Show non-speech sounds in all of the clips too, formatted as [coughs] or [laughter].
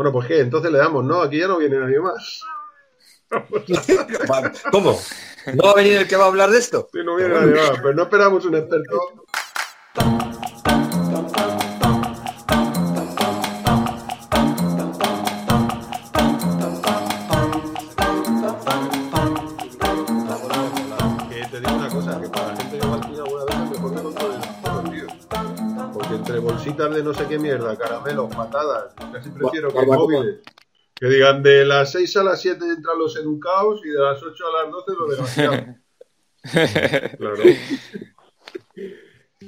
Bueno, pues qué, entonces le damos, ¿no? Aquí ya no viene nadie más. ¿Cómo? ¿No va a venir el que va a hablar de esto? Sí, no viene nadie más, pero no esperamos un experto. Bolsitas de no sé qué mierda, caramelos, patadas, casi prefiero que móviles. Que digan de las 6 a las 7 entran los educados y de las 8 a las 12 los desgraciados. [laughs] Claro.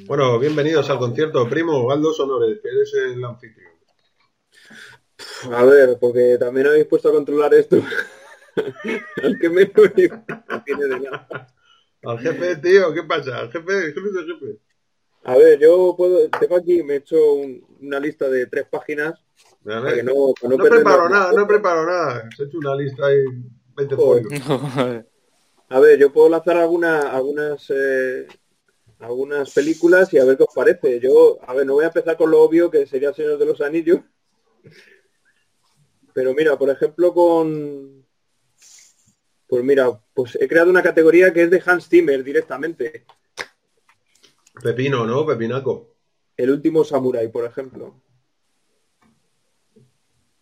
Bueno, bienvenidos al concierto, primo. Galdos honores, que eres el anfitrión. A ver, porque también habéis puesto a controlar esto. [laughs] Al que me tiene de nada. Al jefe, tío, ¿qué pasa? Al jefe, jefe de jefe. A ver, yo puedo, tengo aquí, me he hecho un- una lista de tres páginas A para que no, para no, preparo nada. nada, no preparo nada. He hecho una lista ahí, 20 Joder. folios. [laughs] A ver, yo puedo lanzar alguna, algunas eh, algunas películas y a ver qué os parece. Yo, a ver, no voy a empezar con lo obvio que sería el Señor de los Anillos. Pero mira, por ejemplo, con pues mira, pues he creado una categoría que es de Hans Zimmer directamente. Pepino, ¿no? Pepinaco. El último Samurai, por ejemplo.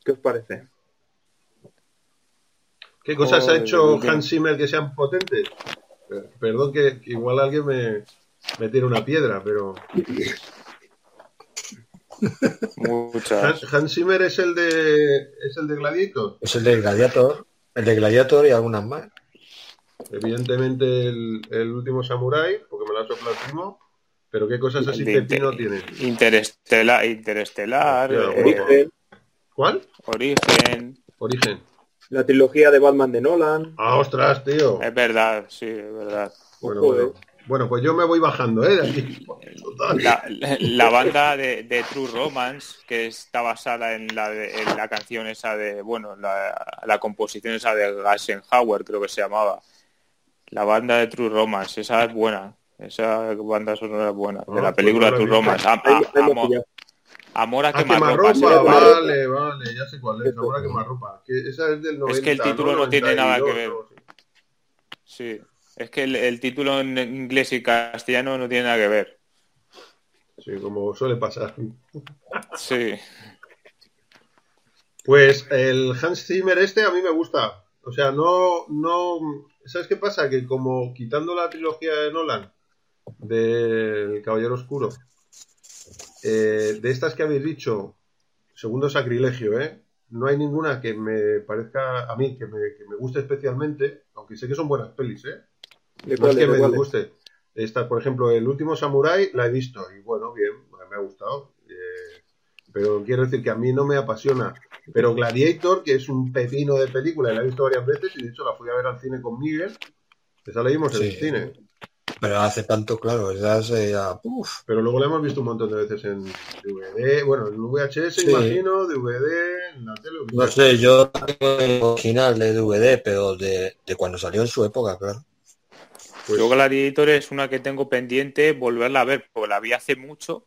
¿Qué os parece? ¿Qué cosas ha Joder, hecho. Hans Zimmer que sean potentes? Eh, Perdón que, que igual alguien me, me tire una piedra, pero... Muchas. Hans, Hans Zimmer es el de es el de Gladiator. Es el de Gladiator, el de Gladiator y algunas más. Evidentemente el, el último Samurai, porque me lo ha soplado el primo. Pero qué cosas así De- Pepino de- tiene. Interestelar, Interestelar, Hostia, eh, ¿Cuál? Origen. Origen. la trilogía de Batman de Nolan. Ah, ostras, tío. Es verdad, sí, es verdad. Bueno, bueno. Bueno, pues yo me voy bajando, ¿eh? De aquí. Total. La, la banda de, de True Romance, que está basada en la, de- en la canción esa de, bueno, la, la composición esa de Eisenhower, creo que se llamaba. La banda de True Romance, esa es buena. Esa banda sonora es buena. De Ah, la pues película no la he True visto. Romance. Am- Ahí- a- ahí me he amor, a Ah, quemarropa. vale, vale, ya sé cuál es. Amor a quemarropa. Que esa es del 90. Es que el título no tiene nada que 92, ver. Sí, es que el, el título en inglés y castellano no tiene nada que ver. Sí, como suele pasar. Sí, Pues el Hans Zimmer este a mí me gusta. O sea, no, no, ¿sabes qué pasa? Que como quitando la trilogía de Nolan del Caballero Oscuro, eh, de estas que habéis dicho, segundo sacrilegio, ¿eh? No hay ninguna que me parezca a mí que me, que me guste especialmente, aunque sé que son buenas pelis, ¿eh? ¿De No es que me guste. Esta, por ejemplo, el último Samurai la he visto y bueno, bien, me ha gustado. eh, pero quiero decir que a mí no me apasiona. Pero Gladiator, que es un pepino de película, y la he visto varias veces y de hecho la fui a ver al cine con Miguel. Esa la vimos en el cine. Pero hace tanto, claro, ya hace ya- uf, Pero luego la hemos visto un montón de veces en DVD, bueno, en VHS, Sí. imagino, DVD, en la tele. no sé, yo tengo el original de DVD, pero de, de cuando salió en su época, claro. Pues, yo Gladiator es una que tengo pendiente volverla a ver, porque la vi hace mucho,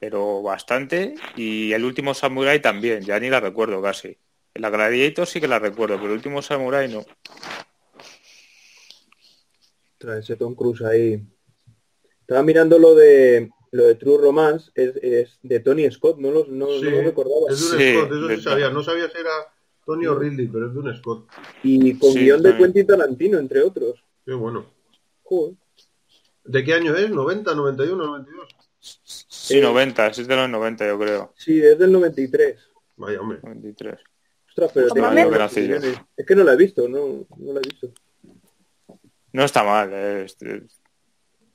pero bastante, y el último Samurai también, ya ni la recuerdo casi. La Gladiator sí que la recuerdo, pero el último Samurai no. Trae ese Tom Cruise ahí. Estaba mirando lo de lo de True Romance, es, es de Tony Scott, no lo, no, sí, no lo recordaba. es de un Sí, Scott, eso sí sabía. No sabía si era Tony o Ridley, pero es de un Scott. Y con Sí, guion de. Quentin Tarantino, entre otros. Qué bueno. Joder. ¿De qué año es? ¿90, 91, 92? Sí, Eh, 90, es de los 90 yo creo, Sí, es del 93. Vaya, hombre. 93. Ostras, pero. Es que no la he visto, no, no la he visto. No está mal. Es,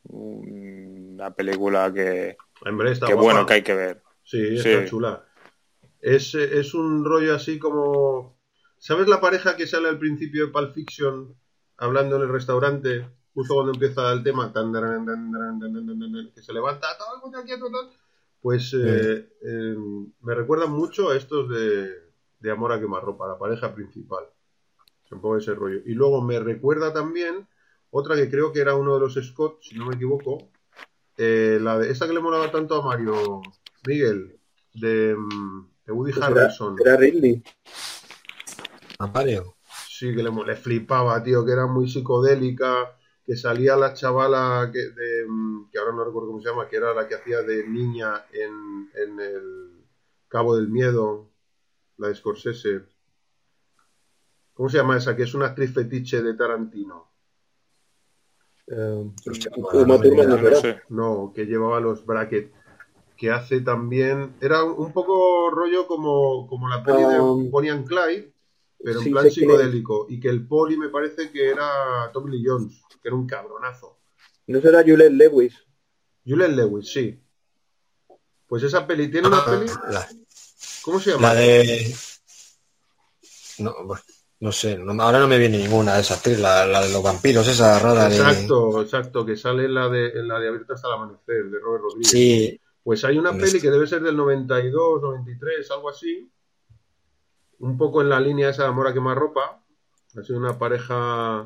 una película que, Hombre, está que bueno que hay que ver. Sí, está chula. Es, es, un rollo así como... ¿Sabes la pareja que sale al principio de Pulp Fiction hablando en el restaurante? Justo cuando empieza el tema, que se levanta, todo el mundo aquí, pues eh, me recuerdan mucho a estos de, de Amor a quemarropa, la pareja principal. Se un poco ese rollo. Y luego me recuerda también otra que creo que era uno de los Scott, si no me equivoco, eh, la de esa que le molaba tanto a Mario Miguel, de mm, de Woody Pues era, Harrelson. era Ridley. A Mario. Sí, que le, le flipaba, tío, que era muy psicodélica, que salía la chavala que, de, mm, que ahora no recuerdo cómo se llama, que era la que hacía de niña en, en el Cabo del Miedo, la de Scorsese. ¿Cómo se llama esa? Que es una actriz fetiche de Tarantino. Eh, Uma no, Thurman no, no No será. sé. No, que llevaba los brackets. Que hace también. Era un poco rollo como, como la peli de Um, Bonnie and Clyde, pero en sí, plan quién es. psicodélico. Y que el poli me parece que era Tommy Lee Jones, que era un cabronazo. No será Juliette Lewis. Julian Lewis, sí. Pues esa peli tiene una peli. La, ¿Cómo se llama? la de... No, bueno, no sé, no- ahora no me viene ninguna de esas actriz, la, la de los vampiros, esa rara de... Exacto, exacto, que sale en la de, en la de Abierta hasta el amanecer, de Robert Rodríguez. Sí, Pues hay una peli este. que debe ser del 92, 93, algo así. Un poco en la línea esa de Amor a quemarropa. Ha sido una pareja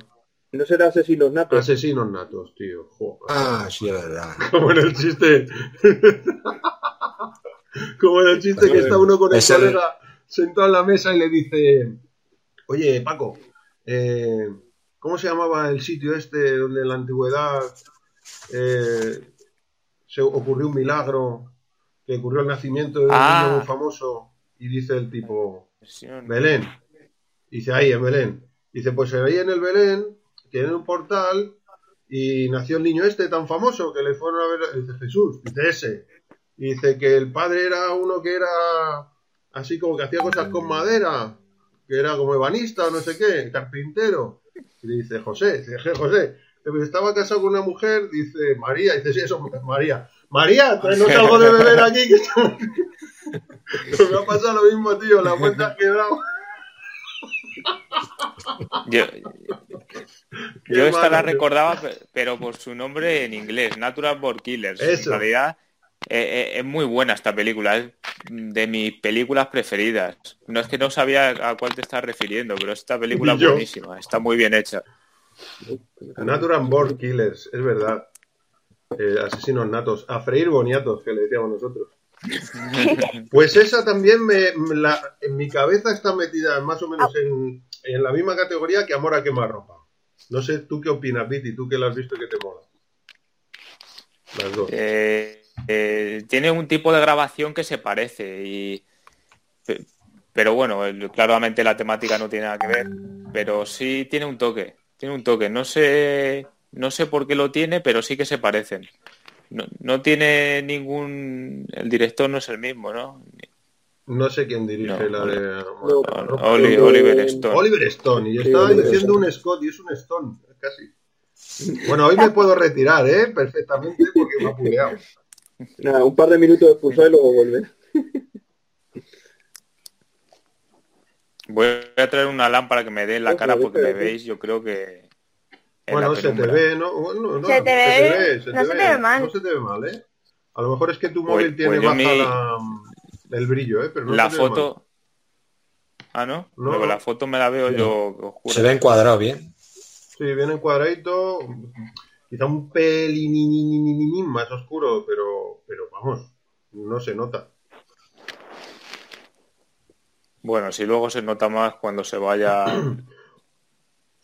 No será Asesinos Natos. asesinos natos, tío. Joder. ah, sí, es verdad. [laughs] Como en el chiste. [laughs] Como en el chiste que está uno con el Es el- colega sentado en la mesa y le dice: Oye, Paco, eh, ¿cómo se llamaba el sitio este donde en la antigüedad eh, se ocurrió un milagro? Que ocurrió el nacimiento de un Ah. niño muy famoso. Y dice el tipo: Belén. Dice ahí, en Belén. Dice, pues se veía en el Belén, que en un portal, y nació el niño este tan famoso que le fueron a ver. Dice Jesús, dice ese. Y dice que el padre era uno que era así como que hacía cosas con madera, que era como ebanista o no sé qué, carpintero. Y le dice José, dice "Je, José, estaba casado con una mujer, dice María, dice sí, eso es María. María, tráenos algo de beber aquí, que estamos... [laughs] me ha pasado lo mismo, tío, la puerta has quebrado. [laughs] Yo, yo esta la recordaba, pe- pero por su nombre en inglés, Natural Born Killers. Eso. En realidad eh, eh, es muy buena esta película, es de mis películas preferidas. No es que no sabía a cuál te estás refiriendo, pero esta película es buenísima, está muy bien hecha. Natural Born Killers, es verdad. Eh, asesinos natos. A freír boniatos, que le decíamos nosotros. [laughs] Pues esa también me, me la- en mi cabeza está metida más o menos en, en la misma categoría que Amor a quemarropa. No sé, ¿tú qué opinas, Viti? ¿Tú que la has visto y que te mola? Las dos. Eh, eh, tiene un tipo de grabación que se parece y pe- pero bueno claramente la temática no tiene nada que ver pero sí tiene un toque tiene un toque no sé no sé por qué lo tiene pero sí que se parecen no, no tiene ningún el director no es el mismo no No sé quién dirige No, la de no. Oli- Oliver Stone Oliver Stone. Y yo estaba Oliver diciendo Stone. un Scott y es un Stone, casi. Bueno, hoy me puedo retirar, ¿eh? Perfectamente, porque me ha puleado. Nada, un par de minutos de expulsado y luego volver. voy a traer una lámpara que me dé en la cara porque me veis yo creo que en Bueno, se te ve, ¿no? Bueno, no, Se te ve, no se te ve mal. No se te ve mal, ¿eh? A lo mejor es que tu Pues- móvil tiene pues yo baja mi- la- el brillo, ¿eh? Pero no la se te ve foto ah no, No, no. la foto me la veo No. yo oscura. Se ve encuadrado bien. Sí, viene encuadradito, quizá un pelín más oscuro, pero, pero vamos, no se nota. Bueno, si luego se nota más cuando se vaya. [clears throat]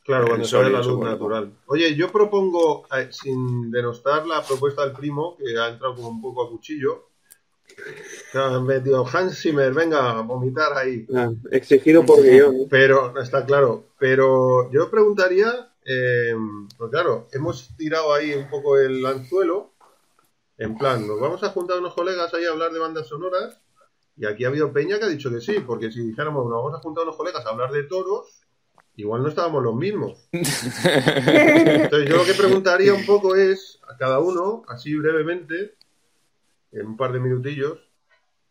Claro, cuando y la luz natural. Oye, yo propongo, eh, sin denostar la propuesta del primo, que ha entrado como un poco a cuchillo, que ha metido Hans Zimmer, venga, a vomitar ahí. Ah, exigido por guion. Pero, está claro, pero yo preguntaría, eh, pues claro, hemos tirado ahí un poco el anzuelo, en plan, nos vamos a juntar unos colegas ahí a hablar de bandas sonoras, y aquí ha habido Peña que ha dicho que sí, porque si dijéramos, nos vamos a juntar unos colegas a hablar de toros, igual no estábamos los mismos. [laughs] Entonces yo lo que preguntaría un poco es, a cada uno, así brevemente, en un par de minutillos,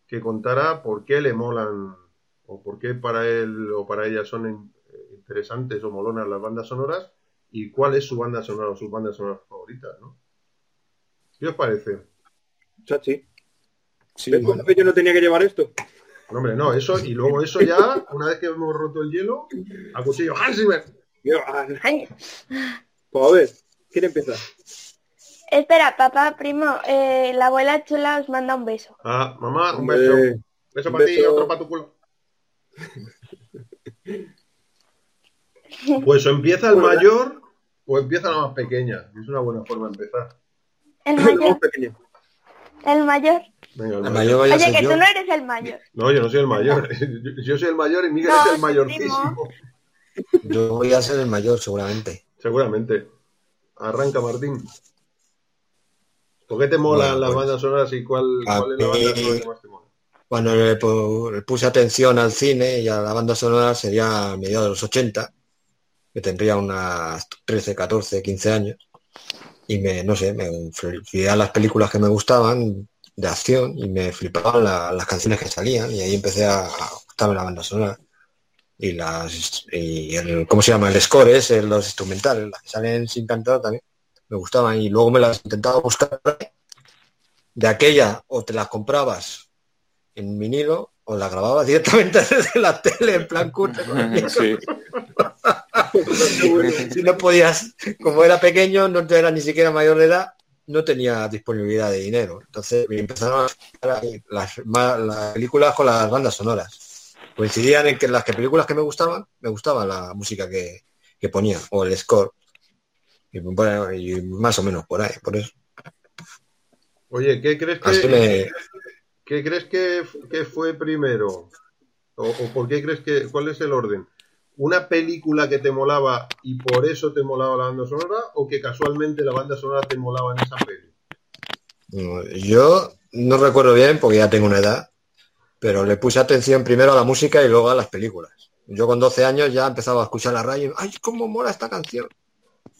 que contara por qué le molan o por qué para él o para ella son in- interesantes o molonas las bandas sonoras y cuál es su banda sonora o sus bandas sonoras favoritas, ¿no? ¿Qué os parece? Chachi. Sí, ¿Ves bueno. que yo no tenía que llevar esto? No, hombre, no, eso y luego eso ya, una vez que hemos roto el hielo, a cuchillo, Hans Zimmer. Ah, Ay, pues a ver, ¿quién empieza? Espera, papá, primo, eh, la abuela Chula os manda un beso. Ah, mamá, un beso. Eh, Beso Un para ti, beso. otro para tu culo. [laughs] Pues o empieza el mayor o empieza la más pequeña. Es una buena forma de empezar. El mayor. El mayor. Venga, el mayor. mayor vaya Oye, que yo. tú no eres el mayor. No, yo no soy el mayor. [laughs] Yo- soy el mayor y Miguel No, es el mayorcísimo. Yo voy a ser el mayor, seguramente. Seguramente. Arranca, Martín. ¿Por qué te molan Bueno, las pues, bandas sonoras y cuál, cuál es la banda sonora que más te mola? Cuando le puse atención al cine y a la banda sonora sería a mediados de los 80, que tendría unas 13, 14, 15 años. Y me, no sé, me flipaban las películas que me gustaban de acción y me flipaban la- las canciones que salían y ahí empecé a, a gustarme la banda sonora. Y las y el, ¿cómo se llama? El score es el- los instrumentales, las que salen sin cantar también me gustaban y luego me las intentaba buscar de aquella o te las comprabas en vinilo o las grababas directamente [laughs] desde la tele en plan curto. Sí. [laughs] si no podías como era pequeño no era ni siquiera mayor de edad no tenía disponibilidad de dinero. Entonces me empezaron a las, las películas con las bandas sonoras. Coincidían en que las que películas que me gustaban me gustaba la música que, que ponía o el score. Y, bueno, y más o menos por ahí por eso. Oye, ¿qué crees que, me, ¿qué crees que, que fue primero? O, o por qué crees que, cuál es el orden? ¿Una película que te molaba y por eso te molaba la banda sonora? ¿O que casualmente la banda sonora te molaba en esa peli? No, Yo no recuerdo bien porque ya tengo una edad, pero le puse atención primero a la música y luego a las películas. Yo con 12 años ya empezaba a escuchar la radio y ¡ay, cómo mola esta canción!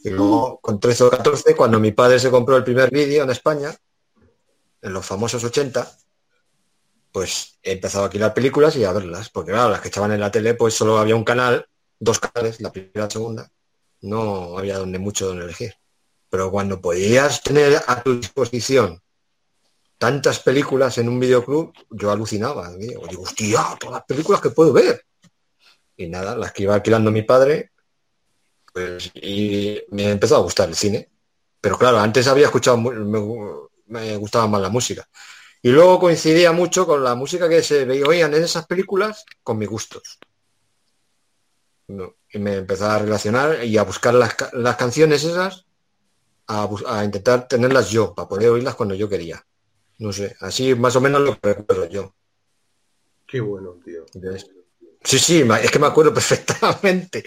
Y luego con 13 o 14, cuando mi padre se compró el primer vídeo en España, en los famosos 80, pues he empezado a alquilar películas y a verlas, porque claro, las que echaban en la tele, pues solo había un canal, dos canales, la primera la segunda, no había donde mucho donde elegir. Pero cuando podías tener a tu disposición tantas películas en un videoclub, yo alucinaba. Digo, hostia, todas las películas que puedo ver. Y nada, las que iba alquilando mi padre, pues y me empezó a gustar el cine. Pero claro, antes había escuchado, me, me gustaba más la música. Y luego coincidía mucho con la música que se veían en esas películas con mis gustos. No, Y me empezaba a relacionar y a buscar las, las canciones esas, a, intentar tenerlas yo, para poder oírlas cuando yo quería. No sé, así más o menos lo que recuerdo yo. Qué bueno, tío. ¿Ves? Sí, sí, es que me acuerdo [laughs] perfectamente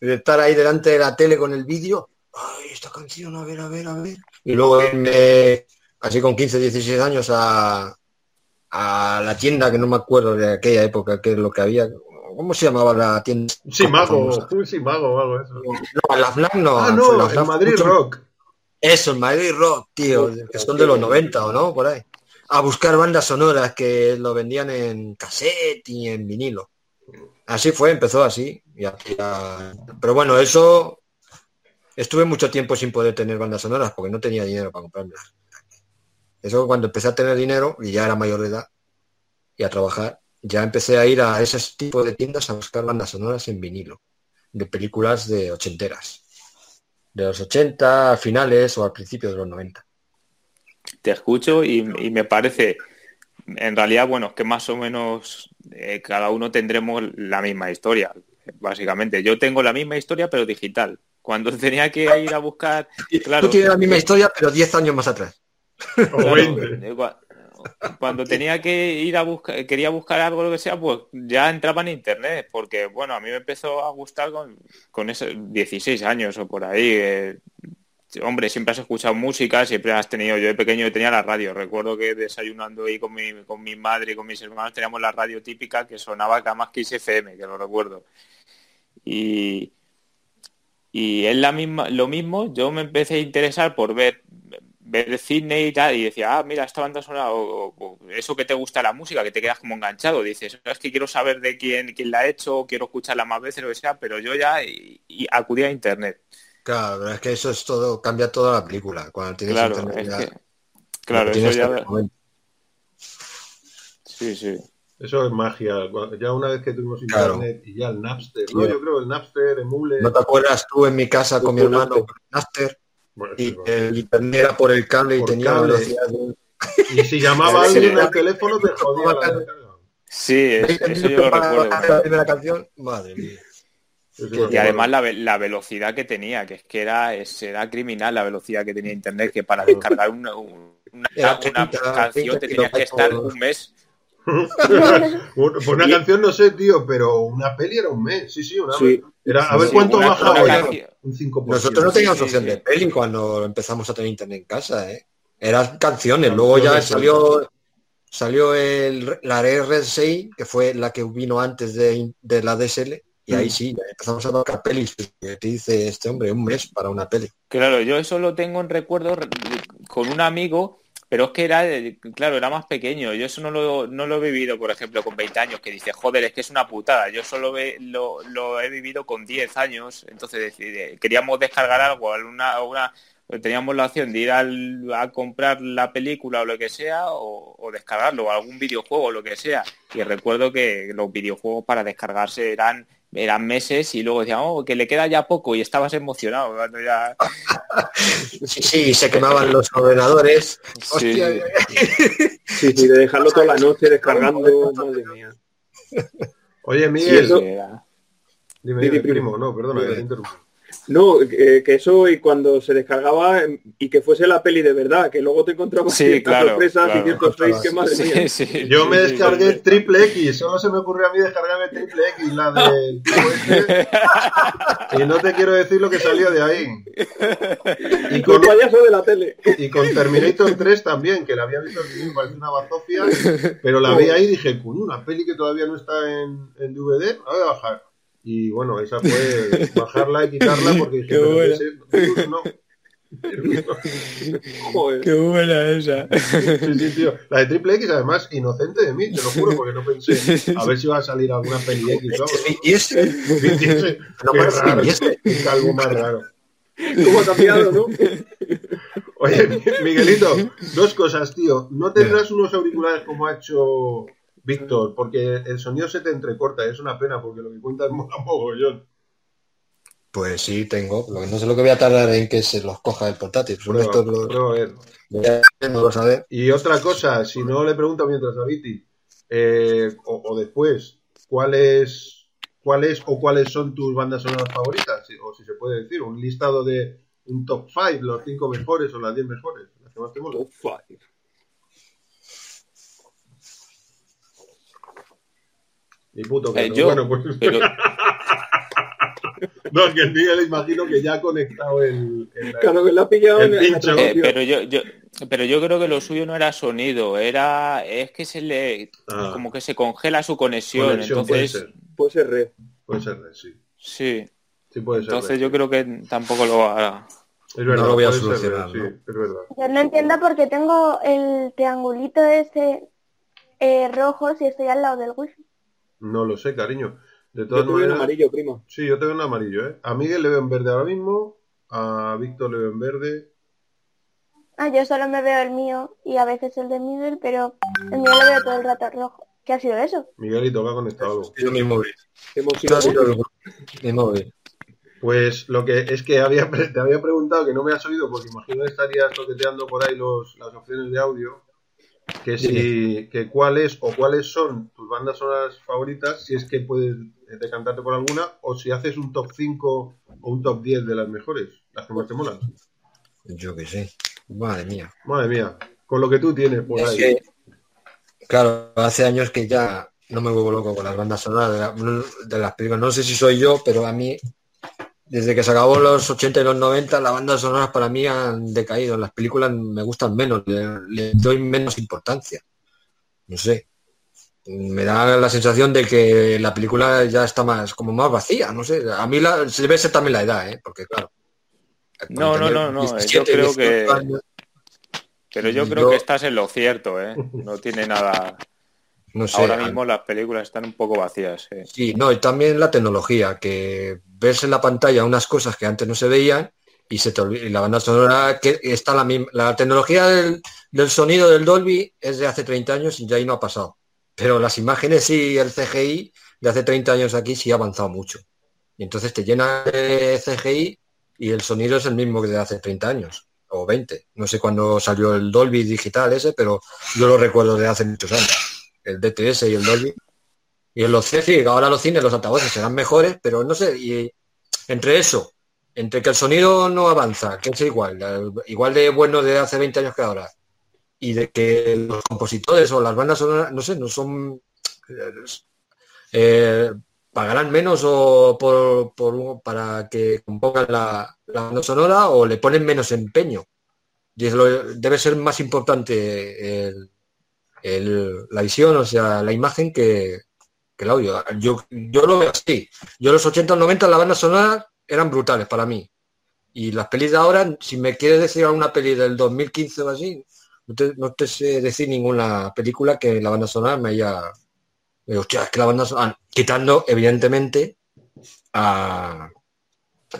de estar ahí delante de la tele con el vídeo. Ay, esta canción, a ver, a ver, a ver. Y luego irme, así con 15, 16 años, a, a la tienda que no me acuerdo de aquella época, que es lo que había. ¿Cómo se llamaba la tienda? Sí, mago, un sí, mago, mago, eso. No, la Fnac no. Ah, la no, Fnac el Madrid mucho- Rock. Eso, el Madrid Rock, tío, que son de los 90 o no, por ahí. A buscar bandas sonoras que lo vendían en cassette y en vinilo. Así fue, empezó así. y Pero bueno, eso estuve mucho tiempo sin poder tener bandas sonoras porque no tenía dinero para comprarlas. Eso cuando empecé a tener dinero y ya era mayor de edad y a trabajar, ya empecé a ir a ese tipo de tiendas a buscar bandas sonoras en vinilo, de películas de ochenteras de los 80 a finales o al principio de los 90. Te escucho y, y me parece, en realidad, bueno, que más o menos eh, cada uno tendremos la misma historia, básicamente. Yo tengo la misma historia, pero digital. Cuando [laughs] tenía que ir a buscar, claro, Tú tienes la misma historia, pero 10 años más atrás. O Claro, 20. eh, cua- cuando tenía que ir a buscar, quería buscar algo lo que sea, pues ya entraba en internet, porque bueno, a mí me empezó a gustar con, con esos 16 años o por ahí. eh, hombre, siempre has escuchado música, siempre has tenido, yo de pequeño tenía la radio, recuerdo que desayunando ahí con mi, con mi madre y con mis hermanos teníamos la radio típica que sonaba más que FM, que lo recuerdo. Y, y es la misma, lo mismo, yo me empecé a interesar por ver ver cine y tal, y decía, ah, mira, esta banda sonora, o, o- o eso que te gusta la música, que te quedas como enganchado, dices, es que quiero saber de quién, quién la ha hecho, quiero escucharla más veces, lo que sea, pero yo ya y, y acudí a internet. Claro, pero es que eso es todo, cambia toda la película. Cuando tienes Claro, internet es ya- que, claro, eso ya, el sí, sí. Eso es magia. Ya una vez que tuvimos Claro. internet y ya el Napster, ¿no? Yo creo el Napster, Emule. ¿No te acuerdas tú en mi casa con mi hermano con Napster Bueno, y el internet era por el cable y tenía cable. velocidad de- Y si llamaba [laughs] alguien al teléfono te jodía la descarga. Sí, es- 20 eso yo lo recuerdo. la primera canción, madre mía. Y además la, ve- la velocidad que tenía, que es que era, es- era criminal la velocidad que tenía internet, que para descargar una, un- una, una 30, canción te 30 tenías que estar un mes. [laughs] Por una canción no sé, tío, pero una peli era un mes. Sí, sí, una Sí. Era, a ver Sí, cuánto una- baja una hoy. canción. Un 5%. Nosotros no sí, teníamos sí, opción sí. de peli cuando empezamos a tener internet en casa, ¿eh? Eran canciones, luego ya salió salió el, la R6, que fue la que vino antes de, de la DSL, y ahí sí, ya empezamos a tocar pelis. Y te dice este hombre, un mes para una peli. Claro, yo eso lo tengo en recuerdo re- con un amigo, pero es que era, claro, era más pequeño. Yo eso no lo, no lo he vivido, por ejemplo, con 20 años, que dice, joder, es que es una putada. Yo solo ve- lo, lo he vivido con 10 años. Entonces, queríamos descargar algo, alguna, una, teníamos la opción de ir al- a comprar la película o lo que sea, o, o descargarlo, o algún videojuego o lo que sea. Y recuerdo que los videojuegos para descargarse eran eran meses y luego decían, oh, que le queda ya poco y estabas emocionado cuando ya... [laughs] Sí, sí, se quemaban los ordenadores. Sí, Hostia, Sí, sí, de dejarlo toda la noche descargando, madre mía. Oye, Sí, Miguel, eso- era- dime, Di, di, dime, primo. primo, no, perdona, que te interrumpo. No, que, que eso y cuando se descargaba em, y que fuese la peli de verdad, que luego te encontrabas Sí, ciertas claro, sorpresas claro. y ciertos fakes que madre mía. Sí, Yo sí, me sí, descargué sí. Triple X, solo se me ocurrió a mí descargarme Triple X, la este, [laughs] y no te quiero decir lo que salió de ahí. Y El con, payaso de la tele. y con Terminator 3 también, que la había visto en parece una bazofia, pero la vi ahí y dije, coño, una peli que todavía no está en, en DVD, la voy a bajar. Y bueno, esa fue bajarla y quitarla porque dije, [laughs] Qué no. [laughs] Joder. Qué buena esa. Sí, sí, tío. La de Triple X, además, inocente de mí, te lo juro, porque no pensé a ver si iba a salir alguna peli X. [laughs] ¿Y ese? No raro, qué calvo más raro. ¿Cómo ha cambiado, no? Oye, Mi- Miguelito, dos cosas, tío. No tendrás unos auriculares como ha hecho Víctor, porque el sonido se te entrecorta. Es una pena, porque lo que cuentas mola mogollón. Pues sí, tengo. Lo que no sé lo que voy a tardar en que se los coja el portátil. Prueba, prueba a no lo. Y otra cosa, si no le pregunto mientras a Viti, eh, o, o después, ¿cuál es, cuál es o cuáles son tus bandas sonoras favoritas? Si- O si se puede decir, un listado de un top 5, los 5 mejores o las 10 mejores, las que más te molan. Top five. Ni puto que Eh, no. yo, Bueno, pues... pero, [laughs] No, es que el Miguel imagino que ya ha conectado el... el- Claro que la ha pillado El pincho. eh, pero yo, yo, pero yo creo que lo suyo no era sonido, era es que se le Ah. como que se congela su conexión, conexión, puede entonces ser. Puede ser red. Puede ser, sí. sí, Sí puede ser. entonces yo creo que tampoco lo hará. Es verdad, No lo voy a puede ser, solucionar, sí, ¿no? es verdad. Yo no entiendo porque tengo el triangulito ese eh, rojo si estoy al lado del wifi. No lo sé, cariño. De Yo todas tuve en maneras... amarillo, primo. Sí, yo te veo en amarillo, ¿eh? A Miguel le veo en verde ahora mismo, a Víctor le veo en verde. Ah, yo solo me veo el mío y a veces el de Miguel, pero el mío lo veo todo el rato rojo. ¿Qué ha sido eso? Miguelito, que ha conectado algo. Yo mi móvil. Mi móvil. Pues lo que es que había te había preguntado que no me has oído, porque imagino que estarías toqueteando por ahí los, las opciones de audio. Que si, que cuáles o cuáles son tus bandas sonoras favoritas, si es que puedes eh, decantarte por alguna, o si haces un top 5 o un top 10 de las mejores, las que más te molan. Yo qué sé. Madre mía. Madre mía, con lo que tú tienes por Es ahí. que, claro, hace años que ya no me vuelvo loco con las bandas sonoras de, la- de las películas. No sé si soy yo, pero a mí, desde que se acabó los 80 y los 90, las bandas sonoras para mí han decaído. Las películas me gustan menos, le, le doy menos importancia. No sé. Me da la sensación de que la película ya está más, como más vacía, no sé. A mí la, se debe ser también la edad, ¿eh? Porque claro. No, no, no, no, 17, yo creo 18 que- años, Pero yo creo yo- que estás en lo cierto, ¿eh? No tiene nada. No sé, Ahora mismo las películas están un poco vacías. ¿eh? Sí, no, y también la tecnología, que ves en la pantalla unas cosas que antes no se veían y se te olvida, y la banda sonora que está la misma, la tecnología del, del sonido del Dolby es de hace 30 años y ya ahí no ha pasado. Pero las imágenes y el CGI de hace 30 años aquí sí ha avanzado mucho. Y entonces te llena de CGI y el sonido es el mismo que de hace 30 años o 20. No sé cuándo salió el Dolby digital ese, pero yo lo recuerdo de hace muchos años. El DTS y el Dolby. Y en los CC, ahora los cines, los altavoces serán mejores, pero no sé, y entre eso, entre que el sonido no avanza, que es igual, igual de bueno de hace 20 años que ahora, y de que los compositores o las bandas sonoras, no sé, no son... eh, pagarán menos o por, para que compongan la, la banda sonora o le ponen menos empeño. Debe ser más importante el- el- la visión, o sea, la imagen que, que el audio. Yo, yo lo veo así. Yo los 80 o 90 la banda sonora eran brutales para mí. Y las pelis de ahora, si me quieres decir alguna peli del 2015 o así, no te, no te sé decir ninguna película que la banda sonora me haya... Hostia, es que la banda sonora... Quitando, evidentemente, a,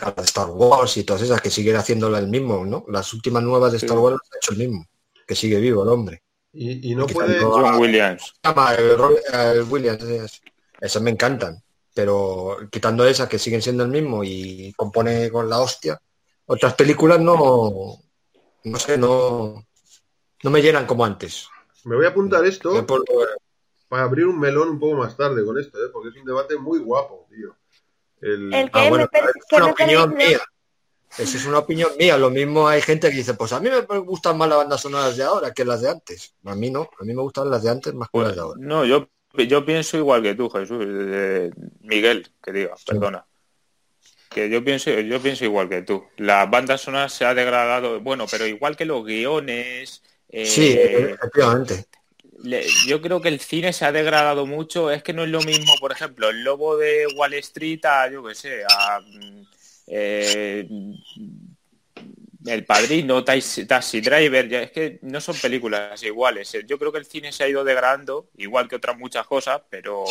a Star Wars y todas esas que siguen haciéndola el mismo, ¿no? Las últimas nuevas de Star Sí. Wars las ha hecho el mismo. Que sigue vivo el hombre. Y, y no puede... John Williams. llama el, Williams, esas, esas me encantan, pero quitando esas que siguen siendo el mismo y compone con la hostia, otras películas no, no sé, no, no me llenan como antes. Me voy a apuntar esto por- para abrir un melón un poco más tarde con esto, ¿eh? porque es un debate muy guapo, tío. El... El que Ah, bueno, me, per- es que una me opinión perdido- mía. Esa es una opinión mía. Lo mismo hay gente que dice, pues a mí me gustan más las bandas sonoras de ahora que las de antes. A mí no, a mí me gustan las de antes más que las de ahora. No, yo, yo pienso igual que tú, Jesús. eh, Miguel, que diga, perdona. Que yo pienso, yo pienso igual que tú. La banda sonora se ha degradado, bueno, pero igual que los guiones. eh, Sí, efectivamente. yo creo que el cine se ha degradado mucho. Es que no es lo mismo, por ejemplo, el lobo de Wall Street a, yo qué sé, a mm, eh, El Padrino, Taxi, Taxi Driver. Ya, es que no son películas iguales. Yo creo que el cine se ha ido degradando, igual que otras muchas cosas, pero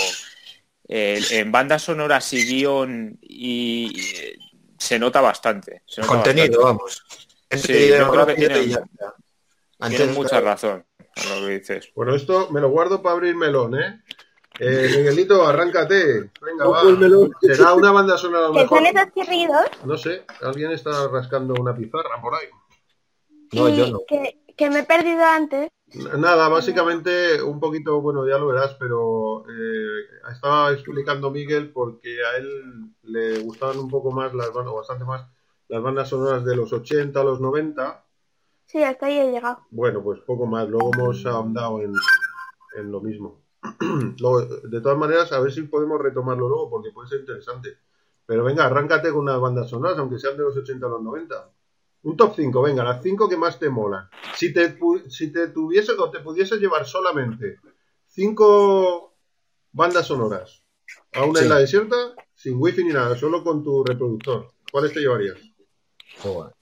eh, en bandas sonoras y guion y, y, se nota bastante. Se nota Contenido, bastante. vamos. Sí, yo creo que tiene- y ya está. Tienes Antes, mucha razón en lo que dices. Bueno, esto me lo guardo para abrir melón, ¿eh? Eh, Miguelito, arráncate. Venga, va. ¿Será una banda sonora ¿Qué mejor? son esos chirridos? No sé, alguien está rascando una pizarra por ahí. No, y yo no. Que, que me he perdido antes. Nada, básicamente un poquito, bueno, ya lo verás, pero eh, estaba explicando Miguel porque a él le gustaban un poco más las bandas, o bastante más, las bandas sonoras de los 80, los 90. Sí, hasta ahí he llegado. Bueno, pues poco más, luego hemos ahondado en, en lo mismo. [clears throat] De todas maneras, a ver si podemos retomarlo luego porque puede ser interesante. Pero venga, arráncate con unas bandas sonoras, aunque sean de los 80 a los 90. Un top 5, venga, las 5 que más te molan. Si te, si te tuviese o te pudieses llevar solamente 5 bandas sonoras a una Sí. isla desierta, sin wifi ni nada, solo con tu reproductor, ¿cuáles te llevarías? Joder.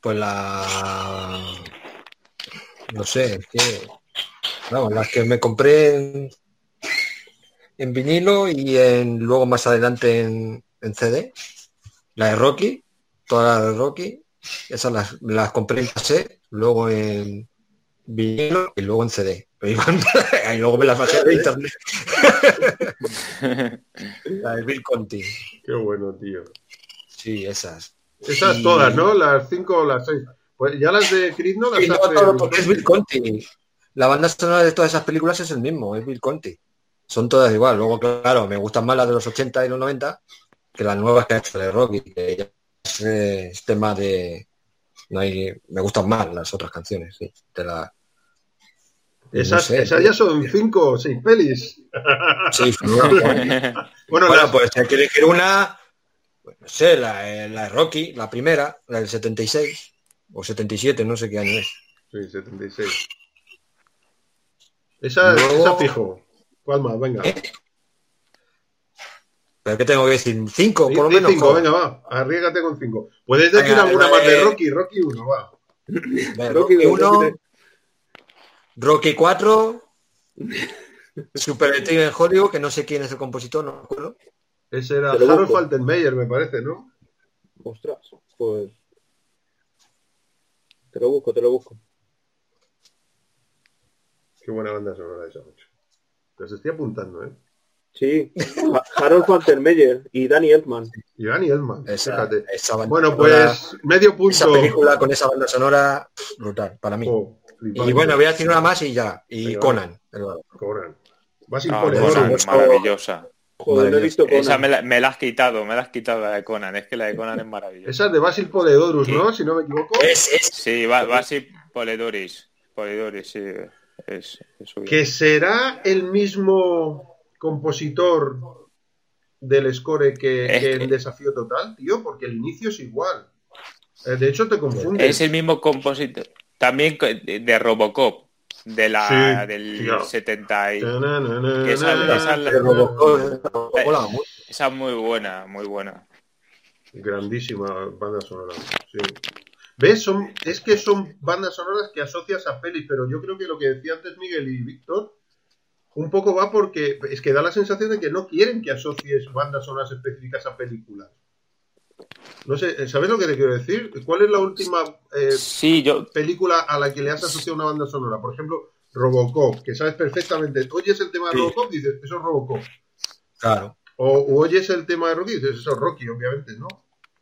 Pues la... No sé, es que... Vamos, las que me compré en, en vinilo y en luego más adelante en, en CD. La de Rocky, todas las de Rocky. Esas las, las compré en cassette, luego en vinilo y luego en CD. [laughs] Y luego me las bajé de internet. [laughs] la de Bill Conti. Qué bueno, tío. Sí, esas. Esas Y- todas, ¿no? Las 5 o las 6. Pues ya las de Chris no las Sí, no, hace- todo, porque es Bill Conti. La banda sonora de todas esas películas es el mismo, es Bill Conti. Son todas igual. Luego, claro, me gustan más las de los 80 y los 90 que las nuevas que ha hecho de Rocky, que ya es, eh, es tema de... No hay, me gustan más las otras canciones, sí. De la, Esas, no sé, esas tío. ya son 5 o 6 pelis. Sí. [laughs] Bueno, Bueno, las- pues hay que elegir una, pues, no sé, la, eh, la de Rocky, la primera, la del 76 o 77, no sé qué año es. Sí, 76. Esa, Luego- esa fijo. ¿Cuál más? Venga. ¿Eh? ¿Pero qué tengo que decir? ¿Cinco, por lo menos? cinco, venga, va. Arriégate con 5. Puedes decir Venga, alguna más de de- Rocky. Rocky 1, va. Venga, Rocky Rocky dos, 1, Rocky tres. Rocky 4, Super Detective en Hollywood, que no sé quién es el compositor, no me acuerdo. Ese era Harold. Faltenmeyer, me parece, ¿no? Ostras, pues. Te lo busco, te lo busco. Qué buena banda sonora esa, macho. Los estoy apuntando, ¿eh? Sí, Ha- Harold Faltermeyer y Danny Elfman. Y Danny Elfman, Esa, fíjate. esa banda Bueno, sonora, pues medio esa punto. película con esa banda sonora, brutal, para mí. Oh. Y bueno, voy a decir una más y ya. Y Venga, Conan. Conan. Basil Ah, Poledouris. Conan, maravillosa. Joder, no he visto Conan. Esa me la, me la has quitado, me la has quitado la de Conan. Es que la de Conan es maravillosa. Esa es de Basil Poledouris, Sí. ¿no? Si no me equivoco. Es, es- Sí, así Polidoris. Polidoris, sí. Es, es suyo. Que será el mismo compositor del score que, Es que que- en Desafío Total, tío, porque el inicio es igual. Eh, De hecho, te confundes. Es el mismo compositor. También de, Robocop. De la, Sí, del claro. 70 y... Esa- esa- Robocop, mucho. Esa es muy buena, muy buena. Grandísima banda sonora. Sí. ¿Ves? Son, es que son bandas sonoras que asocias a pelis, pero yo creo que lo que decía antes Miguel y Víctor, un poco va porque es que da la sensación de que no quieren que asocies bandas sonoras específicas a películas. No sé, ¿sabes lo que te quiero decir? ¿Cuál es la última eh, Sí, yo... película a la que le has asociado una banda sonora? Por ejemplo, Robocop, que sabes perfectamente, oyes el tema de. Robocop y dices, eso es Robocop. Claro. O, o oyes el tema de Rocky y dices, eso es Rocky, obviamente, ¿no?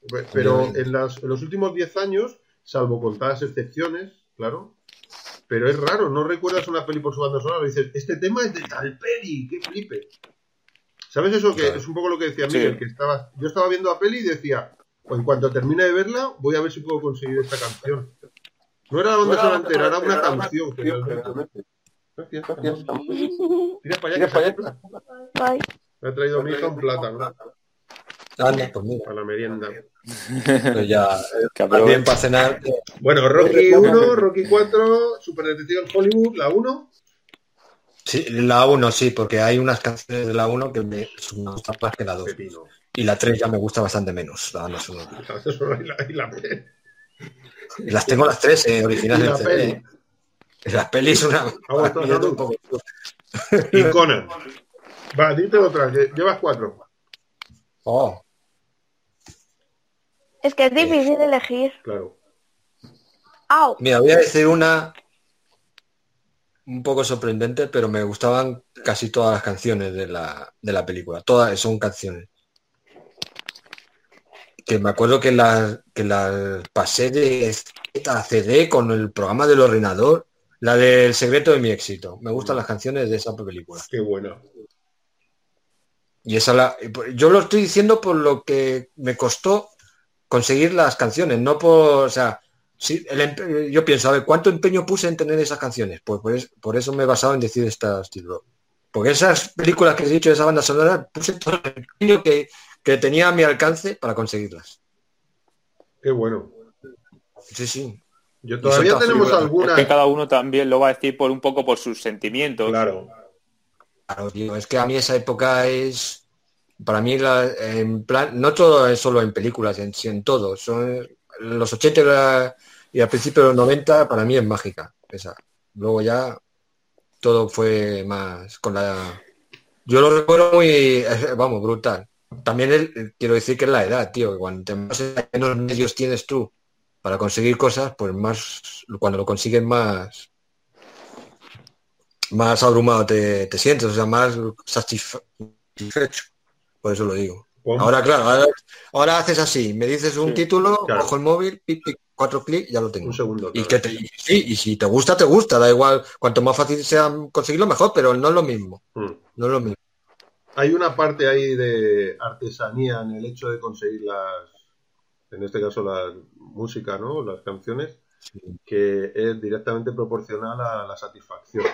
Pe- Pero en, las- en los últimos 10 años, salvo contadas excepciones, claro, pero es raro, no recuerdas una peli por su banda sonora, dices, este tema es de tal peli, qué flipe. ¿Sabes eso? Que Claro. es un poco lo que decía Sí. Miguel, que estaba, yo estaba viendo la peli y decía, "Pues en cuanto termine de verla, voy a ver si puedo conseguir esta canción. No era la banda sonora entera, era una canción. Gracias. Tira para allá, [laughs] Me ha traído mi hija un plátano Anda, pues mira, para la merienda. pues ya. [laughs] Bien aproveche. para cenar. Bueno, Rocky 1, Rocky 4, Super Detective en Hollywood, la 1. Sí, la 1 sí, porque hay unas canciones de la 1 que me, me gustan más que la 2. Pepino. Y la 3 ya me gusta bastante menos. La banda sonora. [laughs] La banda sonora y la, y las tengo las tres eh, originales Y la peli. Y Las pelis una. Es todos un poco- Y Conan. Va, dite otra, llevas cuatro. Oh, es que es difícil elegir. Claro. ¡Au! mira, voy a decir una un poco sorprendente, pero me gustaban casi todas las canciones de la, de la película. Todas son canciones. Que me acuerdo que las que las pasé de a CD con el programa del ordenador. La del secreto de mi éxito. Me gustan las canciones de esa película. Qué buena. Y esa la, yo lo estoy diciendo por lo que me costó conseguir las canciones, no por, o sea, el empe- yo pienso, a ver, ¿cuánto empeño puse en tener esas canciones? Pues por, es- por eso me he basado en decir estas títulos. Porque esas películas que he dicho, esa banda sonora, puse todo el empeño que, que tenía a mi alcance para conseguirlas. Qué bueno. Sí, sí. Yo todavía tenemos figuras. algunas. Es que cada uno también lo va a decir por un poco por sus sentimientos. Claro. Claro, tío, es que a mí esa época es, para mí, la, en plan, no todo es solo en películas, en, en todo. Son los 80 y, al principio de los 90, para mí es mágica. Esa. Luego ya todo fue más con la... Yo lo recuerdo muy, eh, vamos, brutal. También quiero decir que es la edad, tío, que cuando más menos medios tienes tú para conseguir cosas, pues más, cuando lo consigues más, más abrumado te, te sientes, o sea, más satisfecho. Por eso lo digo. Ahora, claro, ahora, ahora haces así, me dices un Sí, título, claro. cojo el móvil, pip, cuatro clics, ya lo tengo. Un segundo. Y claro. que te, y sí, y si te gusta, te gusta, da igual, cuanto más fácil sea conseguirlo, mejor, pero no es lo mismo, Mm. no es lo mismo. Hay una parte ahí de artesanía en el hecho de conseguir las, en este caso la música, ¿no? Las canciones, que es directamente proporcional a la satisfacción.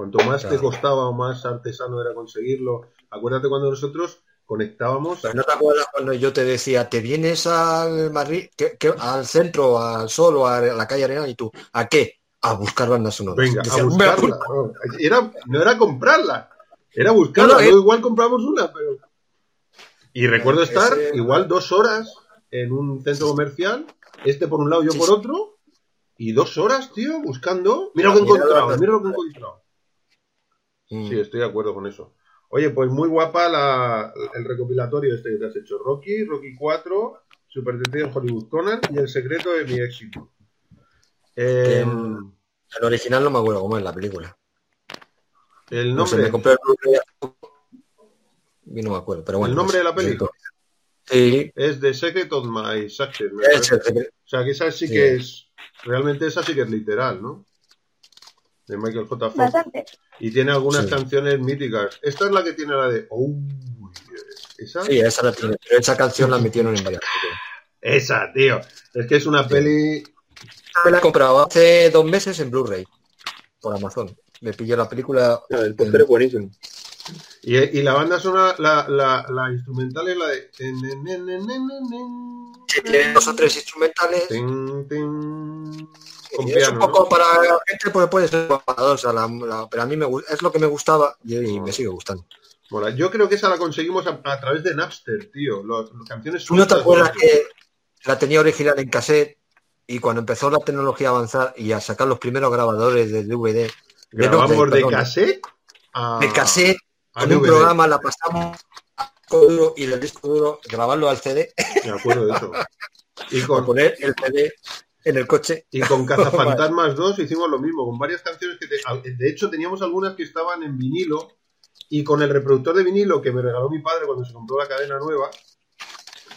Cuanto más te costaba o más artesano era conseguirlo. Acuérdate cuando nosotros conectábamos. Pero no te acuerdas cuando yo te decía, te vienes al Madrid, que- que- al centro, al sol o a la calle Arena y tú, ¿a qué? A buscar bandas sonoras. Venga, Decía, a "Me la buscarla. No, era, no era comprarla, era buscarla. No, eh. igual compramos una, pero. Y recuerdo Ese- estar igual dos horas en un centro comercial, este por un lado, yo Sí, por otro, y dos horas, tío, buscando. Mira lo que he encontrado, mira lo que he encontrado. Mm. Sí, estoy de acuerdo con eso. Oye, pues muy guapa la, el recopilatorio este que te has hecho. Rocky, Rocky 4, Super Detective en Hollywood Conan y El secreto de mi éxito. Eh, Mm. El original no me acuerdo cómo es la película. el No sé, nombre, me compré el y no me acuerdo, pero bueno. ¿El nombre pues, de la peli? Sí, es The Secret of My Success. es. O sea, que esa sí, Sí. que es. Realmente esa sí que es literal, ¿no? De Michael J. Fox. Bastante. Y tiene algunas Sí. canciones míticas. Esta es la que tiene la de... Oh, ¿Esa? Sí, esa la tiene. Pero esa canción la metieron en varias. Esa, tío. Es que es una peli... Me la he comprado hace dos meses en Blu-ray por Amazon. Me pillé la película. Ah, el póster es buenísimo. Y, y la banda sonora, la, la, la instrumental es la de... tiene dos o tres instrumentales. Tin, tin, Con es un poco ¿no? para la gente, pues puede ser enfadosa, la, la- pero a mí me, es lo que me gustaba y, y me sigue gustando. Mola. Yo creo que esa la conseguimos a, a través de Napster, tío. Los, las canciones ¿Tú no te acuerdas que la tenía original en cassette y cuando empezó la tecnología a avanzar y a sacar los primeros grabadores de DVD, de, no, Grabamos de, perdón, cassette a, de cassette, a con un programa la pasamos al disco duro y del disco duro grabarlo al CD Me acuerdo de eso. [laughs] Y con, poner el CD en el coche. y con [laughs] Cazafantasmas 2 hicimos lo mismo, con varias canciones que... te- de hecho, teníamos algunas que estaban en vinilo y con el reproductor de vinilo que me regaló mi padre cuando se compró la cadena nueva,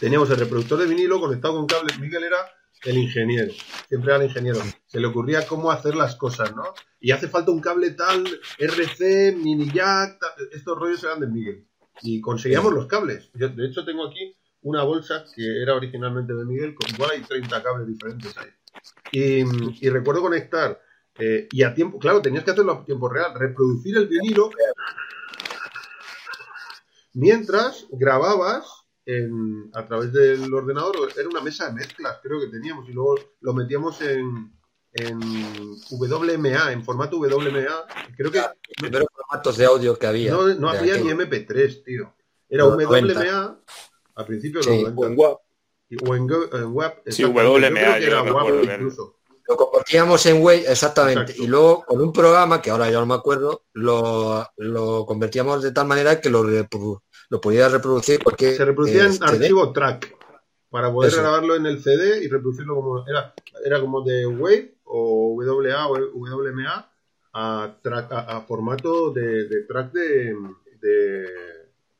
teníamos el reproductor de vinilo conectado con cables. Miguel era el ingeniero, siempre era el ingeniero. Se le ocurría cómo hacer las cosas, ¿no? Y hace falta un cable tal, RC, mini jack, tal. estos rollos eran de Miguel. Y conseguíamos los cables. Yo, de hecho, tengo aquí una bolsa que era originalmente de Miguel, con igual hay 30 cables diferentes ahí. Y, y recuerdo conectar, eh, y a tiempo, claro, tenías que hacerlo a tiempo real, reproducir el vinilo mientras grababas en- a través del ordenador, era una mesa de mezclas, creo que teníamos, y luego lo metíamos en, en WMA, en formato WMA, creo que Los primeros formatos de audio que había. no, no había aquel. ni MP3, tío. Era Los WMA a principios de Sí, los 90. O en WAP. O en. Sí. WMA, Yo creo que yo era me WAP acuerdo de- incluso. Lo convertíamos en Way, exactamente. Exacto. Y luego con un programa, que ahora ya no me acuerdo, lo, lo convertíamos de tal manera que lo, repro- lo podía reproducir cualquier Se reproducía eh, en CD. archivo track para poder Eso. grabarlo en el CD y reproducirlo como era era como de Wave o WA o WMA a, track, a, a formato de, de track de, de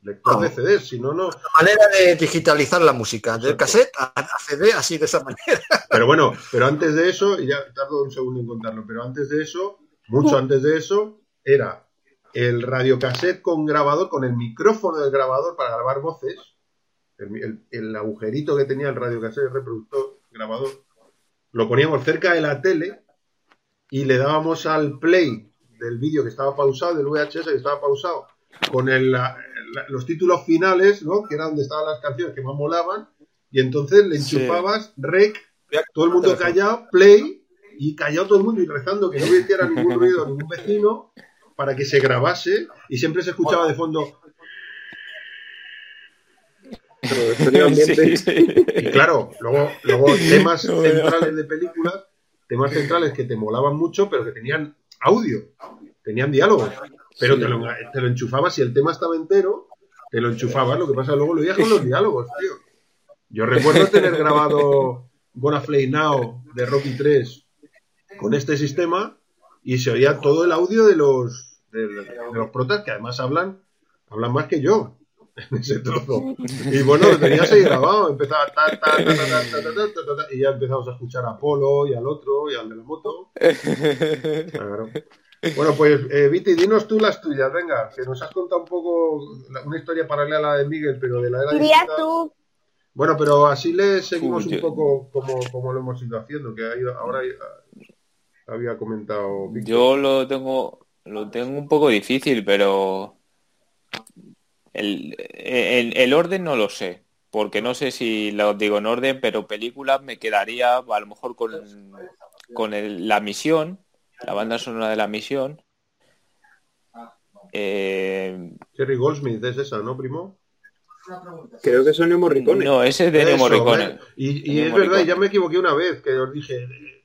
lector de CD, si no no. La manera de digitalizar la música, del cassette a, CD, así de esa manera. [laughs] Pero bueno, pero antes de eso, y ya tardo un segundo en contarlo, pero antes de eso, mucho antes de eso, era el radiocassette con grabador, con el micrófono del grabador para grabar voces, el, el- el agujerito que tenía el radiocassette, el reproductor, grabador, lo poníamos cerca de la tele y le dábamos al play del vídeo que estaba pausado, del VHS que estaba pausado, con el- la- los títulos finales, ¿no? que era donde estaban las canciones que más molaban, y entonces le Sí. enchufabas rec todo el mundo callado, play, y callado todo el mundo y rezando que no hiciera ningún ruido a [laughs] ningún vecino para que se grabase y siempre se escuchaba de fondo. Sí, sí. Y claro, luego, luego temas centrales de películas, temas centrales que te molaban mucho, pero que tenían audio, tenían diálogos, pero te, lo, te, lo, enchufabas, si el tema estaba entero, te lo enchufabas. Lo que pasa luego lo veías con los diálogos, tío. Yo recuerdo tener grabado Gonna Play Now de Rocky 3 con este sistema y se oía todo el audio de los, de, los protas que además hablan, hablan más que yo en ese trozo. Y bueno, lo tenías ahí grabado, empezaba ta, ta, ta, y ya empezamos a escuchar a Polo y al otro y al de la moto. Claro. Bueno, pues eh, Viti, dinos tú las tuyas, venga, que nos has contado un poco una historia paralela a la de Miguel, pero de la era digital. tú, Bueno, pero así le seguimos Uy, un poco como, como lo hemos ido haciendo, que ha ido- ahora había comentado Víctor. Yo lo tengo, lo tengo un poco difícil, pero el, el, el orden no lo sé, porque no sé si lo digo en orden, pero películas me quedaría a lo mejor con, con el- la misión, la banda sonora de la misión. Eh, Jerry Goldsmith es esa, ¿no, primo? Creo que son Ennio Morricone. no, ese es de Ennio Eso, Morricone. ¿eh? Y, es verdad, ya me equivoqué una vez, que os dije eh,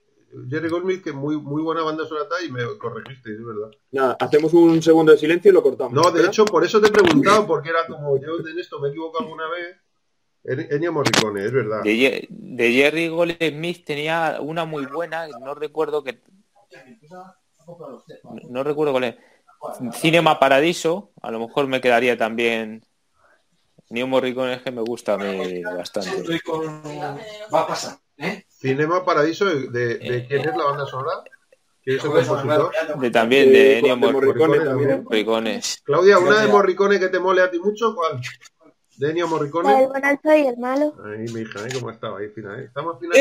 Jerry Goldsmith, que muy, muy buena banda sonora y me corregiste, es verdad. Nada, hacemos un segundo de silencio y lo cortamos. No, de ¿verdad? hecho, por eso te he preguntado, porque era como yo en esto me he equivocado alguna vez. En- Ennio Morricone, es verdad. De, de Jerry Goldsmith tenía una muy buena, no recuerdo que no, no recuerdo cuál es. Cinema Paradiso, a lo mejor me quedaría también. Neo Morricone es que me gusta a mí bastante. Va a pasar, ¿eh? Cinema Paradiso, ¿de, de Eh, quién es la banda sonora? ¿Quién es el compositor? De, también de Ennio de Morricone. Morricone. Claudia, ¿una de. Morricone que te mole a ti mucho? ¿Cuál? ¿De Ennio Morricone? bonanza y el malo. Ahí, mi hija, ¿eh? ¿Cómo estaba ahí, fina, eh? Estamos fina.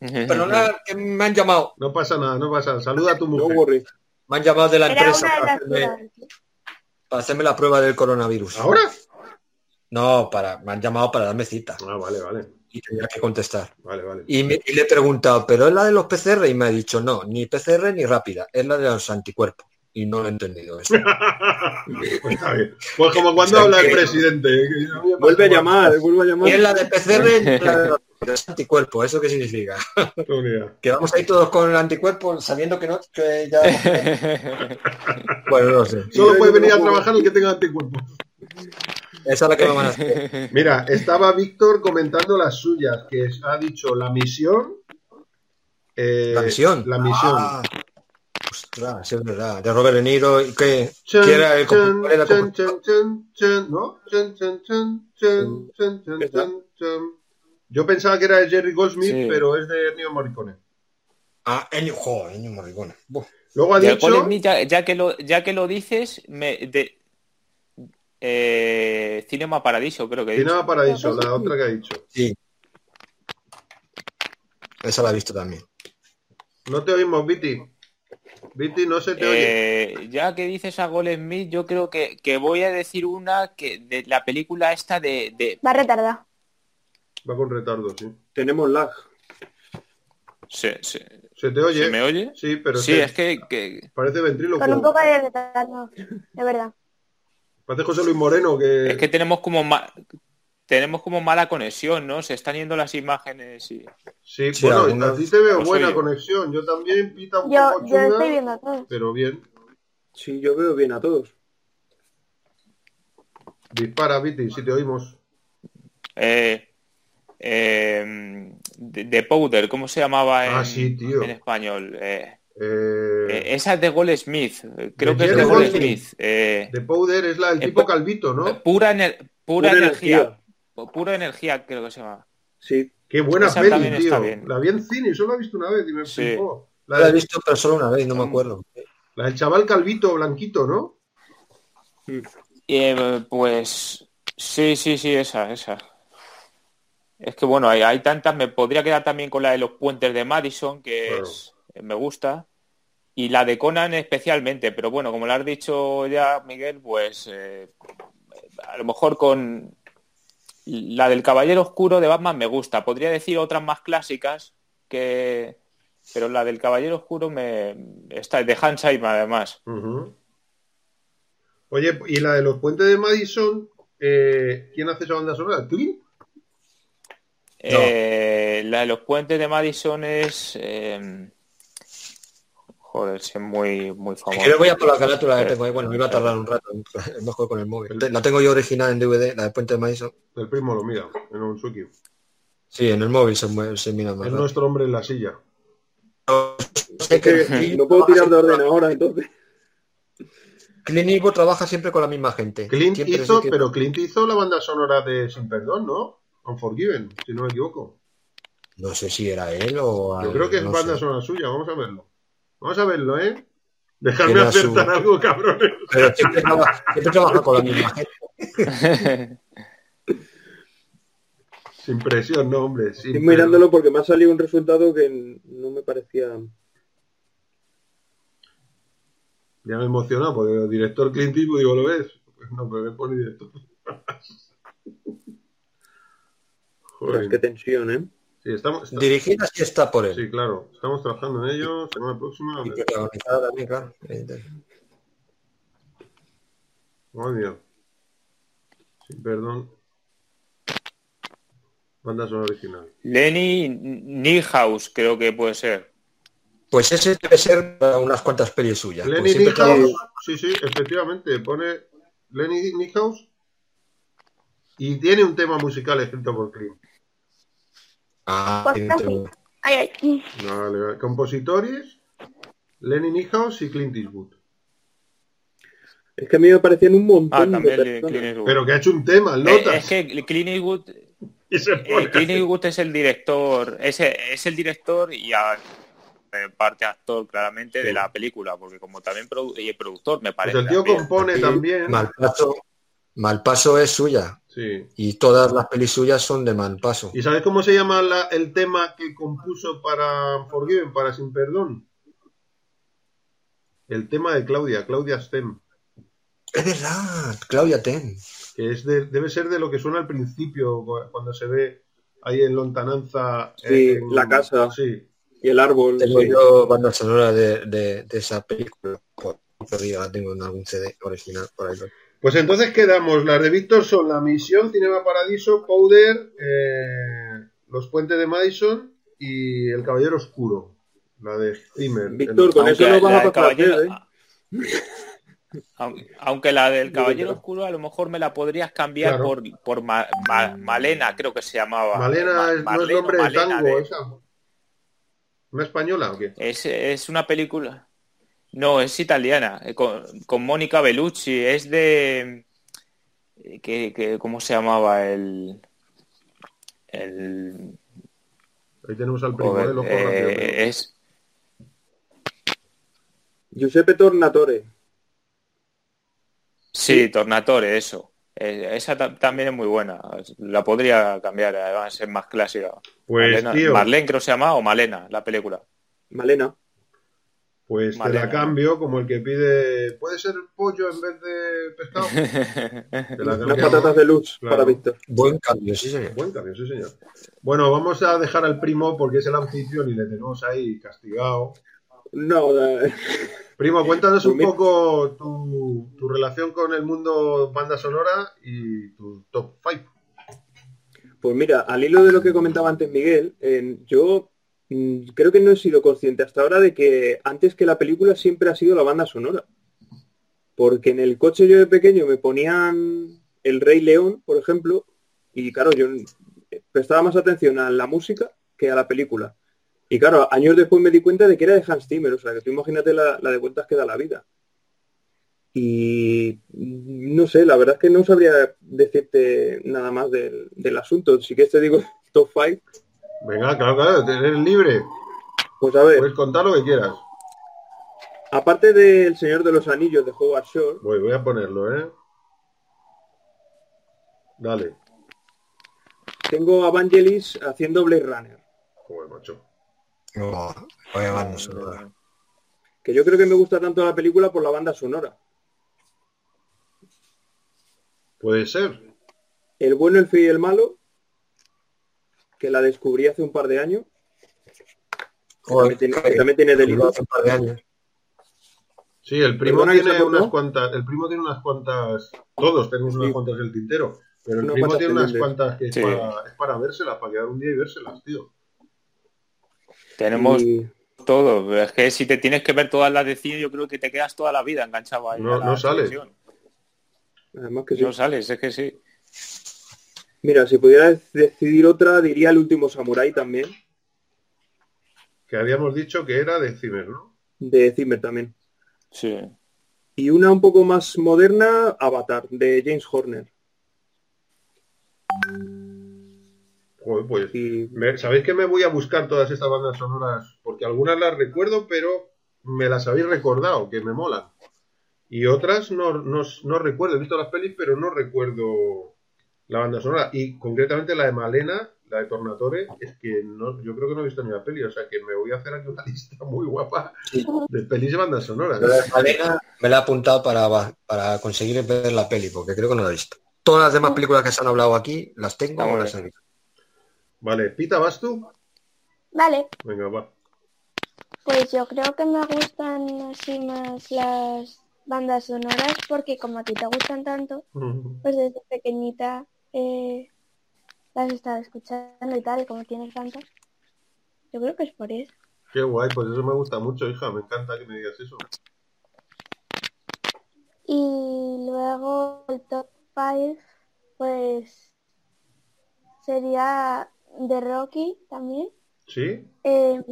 Perdona, [laughs] que me han llamado. No pasa nada, no pasa nada. Saluda a tu No mujer. worry. Me han llamado de la Era empresa de para hacerme, para hacerme la prueba del coronavirus. ¿Ahora? No, para, me han llamado para darme cita Ah, vale, vale. y tenía que contestar. Vale, vale. Y, me- y le he preguntado, ¿pero es la de los PCR? Y me ha dicho, no, ni PCR ni rápida, es la de los anticuerpos. Y no lo he entendido eso. [laughs] Pues. Pues como cuando habla el presidente. ¿eh? Que Vuelve a llamar, vuelve a Y llamar. es la de PCR ni la de [laughs] anticuerpos. ¿Eso qué significa? [laughs] Que vamos a ir todos con el anticuerpo sabiendo que no, que ya... Bueno, no sé. Solo puede venir a trabajar el que tenga anticuerpos. Esa es la que van a hacer. Mira, estaba Víctor comentando las suyas, que ha dicho la misión. eh, La misión. La misión. Ah, ostras, sí es verdad. De Robert De Niro. ¿y ¿Quién era el. Yo pensaba que era de Jerry Goldsmith, Sí. pero es de Ennio Morricone. Ah, Ennio, jo, Ennio Morricone. Buah. Luego ha Ya, dicho... ¿cuál es mi- ya, ya que lo, ya que lo dices, me, de, eh, Cinema Paradiso, creo que he dicho. Cinema Paradiso, la otra que ha dicho. Sí. Esa la he visto también. No te oímos, Viti. Viti, no se te oye. Eh, ya que dices a Gol Smith, yo creo que, que voy a decir una que de la película esta de, de Va retardado. Va con retardo, sí. Tenemos lag. ¿se, se- ¿Se te oye? se me oye? Sí, pero sí, se- es que, que- parece ventríloco. Con un poco de retardo. De verdad. Parece José Luis Moreno, que... es que tenemos como ma- tenemos como mala conexión, ¿no? Se están yendo las imágenes y Sí, Sí, bueno, algunas- a ti te veo Pues buena yo. conexión. Yo también, pita un Yo, poco yo chunga, estoy viendo a todos. pero bien. Sí, yo veo bien a todos. Dispara, Viti, si te oímos. eh, eh, de, de Powder, ¿cómo se llamaba en, Ah, sí, tío. en español? Eh, Eh, eh, esa es de Gol Smith, creo De que es de Jerry Gol Goldsmith. Smith. eh, de Powder es la del eh, tipo calvito, ¿no? Pura, ener- pura, Pura energía. energía. Pura energía, creo que se llama. Sí, Qué buena esa peli, también tío. está bien. La vi en cine, solo la he visto una vez y me Sí. flipó. La, La he del- visto, pero solo una vez, no me acuerdo. la del chaval calvito, blanquito, ¿no? Eh, pues sí, sí, sí, esa, esa. Es que bueno, hay, hay tantas, me podría quedar también con la de los puentes de Madison, que Claro. es, me gusta, y la de Conan especialmente, pero bueno, como lo has dicho ya, Miguel, pues eh, a lo mejor con la del Caballero Oscuro de Batman me gusta. Podría decir otras más clásicas que pero la del Caballero Oscuro me está de Hans Zimmer además. Oye, y la de los puentes de Madison, eh, ¿quién hace esa banda sonora? ¿Clint? Eh, la de los puentes de Madison es. eh, joder, sí, es muy, muy Si famosa. quieres voy a por la carátula que tengo ahí. Bueno, me iba a tardar un rato. Es mejor con el móvil. La tengo yo original en DVD, la de Puente de Madison. El primo lo mira, en un Suki. Sí, en el móvil se, mueve, se mira más. Es rápido. nuestro hombre en la silla. Es que [laughs] no puedo tirar de orden ahora, entonces. Clint Eastwood trabaja siempre con la misma gente. Clint Siempre hizo, que- pero Clint hizo la banda sonora de Sin Perdón, ¿no? Unforgiven, si no me equivoco. No sé si era él o... Yo creo que es no banda sé. sonora suya, vamos a verlo. Vamos a verlo, ¿eh? Dejadme acertar su- algo, cabrones. Pero siempre trabaja, siempre trabaja con la misma gente. [laughs] Sin presión, no, hombre. sin Estoy mirándolo porque me ha salido un resultado que no me parecía. Ya me he emocionado porque el director Clint Eastwood, digo, ¿lo ves? Pues no, pero me pone director. [laughs] Joder. qué tensión, ¿eh? Sí, estamos, está- Dirigida sí está por él. sí, claro. Estamos trabajando en ello. Semana próxima. Y protagonizada también, claro. evidentemente. Madre mía. Sí, perdón. Banda sonora original. Lenny Niehaus, creo que puede ser. Pues ese debe ser para unas cuantas pelis suyas. Lenny Pues Niehaus. Sí, sí, efectivamente. Pone Lenny Niehaus. Y tiene un tema musical escrito por Clint. Ah, Pues. Ay, ay. Vale, vale. Compositores. Lenny Niehaus y Clint Eastwood. Es que a mí me parecían un montón Ah, de también de personas. Clint Eastwood. Pero que ha hecho un tema, en Eh, notas. es que Clint Eastwood, [laughs] eh, Clint. Eastwood es el director, es, es el director y a- parte actor claramente Sí. de la película, porque como también produ- y productor me Pues parece. el tío también. compone también. Malpaso, Malpaso es suya. Sí. Y todas las pelis suyas son de Malpaso. ¿Y sabes cómo se llama la- el tema que compuso para Forgiven, para Sin Perdón? El tema de Claudia, Claudia Stem, Es verdad, Claudia Ten. que es de- debe ser de lo que suena al principio, cu- cuando se ve ahí en lontananza. Sí, en- la casa. Sí, Y el árbol. Tengo sí. yo banda sonora de, de- de esa película. Por la tengo en algún CD original por ahí. Pues entonces quedamos. Las de Víctor son La Misión, Cinema Paradiso, Powder, eh, Los Puentes de Madison y El Caballero Oscuro. La de Zimmer. Víctor, con Aunque eso no la vas a del pasar caballero- ¿eh? [laughs] Aunque, la del Caballero. Oscuro a lo mejor me la podrías cambiar Claro. por, por Ma- Ma- Malena, creo que se llamaba. Malena Ma- es, no es nombre de tango, de- esa. ¿Una española o qué? Es, es una película. No, es italiana, eh, con, con Mónica Bellucci. Es de. Que, que- ¿Cómo se llamaba el. El. Ahí tenemos al primo, joder, ¿eh? Loco eh, es. Giuseppe Tornatore. Sí, Tornatore, eso. Eh, esa ta- también es muy buena. La podría cambiar, además ser más clásica. Pues, Malena- tío, Marlene creo que se llama o Malena, la película. Malena. Pues te la cambio como el que pide. ¿Puede ser pollo en vez de pescado? [laughs] Te la Unas cambiamos. patatas de luz Claro. para Víctor. Buen cambio, sí, señor. Buen cambio, sí, señor. Bueno, vamos a dejar al primo porque es el anfitrión y le tenemos ahí castigado. No, eh, Primo, cuéntanos un poco tu, tu relación con el mundo banda sonora y tu top 5. pues mira, al hilo de lo que comentaba antes Miguel, eh, yo creo que no he sido consciente hasta ahora de que antes que la película siempre ha sido la banda sonora. Porque en el coche yo de pequeño me ponían El Rey León, por ejemplo, y claro, yo prestaba más atención a la música que a la película. Y claro, años después me di cuenta de que era de Hans Zimmer, o sea, que tú imagínate la, la de vueltas que da la vida. Y mm, no sé, la verdad es que no sabría decirte nada más del, del asunto. Si que te digo [laughs] top 5, Venga, claro, claro, eres libre. pues a ver, Puedes contar lo que quieras. aparte del Señor de los Anillos de Howard Shore, Voy, voy a ponerlo, ¿eh? Dale. tengo a Vangelis haciendo Blade Runner, Joder, macho. No, vaya banda sonora. que yo creo que me gusta tanto la película por la banda sonora. Puede ser. El bueno, el feo y el malo, que la descubrí hace un par de años, que también tiene, que también tiene delito. Hace un par de años. Sí, el primo Perdona tiene unas cuantas, el primo tiene unas cuantas, todos tenemos unas cuantas del tintero, pero el primo tiene unas cuantas que es, para, es para vérselas, para quedar un día y vérselas, tío. Tenemos Y- todo. Es que si te tienes que ver todas las de cine, yo creo que te quedas toda la vida enganchado ahí. No- a la no sales. televisión. además que sí. No sales, es que sí. Mira, si pudiera decidir otra, diría El último Samurái también, Que habíamos dicho que era de Zimmer, ¿no? de Zimmer también. Sí. Y una un poco más moderna, Avatar, de James Horner. Joder, pues, Y me- ¿sabéis que me voy a buscar todas estas bandas sonoras? Porque algunas las recuerdo, pero me las habéis recordado, que me molan. Y otras no, no, no recuerdo, he visto las pelis, pero no recuerdo la banda sonora. Y concretamente la de Malena, la de Tornatore, es que no, yo creo que no he visto ni la peli, o sea que me voy a hacer aquí una [laughs] lista muy guapa de pelis y bandas sonoras. La de Malena me la he apuntado para, para conseguir ver la peli, porque creo que no la he visto. Todas las demás películas que se han hablado aquí las tengo o muy las visto. Vale, Pita, ¿vas tú? Vale, Venga, va. pues yo creo que me gustan así más las bandas sonoras porque como a ti te gustan tanto, pues desde pequeñita eh, las he estado escuchando y tal, y como tienes tantas, yo creo que es por eso. Qué guay, pues eso me gusta mucho, hija, me encanta que me digas eso. Y luego el top 5, pues sería de Rocky también. ¿Sí? Eh,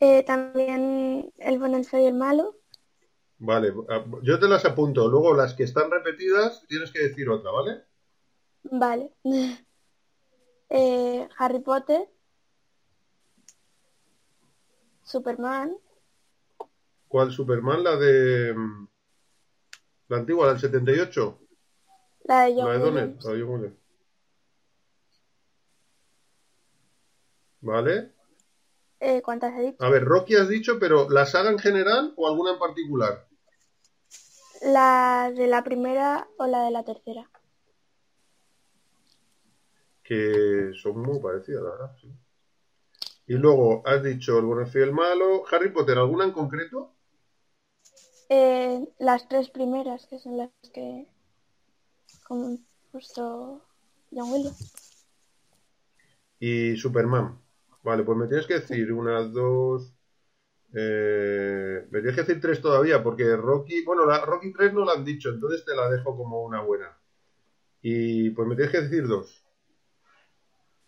eh, también el bueno, el feo y el malo. Vale, ah, yo te las apunto. Luego las que están repetidas tienes que decir otra, ¿vale? Vale. [laughs] Eh, Harry Potter. Superman. ¿Cuál Superman? La de... Mm, la antigua, la del 78. La de John La de Donner, la de John. ¿Vale? Eh, ¿Cuántas he dicho? A ver, Rocky has dicho, pero ¿la saga en general o alguna en particular? ¿La de la primera o la de la tercera? Que son muy parecidas, la verdad. sí. Y luego has dicho el bueno, el malo. Harry Potter, ¿alguna en concreto? Eh, las tres primeras, que son las que compuso John Williams. Y Superman. Vale, pues me tienes que decir unas dos. Eh, me tienes que decir tres todavía, porque Rocky. Bueno, la Rocky 3 no la han dicho, entonces te la dejo como una buena. Y pues me tienes que decir dos.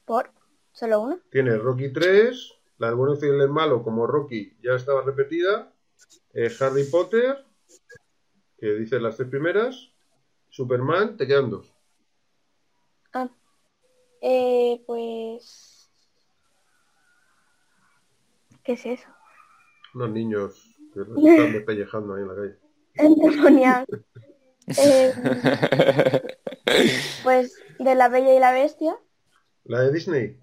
¿Por? ¿Solo una? Tienes Rocky 3, la del bueno, y el malo, como Rocky ya estaba repetida. eh, Harry Potter, que dice las tres primeras. Superman, te quedan dos. Ah. Eh, pues... ¿Qué es eso? Unos niños que los están [laughs] despellejando ahí en la calle. Endemoniado. [laughs] Eh, pues de La Bella y la Bestia, La de Disney.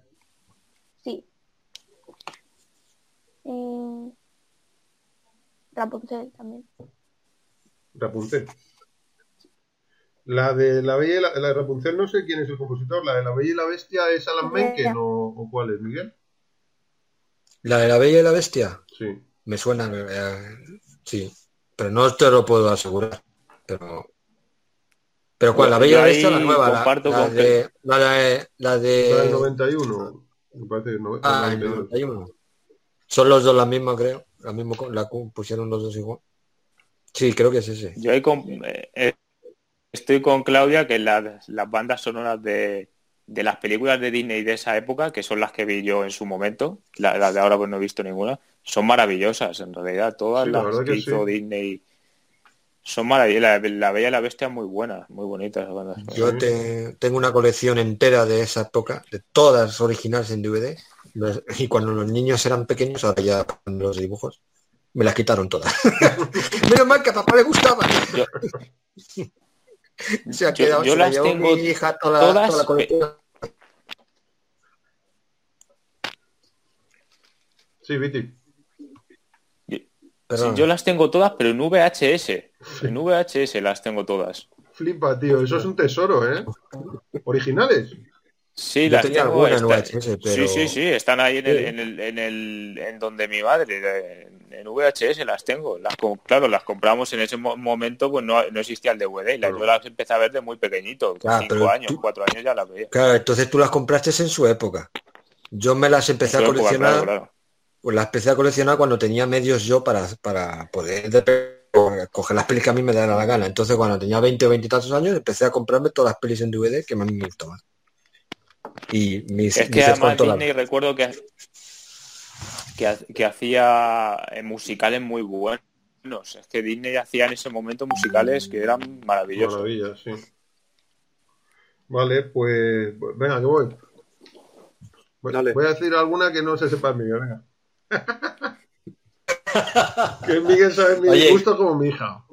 sí. Eh, Rapunzel también. Rapunzel. La de la Bella y la, la de Rapunzel no sé quién es el compositor. La de la Bella y la Bestia es Alan Menken o, o cuál es, Miguel. La de la Bella y la Bestia. Sí. Me suena, eh, sí, pero no te lo puedo asegurar. Pero, pero ¿cuál? La Yo Bella y la la nueva, la, la con de, la de, la de- La del 91. Me parece que no, ah, la el 92. 91. Son los dos la misma, creo. La misma, la pusieron los dos igual. Sí, creo que es ese. Yo ahí con- eh, eh, estoy con Claudia que las, las bandas sonoras de, de las películas de Disney de esa época, que son las que vi yo en su momento, la- las de ahora pues no he visto ninguna, son maravillosas en realidad. Todas Sí, la las que hizo sí. Disney son maravillosas. La, la Bella y la Bestia muy buena, muy bonitas bandas. Yo te- tengo una colección entera de esa época, de todas originales en DVD. Los- Y cuando los niños eran pequeños, ahora ya con los dibujos, me las quitaron todas. [laughs] Menos mal que a papá le gustaba. Yo- Se ha quedado, yo se la las tengo mi hija toda la, todas, toda la colección. Sí, Viti. Sí, yo las tengo todas, pero en VHS. En VHS las tengo todas. Flipa, tío. Eso es un tesoro, ¿eh? Originales. Sí, Yo las tenía tengo. está- VHS, pero- Sí, sí, sí, están ahí en el, en el, en el, en donde mi madre, en VHS las tengo. Las, claro, las compramos en ese mo- momento, pues no, no existía el DVD. Y las, Claro. yo las empecé a ver de muy pequeñito, Ah, cinco años, tú- cuatro años ya las veía. Claro, entonces tú las compraste en su época. Yo me las empecé a época, coleccionar, claro, claro. Pues las empecé a coleccionar cuando tenía medios yo para, para poder de- coger las pelis que a mí me daban la gana. Entonces cuando tenía 20 o 20 y tantos años empecé a comprarme todas las pelis en DVD que más me gustaban. Y mis, Es que mis además Disney recuerdo que, que, ha- que hacía eh, musicales muy buenos. Es que Disney hacía en ese momento musicales que eran maravillosos. Maravilla, sí. Vale, pues. Venga, que voy. Voy- Dale. Voy a decir alguna que no se sepa Miguel, venga. Que Miguel sabe mi Oye. gusto como mi hija.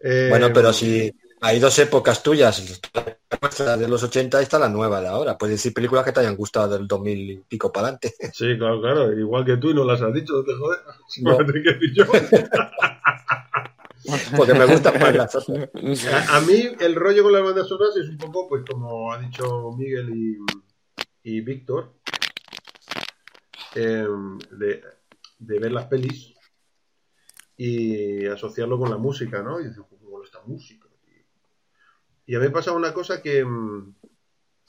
Eh, Bueno, pero si hay dos épocas tuyas, la de los 80 y está la nueva de ahora. Puedes decir películas que te hayan gustado del 2000 y pico para adelante. [laughs] Sí, claro, claro. Igual que tú y no las has dicho, no te jodes. No. [laughs] [laughs] Porque me gustan más las otras. A, a mí el rollo con las bandas sonoras es un poco, pues como ha dicho Miguel y, y Víctor, em, de, ver las pelis y asociarlo con la música, ¿no? Y decir, ¿cómo mola esta música? tío?". Y a mí me pasa una cosa que, em,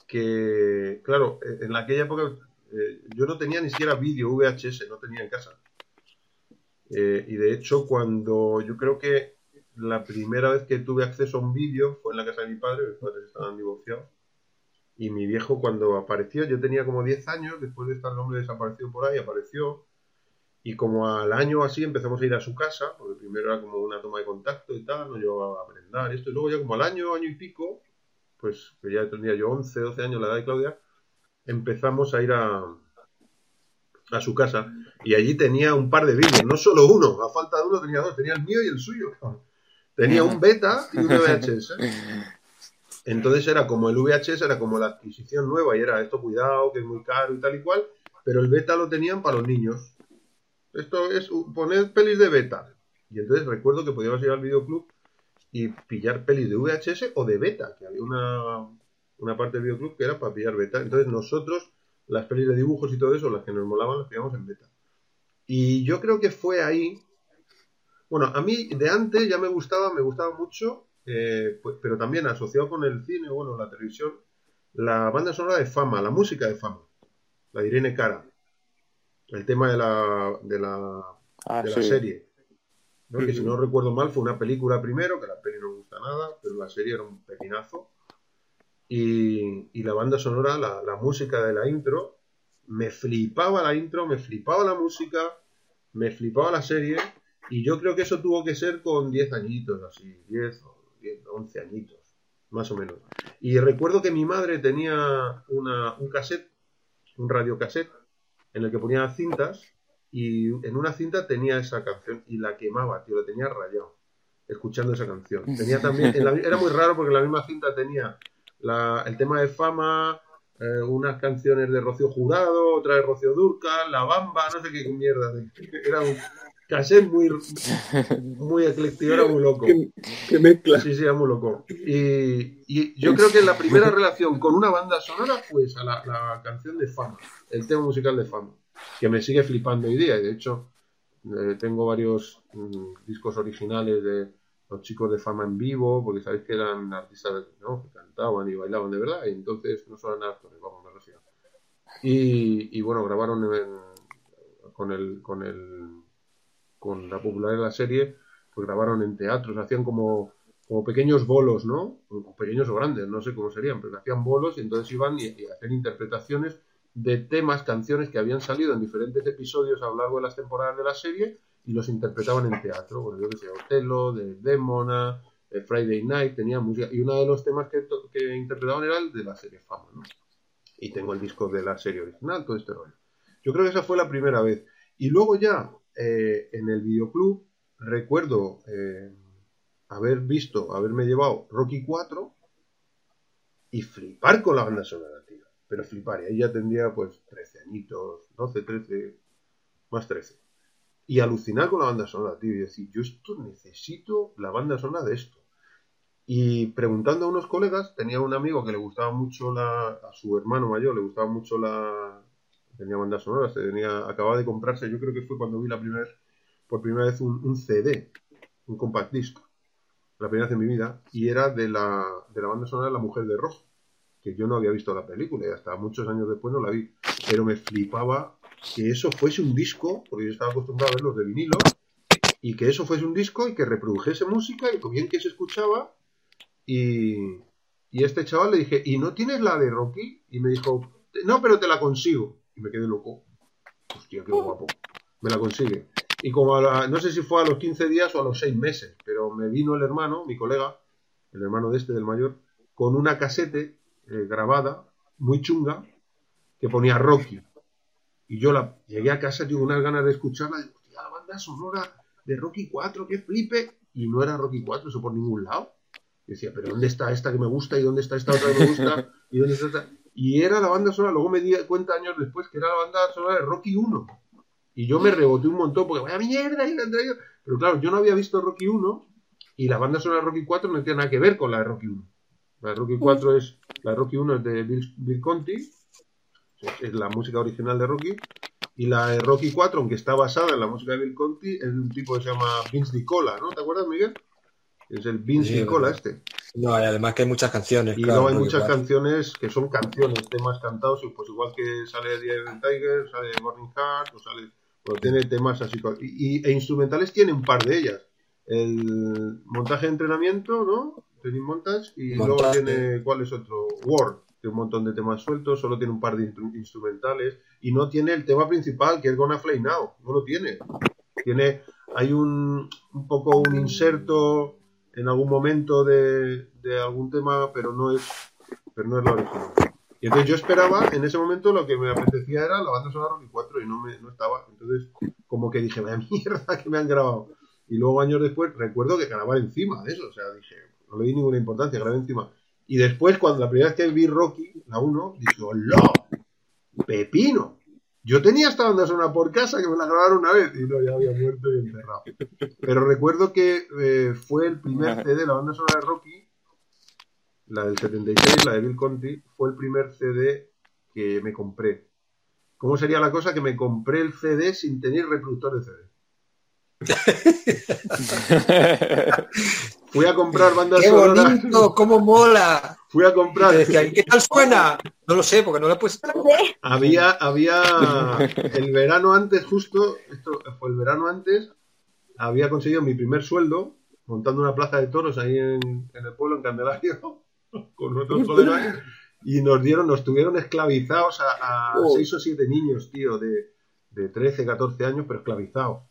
que claro, en aquella época eh, yo no tenía ni siquiera vídeo VHS, no tenía en casa. Eh, y de hecho, cuando yo creo que la primera vez que tuve acceso a un vídeo fue en la casa de mi padre, mis padres estaban divorciados. Y mi viejo cuando apareció, yo tenía como 10 años, después de estar el hombre desaparecido por ahí, apareció. Y como al año así empezamos a ir a su casa, porque primero era como una toma de contacto y tal, nos llevaba a brindar esto. Y luego ya como al año, año y pico, pues que ya tendría yo 11, 12 años la edad de Claudia, empezamos a ir a, a su casa y allí tenía un par de vídeos, no solo uno, a falta de uno tenía dos, tenía el mío y el suyo. Tenía un beta y un [laughs] VHS. Entonces era como el VHS, era como la adquisición nueva y era esto cuidado, que es muy caro y tal y cual, pero el beta lo tenían para los niños. Esto es poner pelis de beta. Y entonces recuerdo que podíamos ir al videoclub y pillar pelis de VHS o de beta, que había una, una parte del videoclub que era para pillar beta. Entonces nosotros, las pelis de dibujos y todo eso, las que nos molaban, las pillamos en beta. Y yo creo que fue ahí. Bueno, a mí de antes ya me gustaba, me gustaba mucho, eh, pues, pero también asociado con el cine, bueno, la televisión, la banda sonora de fama, la música de fama, la de Irene Cara, el tema de la, de la, Ah, de la serie. ¿no? Que si no recuerdo mal fue una película primero, que la peli no me gusta nada, pero la serie era un pepinazo. Y, y la banda sonora, la, la música de la intro, me flipaba la intro, me flipaba la música, me flipaba la serie. Y yo creo que eso tuvo que ser con 10 añitos, así, 10 o 10, 11 añitos, más o menos. Y recuerdo que mi madre tenía una, un cassette, un radiocassette, en el que ponía cintas y en una cinta tenía esa canción y la quemaba, tío, la tenía rayado escuchando esa canción. [laughs] Tenía también, en la- era muy raro porque en la misma cinta tenía la- el tema de fama, eh, unas canciones de Rocío Jurado, otra de Rocío Durcal, La Bamba, no sé qué mierda. de- Era un cassette muy, [laughs] muy ecléctico, era muy loco. ¿Qué, qué mezcla? Sí, sí, era muy loco. Y, y yo creo que la primera relación con una banda sonora fue esa, la, la canción de Fama, el tema musical de Fama, que me sigue flipando hoy día. Y de hecho, eh, tengo varios mm, discos originales de los chicos de Fama en vivo, porque sabéis que eran artistas ¿no? que cantaban y bailaban de verdad, y entonces no eran actores, vamos, me refiero. Y, y bueno, grabaron en- con el con el con la popularidad de la serie, pues grabaron en teatros, hacían como, como pequeños bolos, ¿no? Pequeños o grandes, no sé cómo serían, pero hacían bolos y entonces iban y, y hacían interpretaciones de temas, canciones que habían salido en diferentes episodios a lo largo de las temporadas de la serie y los interpretaban en teatro. Bueno, yo que sé, Otelo, de Demona, de Friday Night, tenía música. Y uno de los temas que, que interpretaban era el de la serie Fama, ¿no? Y tengo el disco de la serie original, todo este rollo. Yo creo que esa fue la primera vez. Y luego ya, eh, en el videoclub, recuerdo eh, haber visto, haberme llevado Rocky 4 y flipar con la banda sonora, tío. Pero flipar, y ahí ya tendría pues 13 añitos, 12, 13, más 13. Y alucinar con la banda sonora, tío, y decir, yo esto necesito la banda sonora de esto. Y preguntando a unos colegas, tenía un amigo que le gustaba mucho la, a su hermano mayor, le gustaba mucho la, tenía bandas sonoras, tenía, acababa de comprarse, yo creo que fue cuando vi la primera por primera vez un, un CD, un compact disc, la primera vez en mi vida, y era de la, de la banda sonora La Mujer de Rojo, que yo no había visto la película y hasta muchos años después no la vi, pero me flipaba que eso fuese un disco, porque yo estaba acostumbrado a ver los de vinilo, y que eso fuese un disco y que reprodujese música y con bien que se escuchaba, y, y este chaval le dije, ¿y no tienes la de Rocky? Y me dijo, no, pero te la consigo. Y me quedé loco. Hostia, qué guapo. Me la consigue. Y como a la- no sé si fue a los 15 días o a los 6 meses, pero me vino el hermano, mi colega, el hermano de este, del mayor, con una casete eh, grabada, muy chunga, que ponía Rocky. Y yo la llegué a casa, tuve unas ganas de escucharla, digo, hostia, la banda sonora de Rocky 4, que flipe. Y no era Rocky 4, eso por ningún lado. Y decía, pero ¿dónde está esta que me gusta? ¿Y dónde está esta otra que me gusta? ¿Y dónde está esta? Y era la banda sonora, luego me di cuenta años después que era la banda sonora de Rocky 1. Y yo me reboté un montón porque vaya mierda y la. Pero claro, yo no había visto Rocky 1 y la banda sonora de Rocky 4 no tiene nada que ver con la de Rocky 1. La de Rocky 4 es, la de Rocky 1 es de Bill, Bill Conti, es, es la música original de Rocky. Y la de Rocky 4, aunque está basada en la música de Bill Conti, es de un tipo que se llama Vince Nicola, ¿no? ¿Te acuerdas, Miguel? Es el Vince Sí, Nicola este. No, y además que hay muchas canciones. Y claro, luego hay muchas canciones que son canciones, temas cantados, y pues igual que sale Iron Tiger, sale Morning Heart, o sale, pues tiene temas así. Y, y- e instrumentales tiene un par de ellas. El montaje de entrenamiento, ¿no? Training Montage, y luego tiene, ¿cuál es otro? War, tiene un montón de temas sueltos, solo tiene un par de instru- instrumentales, y no tiene el tema principal, que es Gonna Fly Now, no lo tiene. Tiene, hay un, un poco un inserto en algún momento de, algún tema, pero no es, pero no es la original. Y entonces yo esperaba, en ese momento lo que me apetecía era la banda sonora Rocky 4 y no, me, no estaba. Entonces, como que dije, vaya mierda que me han grabado. Y luego años después, recuerdo que grabar encima de eso. O sea, dije, no le di ninguna importancia, grabé encima. Y después, cuando la primera vez que vi Rocky, la 1, dije, ¡hola! ¡Pepino! Yo tenía esta banda sonora por casa que me la grabaron una vez y no, ya había muerto y enterrado. Pero recuerdo que eh, fue el primer CD, la banda sonora de Rocky, la del 76, la de Bill Conti, fue el primer CD que me compré. ¿Cómo sería la cosa? Que me compré el CD sin tener reproductor de CD. [laughs] Fui a comprar bandas ¡Qué bonito! ¡Cómo mola! Fui a comprar. ¿qué tal suena? No lo sé, porque no lo he puesto. Había, había el verano antes, justo, esto fue el verano antes, había conseguido mi primer sueldo montando una plaza de toros ahí en, el pueblo, en Candelario, [laughs] con otros colegas, y nos dieron, nos tuvieron esclavizados a, a oh. seis o siete niños, tío, de, de 13, 14 años, pero esclavizados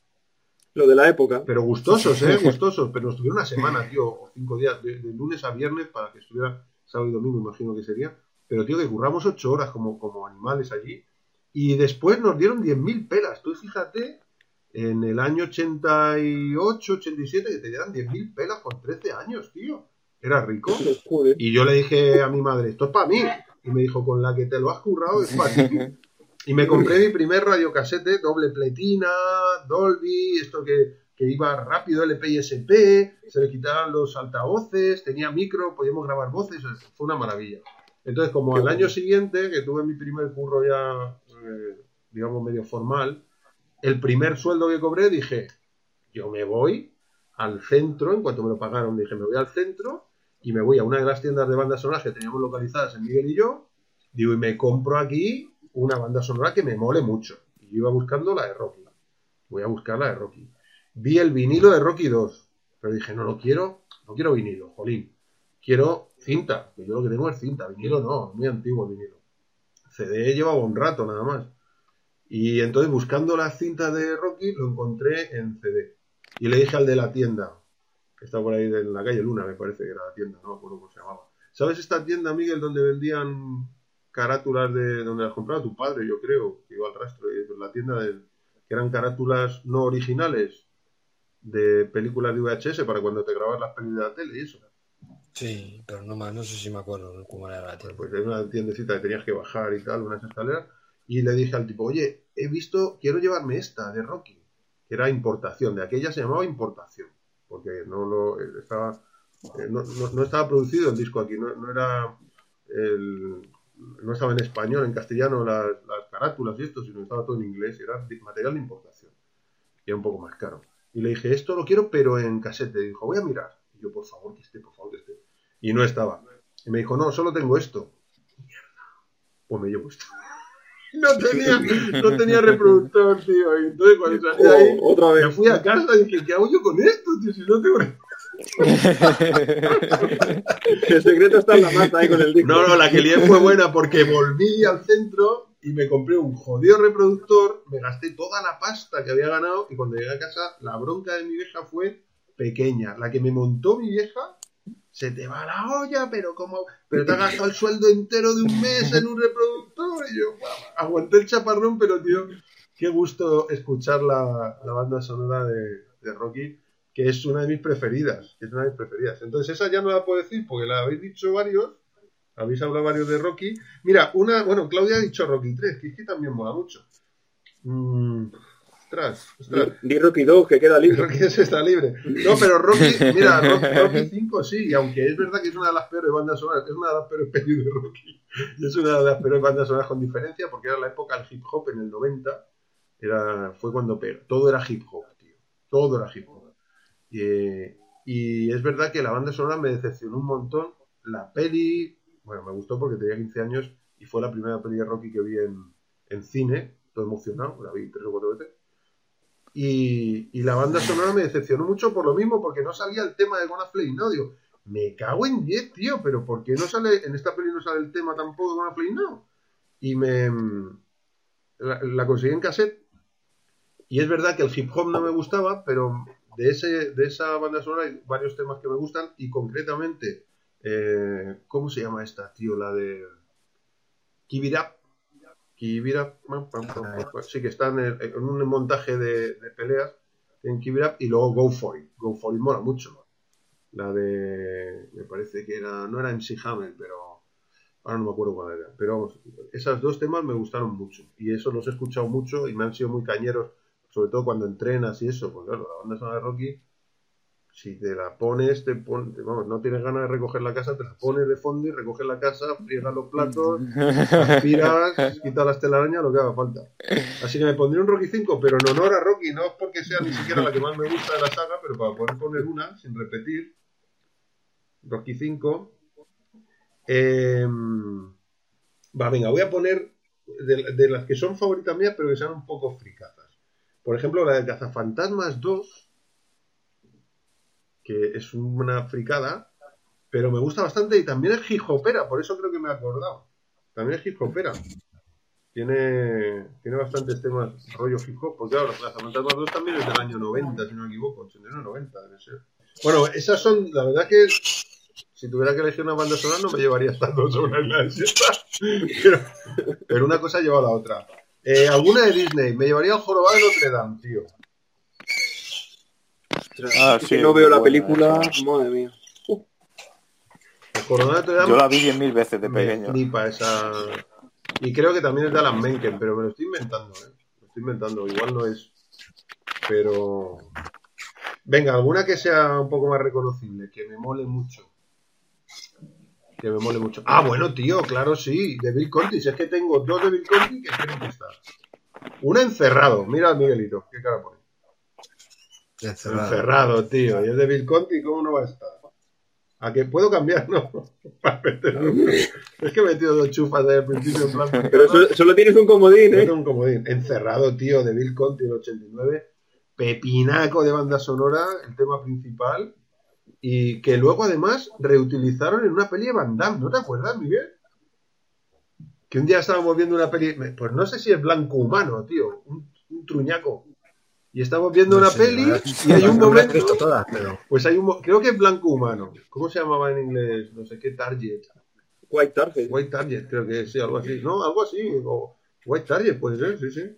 lo de la época. Pero gustosos, ¿eh? [laughs] Gustosos. Pero nos tuvieron una semana, tío, o cinco días, de, lunes a viernes para que estuviera sábado y domingo, imagino que sería. Pero, tío, que curramos ocho horas como, como animales allí. Y después nos dieron 10.000 pelas. Tú fíjate, en el año 88, 87, que te dieran 10.000 pelas con 13 años, tío. Era rico. [laughs] Y yo le dije a mi madre, esto es para mí. Y me dijo, con la que te lo has currado es para ti. [laughs] Y me compré mi primer radiocasete, doble pletina, Dolby, esto que, iba rápido, LP y SP, se le quitaban los altavoces, tenía micro, podíamos grabar voces, fue una maravilla. Entonces, como al año siguiente, que tuve mi primer curro ya, eh, digamos, medio formal, el primer sueldo que cobré dije, yo me voy al centro, en cuanto me lo pagaron, dije, me voy al centro y me voy a una de las tiendas de bandas sonoras que teníamos localizadas en Miguel y yo, digo, y me compro aquí una banda sonora que me mole mucho. Y yo iba buscando la de Rocky. Voy a buscar la de Rocky. Vi el vinilo de Rocky 2, pero dije, no lo quiero, no quiero vinilo, jolín. Quiero cinta, que yo lo que tengo es cinta, vinilo no, muy antiguo el vinilo. CD llevaba un rato nada más. Y entonces buscando la cinta de Rocky lo encontré en CD. Y le dije al de la tienda, que está por ahí en la calle Luna, me parece que era la tienda, no me acuerdo cómo se llamaba. ¿Sabes esta tienda, Miguel, donde vendían carátulas de donde las compraba tu padre, yo creo, que iba al rastro, y la tienda de, que eran carátulas no originales de películas de VHS para cuando te grabas las películas de la tele y eso. Sí, pero no más, no sé si me acuerdo cómo era la tienda. Pues era una tiendecita que tenías que bajar y tal, unas escaleras, y le dije al tipo, oye, he visto, quiero llevarme esta de Rocky, que era importación, de aquella se llamaba importación, porque no lo estaba, eh, no, no, estaba producido el disco aquí, no, no era el, no estaba en español, en castellano las, carátulas y esto, sino estaba todo en inglés, era material de importación. Y era un poco más caro. Y le dije, esto lo quiero, pero en casete. Y dijo, voy a mirar. Y yo, por favor, que esté, por favor, que esté. Y no estaba. Y me dijo, no, solo tengo esto. Pues me llevo esto. [laughs] No tenía, no tenía reproductor, tío. Y entonces cuando salí de ahí, oh, otra vez. me fui a casa y dije, ¿qué hago yo con esto, tío? Si no tengo el secreto está en la masa ahí con el disco. No, no, la que lié fue buena porque volví al centro y me compré un jodido reproductor, me gasté toda la pasta que había ganado y cuando llegué a casa la bronca de mi vieja fue pequeña. La que me montó mi vieja, se te va la olla, pero como, pero te has gastado el sueldo entero de un mes en un reproductor y yo aguanté el chaparrón, pero tío, qué gusto escuchar la, banda sonora de, de Rocky que es una de mis preferidas, que es una de mis preferidas. Entonces esa ya no la puedo decir porque la habéis dicho varios, habéis hablado varios de Rocky. Mira, una, bueno, Claudia ha dicho Rocky 3, que es que también mola mucho. Mm, ostras, ostras. Di Rocky 2, que queda libre. Rocky 2 está libre. No, pero Rocky, mira, Rocky, 5 sí, y aunque es verdad que es una de las peores bandas sonoras, es una de las peores pelis de Rocky. Y es una de las peores bandas sonoras con diferencia porque era la época del hip hop en el 90. Era, fue cuando todo era hip hop, tío. Todo era hip hop y es verdad que la banda sonora me decepcionó un montón. La peli, bueno, me gustó porque tenía 15 años y fue la primera peli de Rocky que vi en, cine, todo emocionado, la vi tres o cuatro veces. Y, la banda sonora me decepcionó mucho por lo mismo, porque no salía el tema de Gonna Flame Now. Digo, me cago en 10, tío, pero ¿por qué no sale, en esta peli no sale el tema tampoco de Gonna Flame Now? Y me. La, la conseguí en cassette. Y es verdad que el hip hop no me gustaba, pero de, ese, de esa banda sonora hay varios temas que me gustan y concretamente, eh, ¿cómo se llama esta, tío? La de... Kibirap. Kibirap. Sí, que están en, un montaje de, peleas en Kibirap y luego Go For It. Go For It mola mucho. La de. Me parece que era. No era en Hammer, pero. Ahora no me acuerdo cuál era. Pero vamos, esos dos temas me gustaron mucho. Y eso los he escuchado mucho y me han sido muy cañeros. Sobre todo cuando entrenas y eso. Pues claro, la banda sonora de Rocky si te la pones, te vamos, no tienes ganas de recoger la casa, te la pones de fondo y recoges la casa, friegas los platos, [laughs] aspiras, quitas las telarañas, lo que haga falta. Así que me pondría un Rocky 5, pero en honor a Rocky, no porque sea ni siquiera la que más me gusta de la saga, pero para poder poner una, sin repetir, Rocky 5. Em, va, venga, voy a poner de, de, las que son favoritas mías, pero que sean un poco fricazas. Por ejemplo, la de Cazafantasmas 2 que es una fricada, pero me gusta bastante y también es hip hopera, por eso creo que me he acordado. También es hip hopera. Tiene, tiene bastantes temas rollo hip porque claro, las Fantasmas 2 también es del año 90, si no me equivoco, 89, 90 debe ser. Bueno, esas son, la verdad que si tuviera que elegir una banda sonora no me llevaría estas dos horas pero, pero una cosa lleva a la otra. Eh, alguna de Disney, me llevaría al jorobado de Notre Dame, tío. Ah, si no veo la película, madre mía. Yo la vi diez mil veces de pequeño. esa. Y creo que también es de Alan Menken, pero me lo estoy inventando, ¿eh? Lo estoy inventando, igual no es. Pero. Venga, alguna que sea un poco más reconocible, que me mole mucho. Que me mole mucho. Ah, bueno, tío, claro, sí, de Bill Conti. Si es que tengo dos de Bill Conti que tienen que estar. Una encerrado, mira Miguelito, qué cara pone. Encerrado. tío. Y es de Bill Conti, ¿cómo no va a estar? ¿A que puedo cambiar? [laughs] No. es que he metido dos chufas desde el principio en plan. Pero solo, tienes un comodín, ¿eh? un comodín. Encerrado, tío, de Bill Conti, el 89. Pepinaco de banda sonora, el tema principal. Y que luego además reutilizaron en una peli de Van Damme. ¿No te acuerdas, Miguel? Que un día estábamos viendo una peli. Pues no sé si es blanco humano, tío. un truñaco y estamos viendo una peli y hay un momento. Pues hay un. Creo que es blanco humano. ¿Cómo se llamaba en inglés? No sé qué, Target. White Target. White Target, creo que sí, algo así. No, algo así. White Target, puede ser, sí, sí.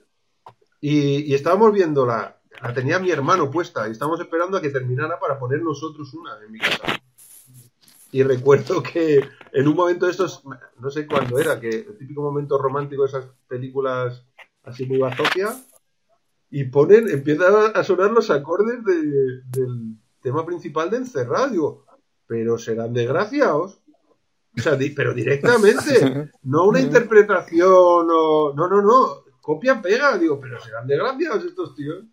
Y, y estábamos viendo la. La tenía mi hermano puesta y estábamos esperando a que terminara para poner nosotros una en mi casa. Y recuerdo que en un momento de estos, no sé cuándo era, que el típico momento romántico de esas películas así muy bazofia, y ponen, empiezan a sonar los acordes del tema principal de Encerrado. Digo, pero serán desgraciados. O sea, pero directamente, [laughs] no una interpretación o... No, no, no, copia pega. Digo, pero serán desgraciados estos tíos.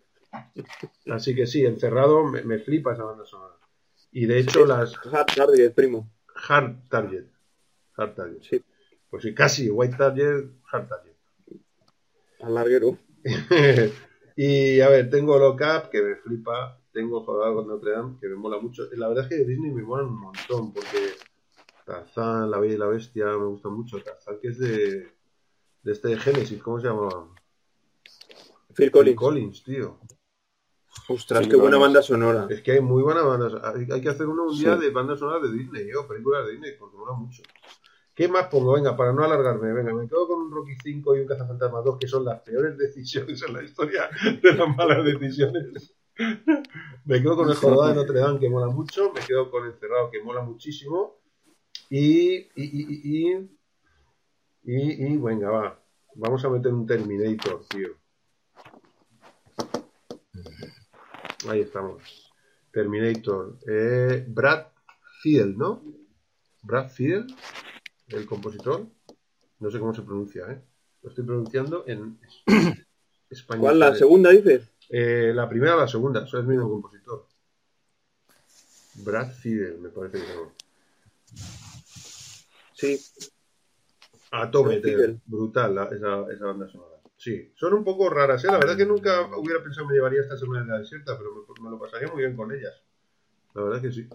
Así que sí, Encerrado me, flipa esa banda sonora. Y de hecho las... Hard Target, primo. Hard Target. Hard Target. Sí. Pues sí, casi, White Target, Hard Target. Al larguero. [laughs] Y a ver, tengo Lockup, que me flipa. Tengo Jodado con Notre Dame, que me mola mucho. La verdad es que de Disney me mola un montón, porque Tarzán, La Bella y la Bestia, me gusta mucho. Tarzán, que es de, de este de Genesis, ¿cómo se llama? Phil Collins. Collins, tío. Ostras, qué buena banda sonora. Es que hay muy buena banda sonora. Hay, que hacer uno un día de banda sonora de Disney, yo, películas de Disney, porque mola mucho. ¿Qué más pongo? Venga, para no alargarme, venga, me quedo con un Rocky 5 y un Cazafantasma 2, que son las peores decisiones en la historia de las malas decisiones. me quedo con el Jorobado de Notre Dame, que mola mucho. Me quedo con el Cerrado, que mola muchísimo. Y, y, y, y, y, y venga, va. Vamos a meter un Terminator, tío. Ahí estamos. Terminator. Eh, Brad Field, ¿no? Brad Field el compositor. No sé cómo se pronuncia, ¿eh? Lo estoy pronunciando en [coughs] español. ¿Cuál, la segunda dices? Eh, la primera o la segunda, soy el mismo compositor. Brad Fidel, me parece que no. Sí. Atometer, brutal esa, esa, banda sonora. Sí, son un poco raras, ¿eh? La verdad que nunca hubiera pensado que me llevaría esta semana de la desierta, pero me, me, lo pasaría muy bien con ellas. La verdad que sí.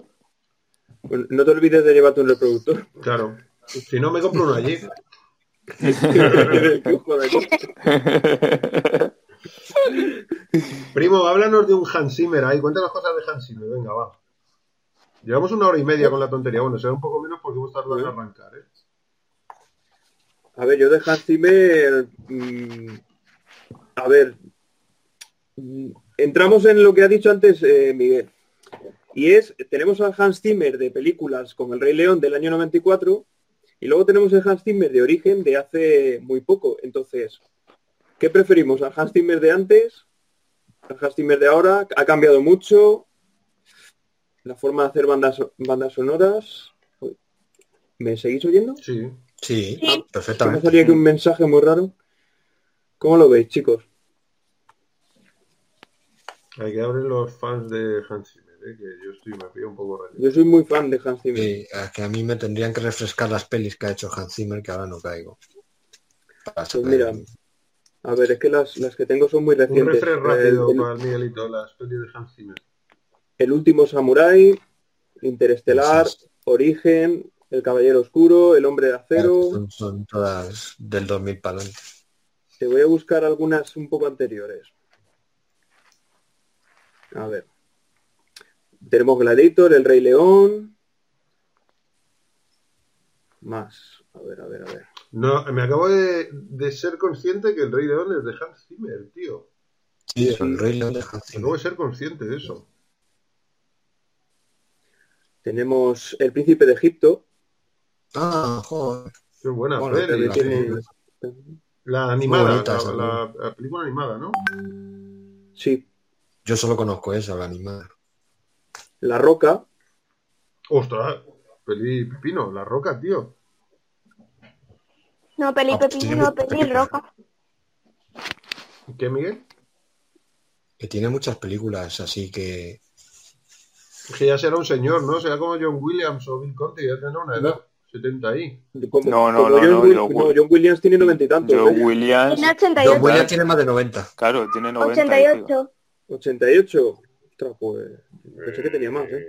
Pues no te olvides de llevarte un reproductor. Claro. Si no, me compro uno allí. [laughs] Primo, háblanos de un Hans Zimmer ahí. Cuéntanos cosas de Hans Zimmer. Venga, va. Llevamos una hora y media con la tontería. Bueno, será un poco menos porque hemos tardado en arrancar, ¿eh? A ver, yo de Hans Zimmer... mm, a ver, mm, entramos en lo que ha dicho antes eh, Miguel. Y es, tenemos al Hans Zimmer de películas con El Rey León del año 94 y luego tenemos el Hans Zimmer de origen de hace muy poco. Entonces, ¿qué preferimos? ¿Al Hans Zimmer de antes? ¿Al Hans Zimmer de ahora? ¿Ha cambiado mucho? ¿La forma de hacer bandas, bandas sonoras? ¿Me seguís oyendo? Sí. Sí, Sí. Perfectamente. salía aquí un mensaje muy raro. ¿Cómo lo veis, chicos? Hay que abrir los fans de Hans Zimmer, ¿eh? que yo estoy, me pillo un poco raro. Yo soy muy fan de Hans Zimmer. Sí, es que a mí me tendrían que refrescar las pelis que ha hecho Hans Zimmer, que ahora no caigo. Para Pues mira, a ver, es que las, las que tengo son muy Un recientes. refresh El, rápido el- para el Miguelito, las pelis de Hans Zimmer. El último Samurai, Interestelar. Origen, El Caballero Oscuro, El Hombre de Acero. son, son todas del 2000 para adelante. Te voy a buscar algunas un poco anteriores. A ver. Tenemos Gladiator, El Rey León. Más. A ver, a ver, a ver. No, me acabo de, de ser consciente que el Rey León es de Hans Zimmer, tío. Sí, el Rey León de Hans Acabo Zimmer. de ser consciente de eso. Tenemos El Príncipe de Egipto. Ah, joder. Qué buena Bueno, peli. Tiene... La animada, bonita la, esa, la- la película animada, ¿no? Sí. Yo solo conozco esa, la animada. La Roca. Ostras, peli pepino, La Roca, tío. No, peli Ah, pepino, tiene no, peli roca. ¿Qué, Miguel? Que tiene muchas películas, así que... Es que ya será un señor, ¿no? Será como John Williams o Bill Conti, ya tendrá una edad. 70 ahí. Como, No, no, como no, John, no, Will- John no, John Williams tiene noventa y tantos. Joe ¿eh? Williams, Tiene John 88. Williams tiene más de 90. claro, tiene 90. y 88. 88. Ostras, pues pensé que tenía más, ¿eh?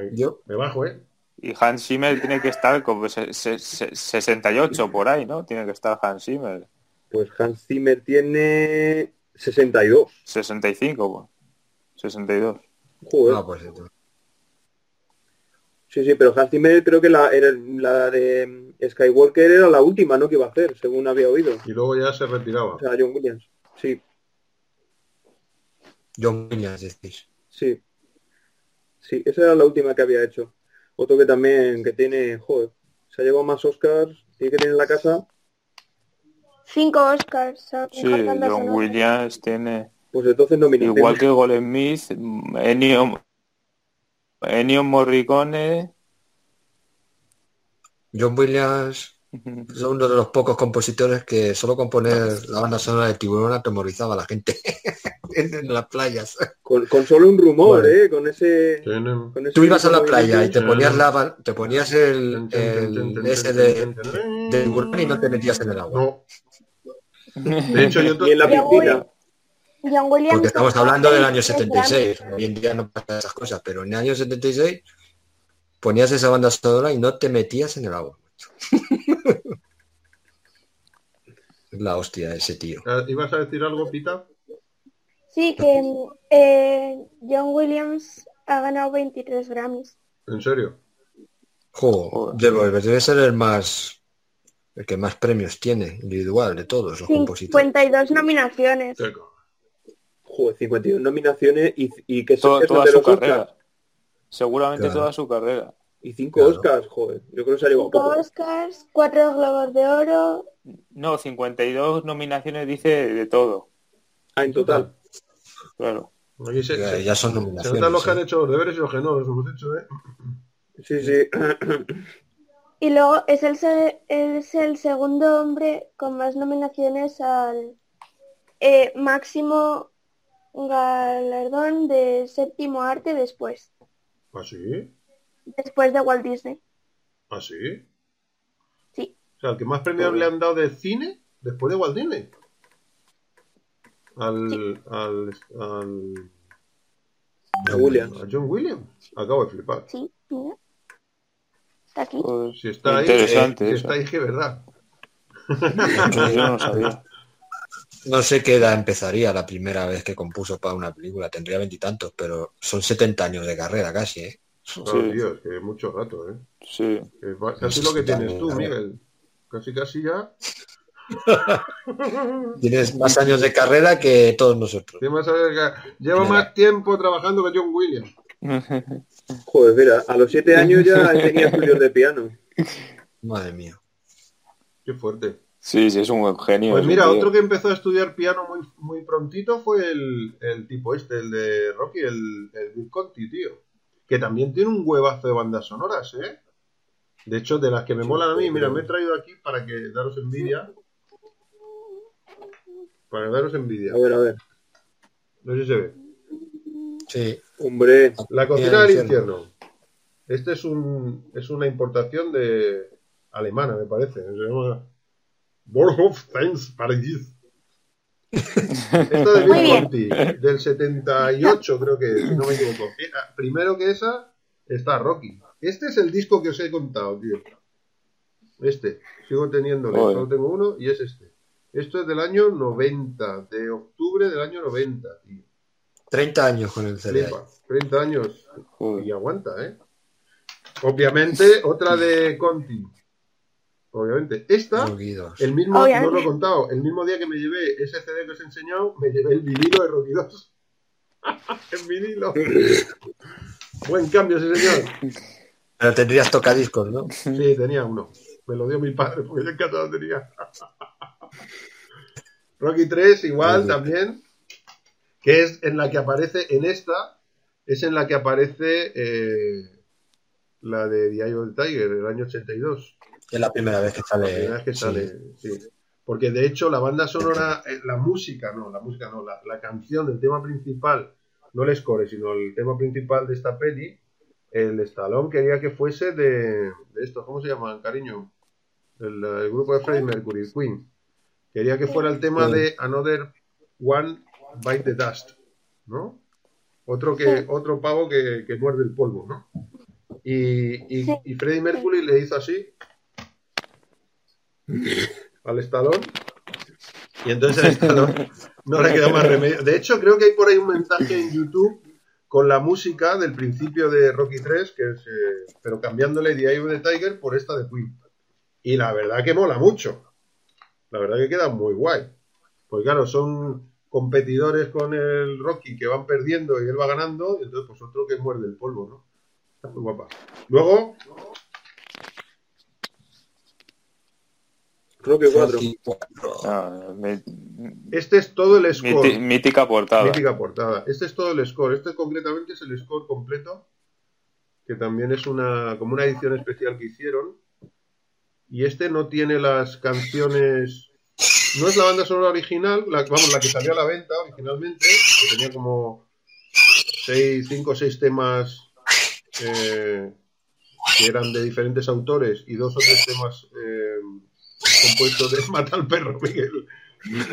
Eh, Yo, Me bajo, ¿eh? Y Hans Zimmer tiene que estar como se- se- se- 68 por ahí, ¿no? Tiene que estar Hans Zimmer. Pues Hans Zimmer tiene 62. 65, pues. 62. Joder. ah, pues entonces. Sí, sí, pero Hans Zimmer creo que la, era, la de mm, Skywalker era la última, ¿no? Que iba a hacer, según había oído. Y luego ya se retiraba. O sea, John Williams. Sí, John Williams, decís. sí. Sí, esa era la última que había hecho. Otro que también, que tiene, joder, se ha llevado más Oscars, tiene que tener en la casa, Cinco Oscars. Sí, John. Williams tiene... pues entonces nominación. Igual que Golem Smith, Ennio, Ennio Morricone... John Williams es uno de los pocos compositores que solo componer la banda sonora de Tiburón atemorizaba a la gente [laughs] en, las playas. Con, con solo un rumor, Bueno. ¿eh? Con ese... Tienen- Con ese Tú ibas a la playa y te ponías la te ponías el, el ese de, de tiburón y no te metías en el agua. No. [laughs] De hecho, yo... Y en la piscina. John Williams. Porque estamos hablando del el- año el 76. Hoy en día no pasan esas cosas, pero en el año 76 ponías esa banda sonora y no te metías en el agua. Es [laughs] la hostia ese tío. ¿Ibas a decir algo, Pita? Sí, que eh, John Williams ha ganado 23 Grammys. ¿En serio? Jo, debe, debe ser el más el que más premios tiene individual de todos los compositores. 52 nominaciones. Joder, 52 nominaciones y, y que Toda, son toda de su los Oscars. carrera. Seguramente Claro. toda su carrera. Y cinco Claro. Oscars, joder. Yo creo que se ha llevado Cinco poco. Oscars, cuatro Globos de Oro. No, 52 nominaciones dice de todo. Ah, en total. Claro. Aquí se, Ya, se- ya son se nominaciones. notan los que han ¿eh? hecho los deberes y los que no los hemos hecho, ¿eh? Sí, sí. Y luego es el, se- es el segundo hombre con más nominaciones al eh, máximo galardón de séptimo arte después, ¿Ah, sí? después de Walt Disney. ¿Ah, sí? Sí. O sea, el que más premios le han dado de cine después de Walt Disney. Al, al, al, A Williams. a John Williams. Acabo de flipar. Sí, mira. Está aquí. Pues, Si está ahí, interesante eh, si está ahí, que verdad. Yo no sabía. No sé qué edad empezaría la primera vez que compuso para una película. Tendría veintitantos, pero son 70 años de carrera casi, ¿eh? Sí. que mucho rato, ¿eh? Sí. Casi lo que tienes tú, Miguel. casi casi ya. [laughs] Tienes más años de carrera que todos nosotros. Llevo más tiempo trabajando que John Williams. [laughs] Joder, mira, a los siete años ya tenía estudios de piano. Madre mía. Qué fuerte. Sí, sí, es un genio. Pues mira, otro que empezó a estudiar piano muy, muy prontito fue el, tipo este, el de Rocky, el, el Bill Conti, tío. Que también tiene un huevazo de bandas sonoras, ¿eh? De hecho, de las que me molan a mí, mira, me he traído aquí para que daros envidia. Para daros envidia. A ver, a ver. No sé si se ve. Sí. Hombre. La cocina del infierno. Este es un es una importación de alemana, me parece. Se llama Borhof Thanks Paris. [laughs] Esta de Bill Conti, del 78, creo que, no me equivoco. Eh, ah, primero que esa está Rocky. Este es el disco que os he contado, tío. Este. Sigo teniéndolo. Solo tengo uno y es este. Esto es del año 90, de octubre del año 90, tío. 30 años con el CD. 30 años. Y aguanta, ¿eh? Obviamente, otra de Conti. Obviamente. Esta, el mismo, no lo he contado, el mismo día que me llevé ese CD que os he enseñado, me llevé el vinilo de Rocky 2. en vinilo. Buen cambio ese señor. Pero tendrías tocadiscos, ¿no? Sí, tenía uno. Me lo dio mi padre porque yo en casa lo tenía. [laughs] Rocky 3 igual también, que es en la que aparece, en esta, es en la que aparece eh, la de of the Tiger, del año 82. Es la primera vez que sale. La primera vez que sale, sí. Porque de hecho la banda sonora, eh, la música, no, la música no, la, la canción del tema principal, no el score, sino el tema principal de esta peli, el Stallone quería que fuese de, de esto, ¿cómo se llama, cariño? El, el grupo de Freddie Mercury, Queen. Quería que fuera el tema de Another One Bite the Dust, ¿no? Otro, que, otro pavo que, muerde el polvo, ¿no? Y, y, Freddie Mercury le hizo así [laughs] al Stallone y entonces el Stallone no le quedó más remedio. De hecho, creo que hay por ahí un mensaje en YouTube con la música del principio de Rocky 3, que es, eh, pero cambiándole The Eye of the Tiger por esta de Queen. Y la verdad que mola mucho la verdad que queda muy guay. Pues claro, son competidores con el Rocky que van perdiendo y él va ganando, y entonces pues otro que muerde el polvo, ¿no? Está muy guapa. Luego... Rocky 4. Ah, este es todo el score. mítica portada. Mítica portada. Este es todo el score. Este concretamente es el score completo, que también es una como una edición especial que hicieron y este no tiene las canciones. No es la banda sonora original, la, vamos, la que salió a la venta originalmente, que tenía como 5 o 6 temas eh, que eran de diferentes autores y dos o tres temas eh, compuestos de Mata al perro, Miguel.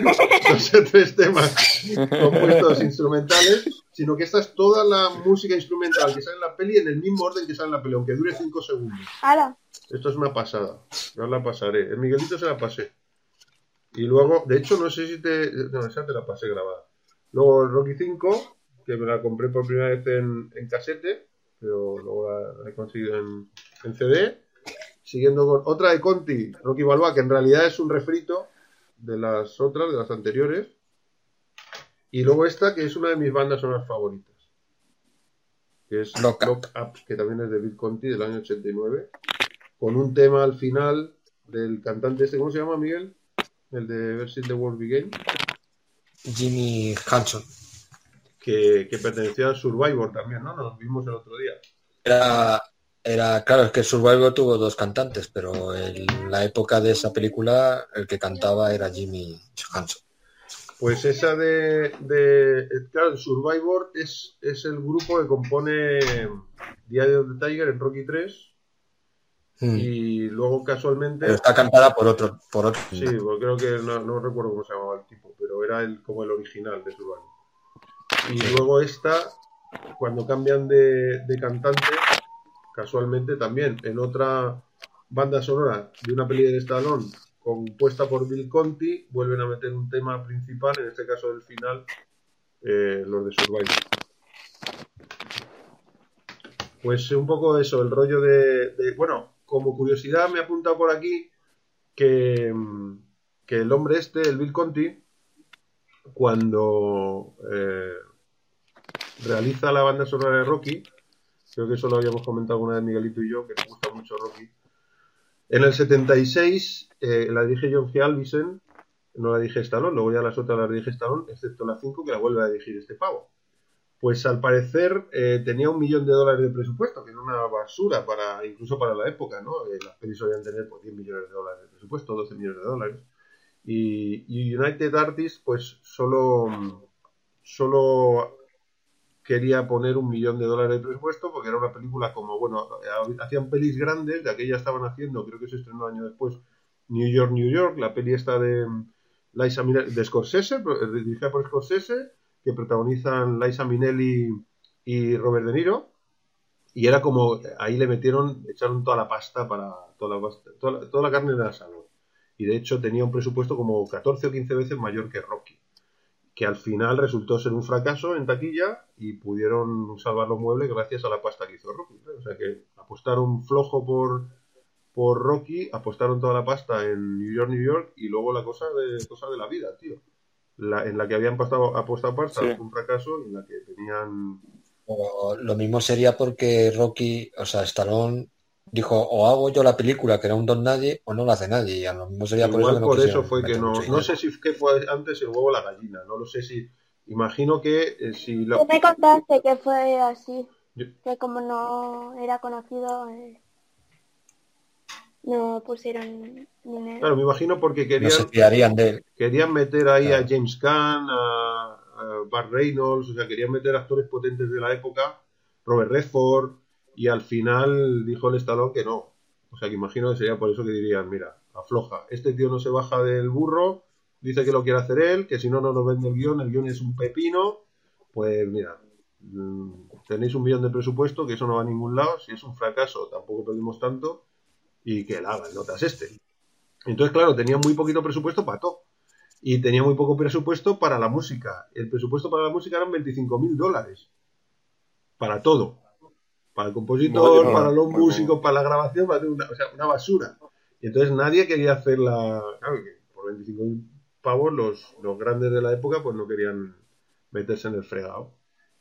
Dos o tres temas compuestos instrumentales, sino que esta es toda la música instrumental que sale en la peli en el mismo orden que sale en la peli, aunque dure 5 segundos. Esto es una pasada. Ya la pasaré. El Miguelito se la pasé. Y luego, de hecho, no sé si te. No, esa te la pasé grabada. Luego el Rocky 5, que me la compré por primera vez en, en casete, pero luego la, he conseguido en, en, CD. Siguiendo con otra de Conti, Rocky Balboa, que en realidad es un refrito de las otras, de las anteriores. Y luego esta, que es una de mis bandas sonoras favoritas. Que es Lock Up, que también es de Bill Conti del año 89 con un tema al final del cantante este, ¿cómo se llama, Miguel? El de Versus the World Begin. Jimmy Hanson. Que, que pertenecía a Survivor también, ¿no? Nos vimos el otro día. Era, era, claro, es que Survivor tuvo dos cantantes, pero en la época de esa película el que cantaba era Jimmy Hanson. Pues esa de, de claro, Survivor es, es el grupo que compone Diario the Tiger en Rocky 3 Mm. Y luego casualmente. Pero está cantada por otro. Por otro. Sí, porque creo que no, recuerdo cómo se llamaba el tipo, pero era el, como el original de su banda. Y luego esta, cuando cambian de, de cantante, casualmente también en otra banda sonora de una peli de Stallone compuesta por Bill Conti, vuelven a meter un tema principal, en este caso del final, eh, los de Survivor. Pues un poco eso, el rollo de, bueno, como curiosidad me he apuntado por aquí que, que el hombre este, el Bill Conti, cuando eh, realiza la banda sonora de Rocky, creo que eso lo habíamos comentado alguna vez Miguelito y yo, que nos gusta mucho Rocky. En el 76 eh, la dirige John G. Alvisen, no la dirige Stallone, luego ya las otras las dirige Stallone, excepto la 5 que la vuelve a dirigir este pavo. Pues al parecer eh, tenía un millón de dólares de presupuesto, que era una basura para incluso para la época, ¿no? Eh, las pelis solían tener pues, 10 millones de dólares de presupuesto, 12 millones de dólares. Y, United Artists, pues solo, solo quería poner un millón de dólares de presupuesto porque era una película como, bueno, hacían pelis grandes, de aquella estaban haciendo, creo que se estrenó un año después, New York, New York, la peli esta de Liza de Scorsese, dirigida por Scorsese, que protagonizan Liza Minnelli y Robert De Niro. Y era como, ahí le metieron, echaron toda la pasta para, toda la, toda, toda la carne de la salud. Y de hecho tenía un presupuesto como 14 o 15 veces mayor que Rocky que al final resultó ser un fracaso en taquilla y pudieron salvar los muebles gracias a la pasta que hizo Rocky. O sea que apostaron flojo por, por Rocky, apostaron toda la pasta en New York, New York y luego la cosa de, cosa de la vida, tío. La, en la que habían apostado, apostado pasta un fracaso y en la que tenían... lo mismo sería porque Rocky, o sea, Stallone dijo o hago yo la película que era un don nadie o no la hace nadie y a lo mismo sería por eso, que no por eso fue que no no sé si fue antes el huevo o la gallina no lo sé si imagino que eh, si lo me contaste que fue así que como no era conocido eh, no pusieron dinero. Claro me imagino porque querían querían meter ahí a James Caan a, a Bart Reynolds o sea querían meter actores potentes de la época Robert Redford y al final dijo el Stallone que no. O sea que imagino que sería por eso que dirían, mira, afloja, este tío no se baja del burro, dice que lo quiere hacer él, que si no, no nos vende el guion, el guion es un pepino, pues mira, mm, tenéis un millón de presupuesto, que eso no va a ningún lado, si es un fracaso tampoco perdimos tanto, y que la hagan notas este. Entonces, claro, tenía muy poquito presupuesto para todo. Y tenía muy poco presupuesto para la música. El presupuesto para la música eran 25 mil dólares. Para todo para el compositor, para los músicos, para la grabación, para una, o sea, una basura. Y entonces nadie quería hacer la... Claro, que por 25 pavos los, los grandes de la época pues no querían meterse en el fregado.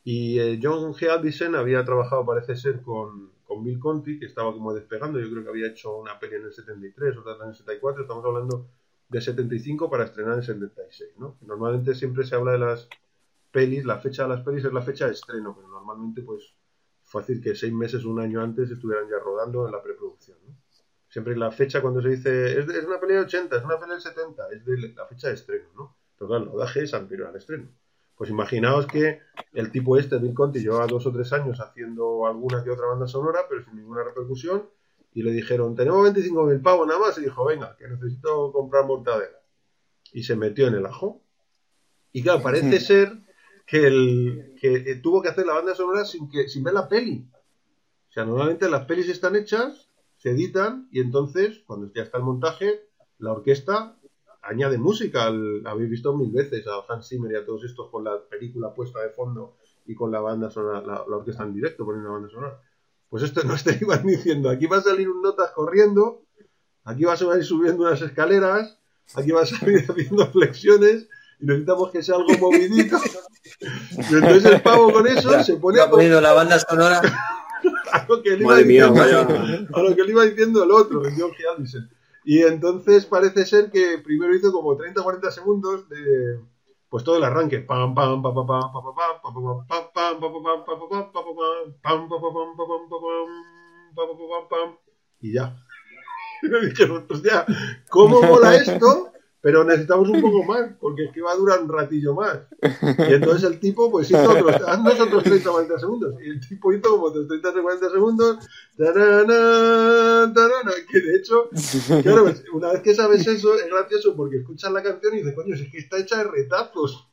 Y eh, John G. Aldisen había trabajado, parece ser, con, con, Bill Conti, que estaba como despegando. Yo creo que había hecho una peli en el 73, otra en el 74. Estamos hablando de 75 para estrenar en el 76, ¿no? Normalmente siempre se habla de las pelis, la fecha de las pelis es la fecha de estreno, pero normalmente pues fácil que seis meses, un año antes estuvieran ya rodando en la preproducción. Siempre la fecha cuando se dice, es, una pelea de 80, es una pelea del 70, es de la fecha de estreno, ¿no? Pero claro, el rodaje es anterior al estreno. Pues imaginaos que el tipo este, Bill Conti, llevaba dos o tres años haciendo alguna que otra banda sonora, pero sin ninguna repercusión, y le dijeron, tenemos 25.000 pavos nada más, y dijo, venga, que necesito comprar mortadela. Y se metió en el ajo. Y claro, parece ser que, el, que tuvo que hacer la banda sonora sin, que, sin ver la peli. O sea, normalmente las pelis están hechas, se editan y entonces, cuando ya está el montaje, la orquesta añade música. habéis visto mil veces a Hans Zimmer y a todos estos con la película puesta de fondo y con la banda sonora, la, orquesta en directo poniendo la banda sonora. Pues esto no te iban [laughs] diciendo, aquí va a salir un notas corriendo, aquí vas a ir subiendo unas escaleras, aquí vas a ir [laughs] haciendo flexiones y necesitamos que sea algo movidito. Y entonces el pavo con eso se pone a poniendo la banda sonora. a, lo que le iba diciendo, a lo que le iba diciendo el otro, el George Allison. Y entonces parece ser que primero hizo como 30 o 40 segundos de pues todo el arranque pam pam pam pam pam pam pam pam pam pam pam pam pam pam pam y ya. Y me dijeron, hostia, ¿cómo mola esto? Pero necesitamos un poco más, porque es que va a durar un ratillo más. Y entonces el tipo, pues hizo otros, haznos otros 30 o 40 segundos. Y el tipo hizo como otros 30 o 40 segundos, tarana, tarana, que de hecho, claro, pues, una vez que sabes eso, es gracioso porque escuchas la canción y dices, coño, es que está hecha de retazos.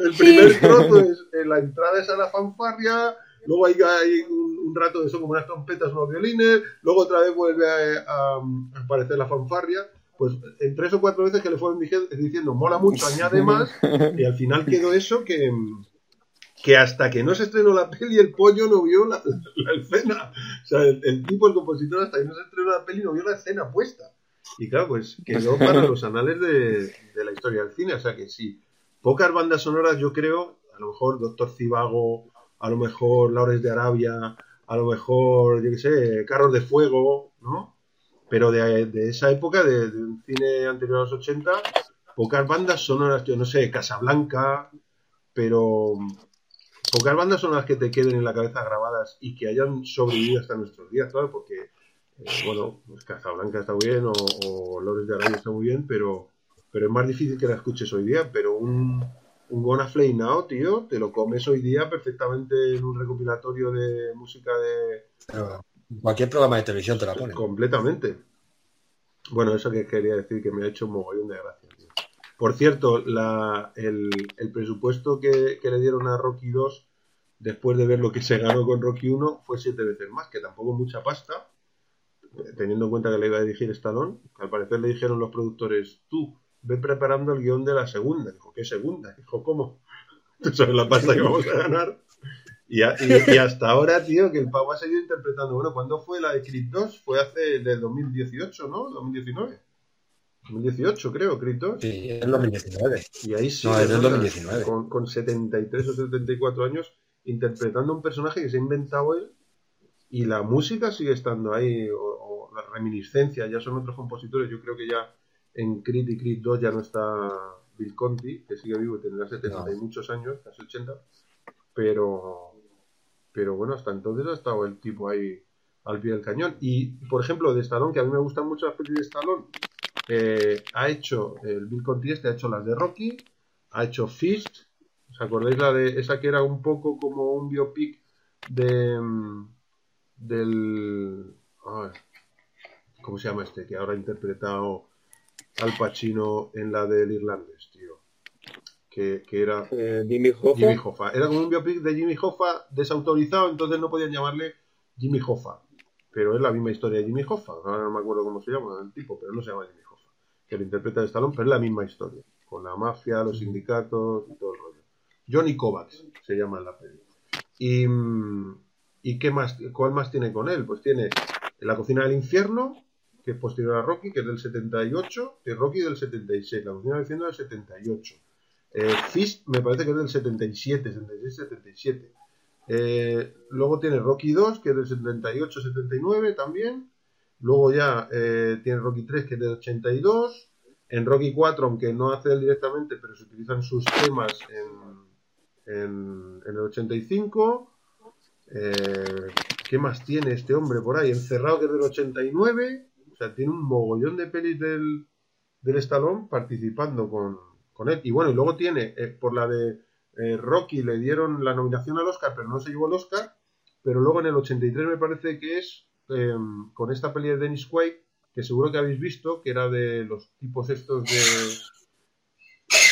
el primer trozo es, la entrada es a la fanfarria, luego hay, hay un, rato de eso como unas trompetas, unos violines, luego otra vez vuelve a, a aparecer la fanfarria pues en tres o cuatro veces que le fueron diciendo mola mucho, añade más, y al final [laughs] quedó eso que, que hasta que no se estrenó la peli el pollo no vio la, escena. O sea, el, tipo, el compositor, hasta que no se estrenó la peli no vio la escena puesta. Y claro, pues quedó [laughs] para los anales de, la historia del cine. O sea que sí, pocas bandas sonoras, yo creo, a lo mejor Doctor Cibago, a lo mejor Laures de Arabia, a lo mejor, yo qué sé, Carros de Fuego, ¿no? Pero de, esa época, de, un cine anterior a los 80, pocas bandas sonoras, yo no sé, Casablanca, pero pocas bandas son las que te queden en la cabeza grabadas y que hayan sobrevivido hasta nuestros días, claro, porque, eh, bueno, pues Casablanca está muy bien o, o Lores de Arabia está muy bien, pero, pero es más difícil que la escuches hoy día, pero un, un Gonna Flay Now, tío, te lo comes hoy día perfectamente en un recopilatorio de música de... cualquier programa de televisión te la pone. Completamente. Bueno, eso que quería decir que me ha hecho un mogollón de gracia. Por cierto, el, presupuesto que, le dieron a Rocky 2 después de ver lo que se ganó con Rocky 1 fue siete veces más, que tampoco mucha pasta, teniendo en cuenta que le iba a dirigir Stallone. Al parecer le dijeron los productores, tú, ve preparando el guion de la segunda. Dijo, ¿qué segunda? Dijo, ¿cómo? [laughs] Tú sabes la pasta que vamos a ganar. Y, hasta ahora, tío, que el pavo ha seguido interpretando. Bueno, ¿cuándo fue la de Creed 2? Fue hace del 2018, ¿no? 2019. 2018, creo, Crito. Sí, es 2019. Y ahí sí. No, del 2019. Con, con 73 o 74 años, interpretando un personaje que se ha inventado él y la música sigue estando ahí, o, la reminiscencia, ya son otros compositores. Yo creo que ya en Creed y Creed 2 ya no está Bill Conti, que sigue vivo y tendrá 70 y muchos años, casi 80. Pero, pero bueno, hasta entonces ha estado el tipo ahí al pie del cañón. Y, por ejemplo, de Stallone, que a mí me gustan mucho las películas de Stallone, eh, ha hecho, el Bill Conti este ha hecho las de Rocky, ha hecho Fist, ¿os acordáis la de esa que era un poco como un biopic de mm, del ¿cómo se llama este? que ahora ha interpretado al Pacino en la del irlandés, Que, era eh, Jimmy, Hoffa. Era como un biopic de Jimmy Hoffa desautorizado, entonces no podían llamarle Jimmy Hoffa. Pero es la misma historia de Jimmy Hoffa. Ahora no me acuerdo cómo se llama el tipo, pero no se llama Jimmy que lo interpreta de Stallone, pero es la misma historia, con la mafia, los sindicatos y todo el rollo. Johnny Kovacs se llama en la peli. Y, ¿Y qué más? ¿Cuál más tiene con él? Pues tiene La cocina del infierno, que es posterior a Rocky, que es del 78, y Rocky del 76. La cocina del infierno del 78. Eh, Fist me parece que es del 77, 76, 77. luego tiene Rocky 2, que es del 78, 79 también. Luego ya eh, tiene Rocky 3 que es de 82. En Rocky 4, aunque no hace él directamente, pero se utilizan sus temas en, en, el 85. Eh, ¿Qué más tiene este hombre por ahí? Encerrado que es del 89. O sea, tiene un mogollón de pelis del, del participando con, con él. Y bueno, y luego tiene, eh, por la de Rocky le dieron la nominación al Oscar, pero no se llevó el Oscar. Pero luego en el 83 me parece que es Em, con esta peli de Dennis Quaid, que seguro que habéis visto, que era de los tipos estos de...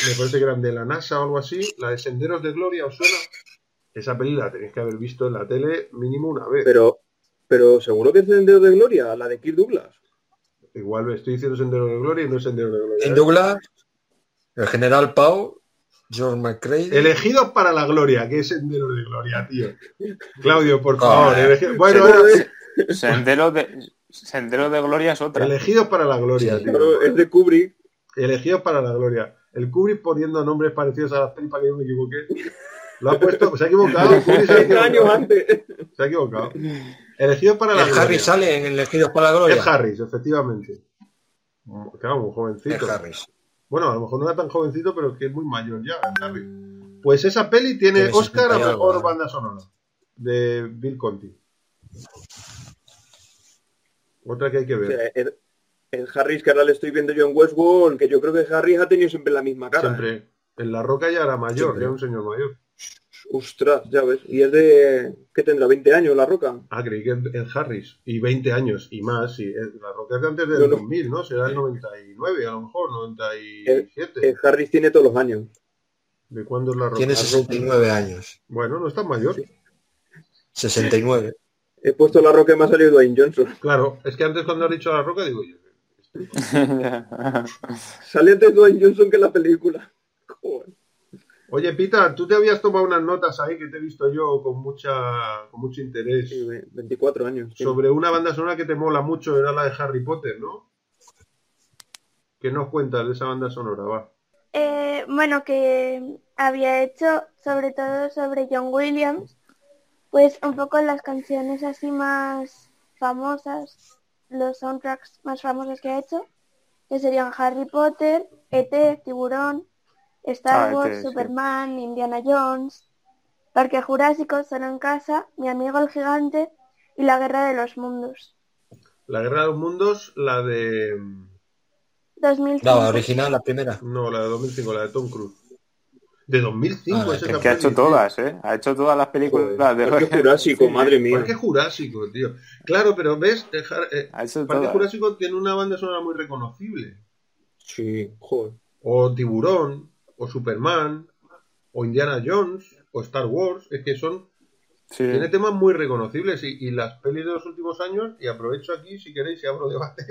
Me parece que eran de la NASA o algo así, la de Senderos de Gloria, ¿os suena? Esa peli la tenéis que haber visto en la tele mínimo una vez. Pero, pero seguro que es Senderos de Gloria, la de Kirk Douglas. Igual me estoy diciendo Senderos de Gloria y no es Senderos de Gloria. En ¿eh? Douglas, el general Pau, George McCrae. Elegidos para la gloria, que es Senderos de Gloria, tío. Claudio, por favor. Bueno, Sendero de, Sendero de Gloria es otra. Elegidos para la gloria, Es de Kubrick. Elegidos para la gloria. El Kubrick poniendo nombres parecidos a las pelis para que yo me equivoque. Lo ha puesto, se ha equivocado. [laughs] se ha años antes. Se ha equivocado. Elegidos para la gloria. Harris sale en Elegidos para la gloria. Es Harris, efectivamente. Claro, muy jovencito. Es Harris. Bueno, a lo mejor no era tan jovencito, pero que es muy mayor ya, Harris. Pues esa peli tiene Oscar a mejor banda sonora de Bill Conti. Otra que hay que ver. el, Harris que ahora le estoy viendo yo en Westworld, que yo creo que Harris ha tenido siempre la misma cara. Siempre. En La Roca ya era mayor, ya un señor mayor. Ostras, ya ves. Y es de... ¿Qué tendrá? ¿20 años La Roca? Ah, creí que en Harris. Y 20 años y más. Y La Roca es de antes del 2000, ¿no? Será el 99, a lo mejor, 97. El, Harris tiene todos los años. ¿De cuándo es La Roca? Tiene 69 años. Bueno, no es tan mayor. 69. He puesto la roca y me ha salido Dwayne Johnson. Claro, es que antes cuando he dicho la roca digo yo. [laughs] Sale antes Dwayne Johnson que la película. [laughs] Oye, Pita, tú te habías tomado unas notas ahí que te he visto yo con mucha con mucho interés. Sí, 24 años. Sobre una banda sonora que te mola mucho, era la de Harry Potter, ¿no? ¿Qué nos cuentas de esa banda sonora? Va. Eh, bueno, que había hecho sobre todo sobre John Williams, pues un poco las canciones así más famosas, los soundtracks más famosos que ha hecho, que serían Harry Potter, ET, Tiburón, Star Ah, Wars, sí. Superman, Indiana Jones, Parque Jurásico, Solo en Casa, Mi amigo el gigante y La Guerra de los Mundos. La Guerra de los Mundos, la de... 2005. La original, la primera. No, la de 2005, la de Tom Cruise. De 2005 Ah, es que ha hecho todas, ¿eh? Ha hecho todas las películas de Parque Jurásico, madre mía. Parque Jurásico, tío. Claro, pero ves, Dejar- eh, Ha hecho Parque todas. Jurásico tiene una banda sonora muy reconocible. Sí, joder. O Tiburón, o Superman, o Indiana Jones, o Star Wars. Es que son Sí. Tiene temas muy reconocibles y, y las pelis de los últimos años, y aprovecho aquí si queréis y abro debate,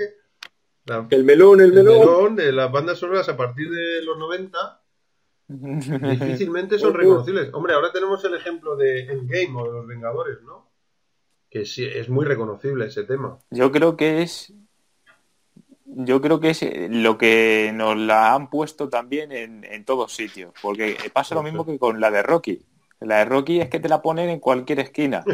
la- [laughs] El melón, el el melón. melón de las bandas sonoras a partir de los 90 [laughs] difícilmente son reconocibles. Hombre, ahora tenemos el ejemplo de Endgame o de los Vengadores, ¿no? Que sí, es muy reconocible ese tema. Yo creo que es. Yo creo que es eh, lo que nos la han puesto también en, en todos sitios. Porque pasa lo mismo que con la de Rocky. La de Rocky es que te la ponen en cualquier esquina.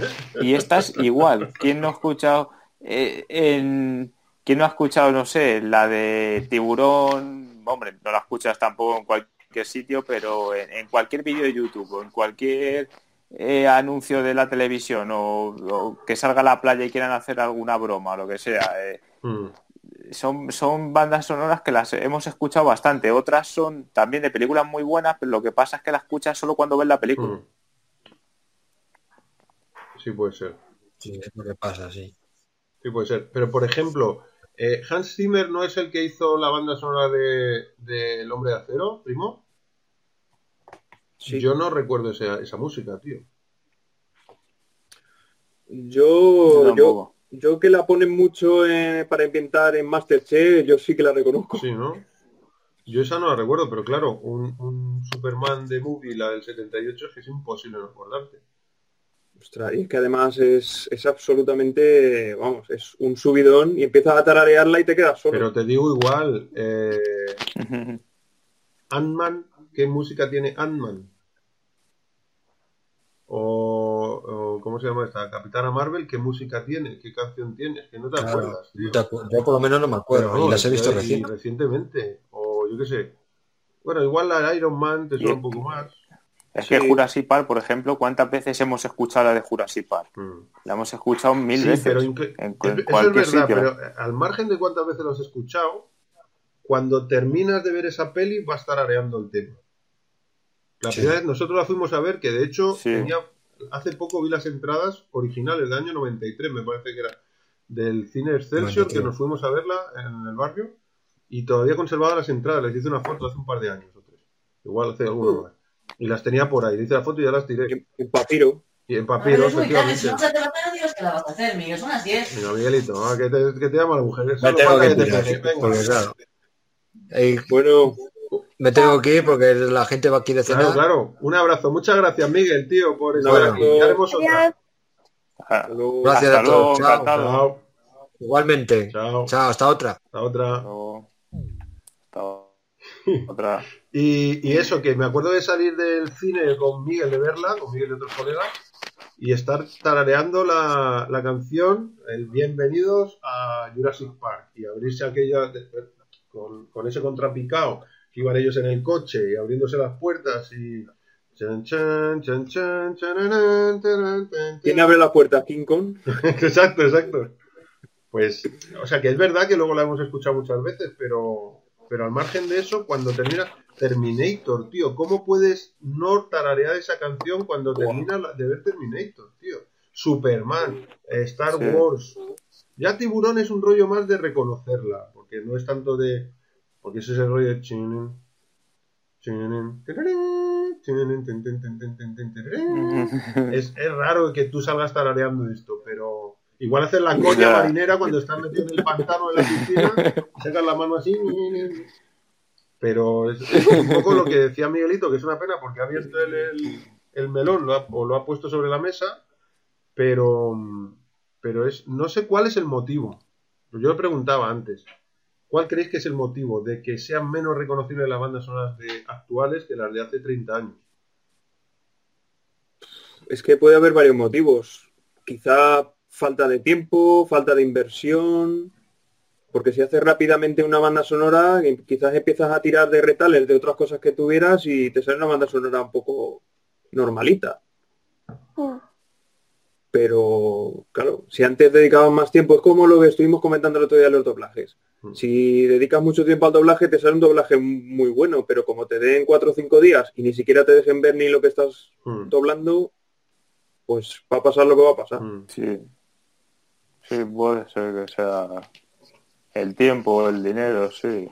Y esta es igual. ¿Quién no ha escuchado eh, en. ¿Quién no ha escuchado, no sé, la de Tiburón? Hombre, no la escuchas tampoco en cualquier sitio, pero en, en cualquier vídeo de YouTube o en cualquier eh, anuncio de la televisión o, o que salga a la playa y quieran hacer alguna broma o lo que sea. eh, Mm. Son, son bandas sonoras que las hemos escuchado bastante. Otras son también de películas muy buenas, pero lo que pasa es que las escuchas solo cuando ves la película. Mm. Sí, puede ser. Sí, es lo que pasa, sí. Sí, puede ser. Pero, por ejemplo, eh, Hans Zimmer no es el que hizo la banda sonora de, de El Hombre de Acero, primo. Sí. Yo no recuerdo esa, esa música, tío. Yo. Yo que la ponen mucho eh, para inventar en Masterchef, yo sí que la reconozco. Sí, ¿no? Yo esa no la recuerdo, pero claro, un, un Superman de movie, la del 78, es que es imposible no acordarte. Ostras, y es que además es, es absolutamente, vamos, es un subidón y empiezas a tararearla y te quedas solo. Pero te digo igual, eh, Ant-Man, ¿qué música tiene Ant-Man? O, o, ¿cómo se llama esta? Capitana Marvel, ¿qué música tiene? ¿Qué canción tiene? Es que no te Claro, acuerdas, tío. no te acu- yo por lo menos no me acuerdo y las he visto recién. recientemente. O yo qué sé. Bueno, igual la de Iron Man te suena un poco más. Es que. Jurassic Park, por ejemplo, ¿cuántas veces hemos escuchado la de Jurassic Park? Mm. La hemos escuchado mil Sí, veces. pero en, es- en eso cualquier es verdad, sitio. pero eh, al margen de cuántas veces lo has escuchado, cuando terminas de ver esa peli va a estar areando el tema. La Sí. primera vez nosotros la fuimos a ver, que de hecho Sí. tenía, hace poco vi las entradas originales del año 93, me parece que era, del cine Excelsior, 93. que nos fuimos a verla en el barrio, y todavía conservaba las entradas, les hice una foto hace un par de años o tres, igual hace alguno más. Y las tenía por ahí, le hice la foto y ya las tiré. En, papiro. Y en papiro, efectivamente. si no se te va a hacer, Dios, ¿qué la vas a hacer, Miguel? Son las 10. Venga, Miguelito, ah, que, te, que te llama la mujer. Tengo que te Bueno, me tengo que ir porque la gente va aquí de cenar. Claro, claro. Un abrazo. Muchas gracias, Miguel, tío, por estar Bueno. aquí. Ya haremos otra. Gracias Hasta a todos. luego, Chao. Chao. Igualmente. Chao. Chao, hasta otra. Hasta otra. hasta otra. [laughs] Y, y eso, que me acuerdo de salir del cine con Miguel de verla, con Miguel y otros colegas, y estar tarareando la, la canción, el Bienvenidos a Jurassic Park, y abrirse aquella con, con ese contrapicado, que iban ellos en el coche y abriéndose las puertas y... ¿quién abre la puerta? ¿King Kong? [laughs] exacto, exacto. Pues, o sea, que es verdad que luego la hemos escuchado muchas veces, pero, pero al margen de eso, cuando termina Terminator, tío, ¿cómo puedes no tararear esa canción cuando terminas la- de ver Terminator, tío? Superman, Star Sí. Wars. Ya Tiburón es un rollo más de reconocerla, porque no es tanto de. Porque ese es el rollo. Es, es raro que tú salgas tarareando esto, pero igual hacer la coña marinera cuando estás metido en el pantano de la piscina, [laughs] sacas la mano así. Pero es, es un poco lo que decía Miguelito, que es una pena porque ha abierto el, el, el melón lo ha- o lo ha puesto sobre la mesa, pero, pero es no sé cuál es el motivo. Yo lo preguntaba antes. ¿Cuál creéis que es el motivo de que sean menos reconocibles las bandas sonoras de actuales que las de hace 30 años? Es que puede haber varios motivos. Quizá falta de tiempo, falta de inversión, porque si haces rápidamente una banda sonora, quizás empiezas a tirar de retales de otras cosas que tuvieras y te sale una banda sonora un poco normalita. Pero, claro, si antes dedicabas más tiempo, es como lo que estuvimos comentando el otro día de los doblajes. Mm. Si dedicas mucho tiempo al doblaje, te sale un doblaje muy bueno, pero como te den cuatro o cinco días y ni siquiera te dejen ver ni lo que estás mm. doblando, pues va a pasar lo que va a pasar. Sí. Sí, puede ser que sea el tiempo, el dinero, sí.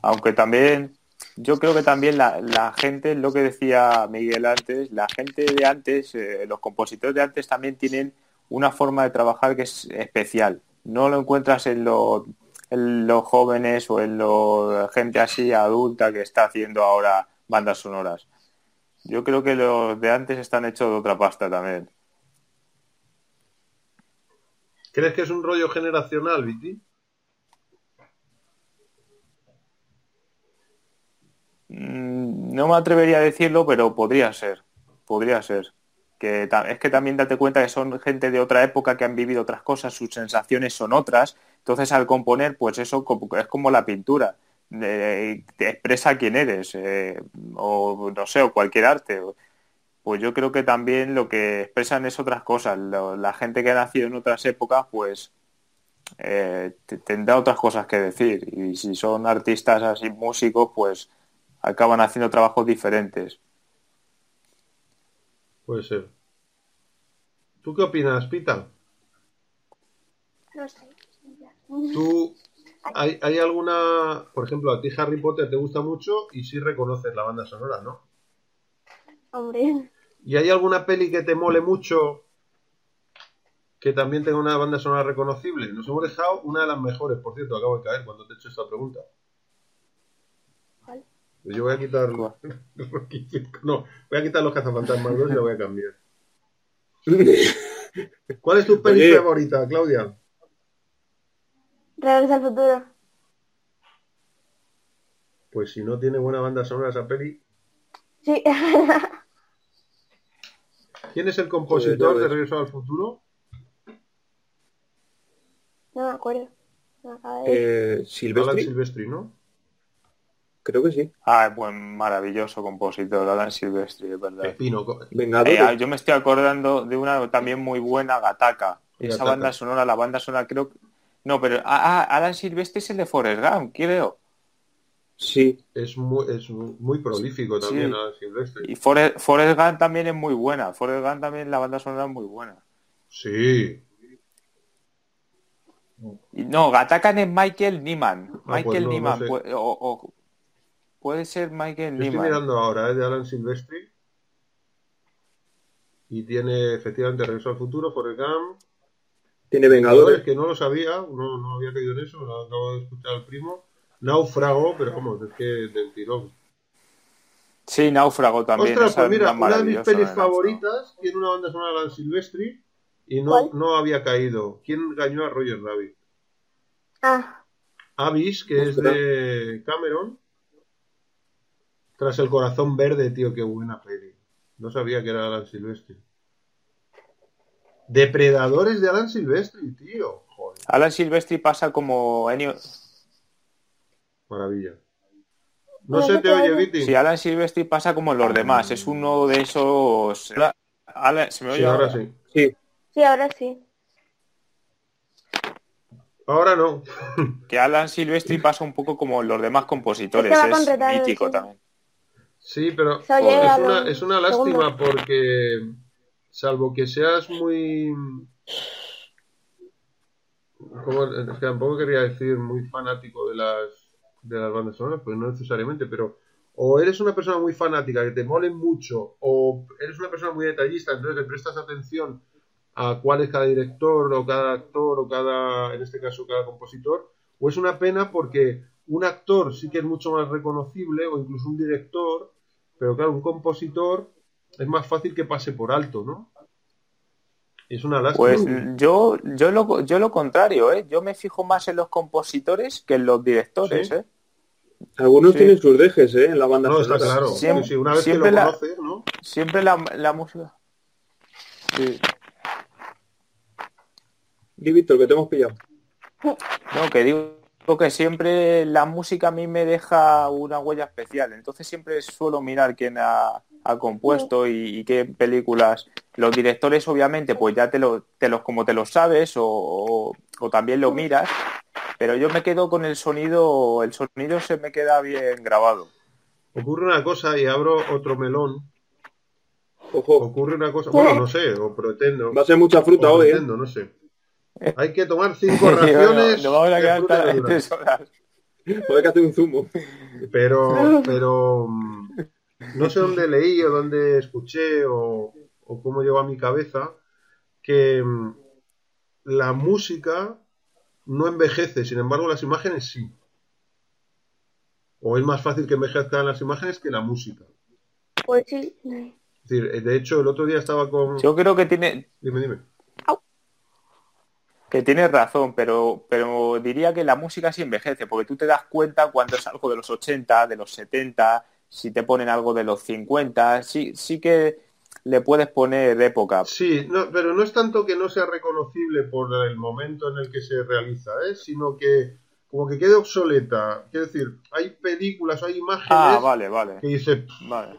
Aunque también, yo creo que también la, la gente, lo que decía Miguel antes, la gente de antes, eh, los compositores de antes también tienen una forma de trabajar que es especial. No lo encuentras en, en los jóvenes o en la gente así adulta que está haciendo ahora bandas sonoras. Yo creo que los de antes están hechos de otra pasta también. ¿Crees que es un rollo generacional, Viti? Mm, no me atrevería a decirlo, pero podría ser. Podría ser. Que es que también date cuenta que son gente de otra época que han vivido otras cosas, sus sensaciones son otras. Entonces al componer, pues eso es como la pintura. te expresa quién eres, eh, o no sé, o cualquier arte. Pues yo creo que también lo que expresan es otras cosas. la gente que ha nacido en otras épocas, pues eh, tendrá otras cosas que decir. Y si son artistas así, músicos, pues acaban haciendo trabajos diferentes. Puede ser. ¿Tú qué opinas, Pita? No sé. ¿Tú, hay, hay, alguna, por ejemplo, a ti Harry Potter te gusta mucho y sí reconoces la banda sonora, ¿no? Hombre. ¿Y hay alguna peli que te mole mucho que también tenga una banda sonora reconocible? Nos hemos dejado una de las mejores, por cierto, acabo de caer cuando te he hecho esta pregunta. Yo voy a quitar. [laughs] No, voy a quitar los cazafantasmas 2 y lo voy a cambiar. [laughs] ¿Cuál es tu peli favorita, Claudia? Regreso al futuro. Pues si no tiene buena banda sonora esa peli. Sí. [laughs] ¿Quién es el compositor de Regreso al futuro? No me acuerdo. eh, Silvestri. Silvestri, ¿no? Creo que sí. Ah, buen, maravilloso compositor, Alan Silvestri, es verdad. Eh, yo me estoy acordando de una también muy buena, Gataka. Esa banda sonora, la banda sonora creo que... No, pero ah, ah, Alan Silvestri es el de Forrest Gump, creo. Sí. Es muy, es muy prolífico también Alan Silvestri. Y Forrest, Gump también es muy buena. Forrest Gump también la banda sonora es muy buena. Sí. No, Gatakan es Michael Nyman. Ah, pues Michael Nyman. o, Puede ser Michael Estoy mirando ahora, es de Alan Silvestri. Y tiene efectivamente Regreso al Futuro, Forrest Gump. Tiene Vengadores. Que no lo sabía, no, no había caído en eso, lo acabo de escuchar al primo. Náufrago, pero como, es que del tirón. Sí, Náufrago también. Ostras, pues mira, una de mis pelis favoritas tiene una banda sonora de Alan Silvestri y no, no había caído. ¿Quién engañó a Roger Rabbit? Ah. Abyss, que es de Cameron. Tras el corazón verde, tío, qué buena peli. No sabía que era Alan Silvestri. Depredadores de Alan Silvestri, tío. Joder. Alan Silvestri pasa como Enio. Maravilla. No se te oye, Viti. Sí, Alan Silvestri pasa como los demás. Es uno de esos. ¿Se me oye ahora? sí. sí. Sí, ahora sí. Ahora no. que Alan Silvestri pasa un poco como los demás compositores. Es, mítico también. Sí, pero es, una, es una lástima porque, salvo que seas muy... es que tampoco quería decir muy fanático de las, de las bandas sonoras, pues no necesariamente, pero o eres una persona muy fanática que te molen mucho, o eres una persona muy detallista, entonces le prestas atención a cuál es cada director, o cada actor, o cada, en este caso, cada compositor, o es una pena porque un actor sí que es mucho más reconocible, o incluso un director, pero claro, un compositor es más fácil que pase por alto, ¿no? Es una lástima. Pues yo, yo, lo, yo lo contrario, ¿eh? Yo me fijo más en los compositores que en los directores, ¿Sí? ¿eh? Algunos Sí. tienen sus dejes, ¿eh? En la banda No, está claro. Siempre- Sí, una vez que lo siempre la- conoces, ¿no? Siempre la, la música. Sí. Di, Víctor, que te hemos pillado. No, que digo que siempre la música a mí me deja una huella especial. Entonces siempre suelo mirar quién ha, ha compuesto y, y qué películas. Los directores, obviamente, pues ya te, lo, te los como te los sabes o, o- o también lo miras. Pero yo me quedo con el sonido, el sonido se me queda bien grabado. Ocurre una cosa y abro otro melón. Ojo, Ocurre una cosa, bueno, no sé, o pretendo. va a ser mucha fruta hoy, ¿eh? pretendo, no sé. Hay que tomar cinco [laughs] raciones vamos a quedar y hasta verdura. [laughs] tres horas. Que hacer un zumo. Pero, [laughs] pero no sé dónde leí o dónde escuché o, o cómo llegó a mi cabeza que mm, la música no envejece, sin embargo las imágenes sí. O es más fácil que envejezcan las imágenes que la música. Pues sí. Es decir, eh, de hecho, el otro día estaba con... Yo creo que tiene, Dime, dime. que tienes razón, pero, pero diría que la música sí envejece, porque tú te das cuenta cuando es algo de los 80, de los 70, si te ponen algo de los 50, sí, sí que le puedes poner época. Sí, no, pero no es tanto que no sea reconocible por el momento en el que se realiza, ¿eh? sino que como que quede obsoleta. Quiero decir, hay películas, hay imágenes Ah, vale, vale. que dice, vale.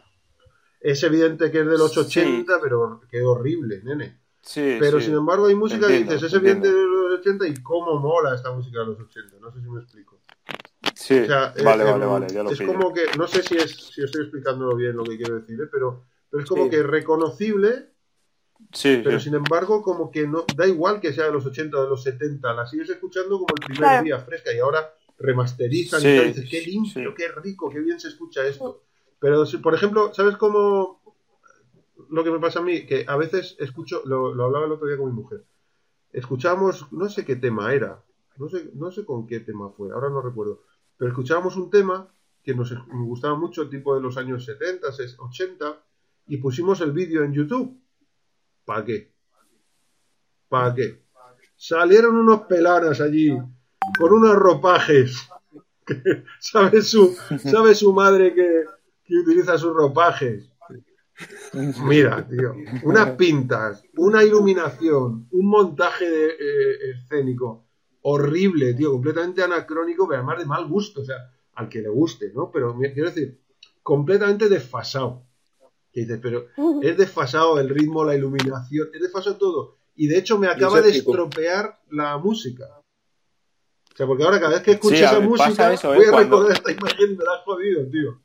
es evidente que es de los Sí. 80, pero qué horrible, nene. Sí, Pero sí. sin embargo hay música que Entiendo, dices, es evidente de los 80 y cómo mola esta música de los 80. No sé si me explico. Sí, O sea, eh, vale, eh, vale, vale, ya lo es pillo. como que, no sé si es si estoy explicándolo bien lo que quiero decir, ¿eh? pero, pero es como Sí. que reconocible Sí, pero sí. sin embargo, como que no da igual que sea de los 80 o de los 70, la sigues escuchando como el primer Claro. día fresca y ahora remasterizan Sí, y tal, y dices, qué limpio, sí. qué rico, qué bien se escucha esto. Pero, si, por ejemplo, ¿sabes cómo lo que me pasa a mí? Que a veces escucho, lo, lo hablaba el otro día con mi mujer, escuchábamos, no sé qué tema era, no sé, no sé con qué tema fue, ahora no recuerdo, pero escuchábamos un tema que nos, gustaba mucho, tipo de los años 70, 80, y pusimos el vídeo en YouTube. ¿Para qué? ¿Para qué? Salieron unos pelanas allí con unos ropajes. [laughs] ¿Sabe su, madre que, utiliza sus ropajes? Mira, tío, unas pintas, una iluminación, un montaje de, eh, escénico horrible, tío, completamente anacrónico, pero además de mal gusto, o sea, al que le guste, ¿no? Pero quiero decir, completamente desfasado. Que dices, pero [laughs] es desfasado el ritmo, la iluminación, es desfasado todo. Y de hecho me acaba de estropear la música. O sea, porque ahora cada vez que Sí, a esa música, eso, ¿eh? voy a Cuando- recordar esta imagen, me la has jodido, tío.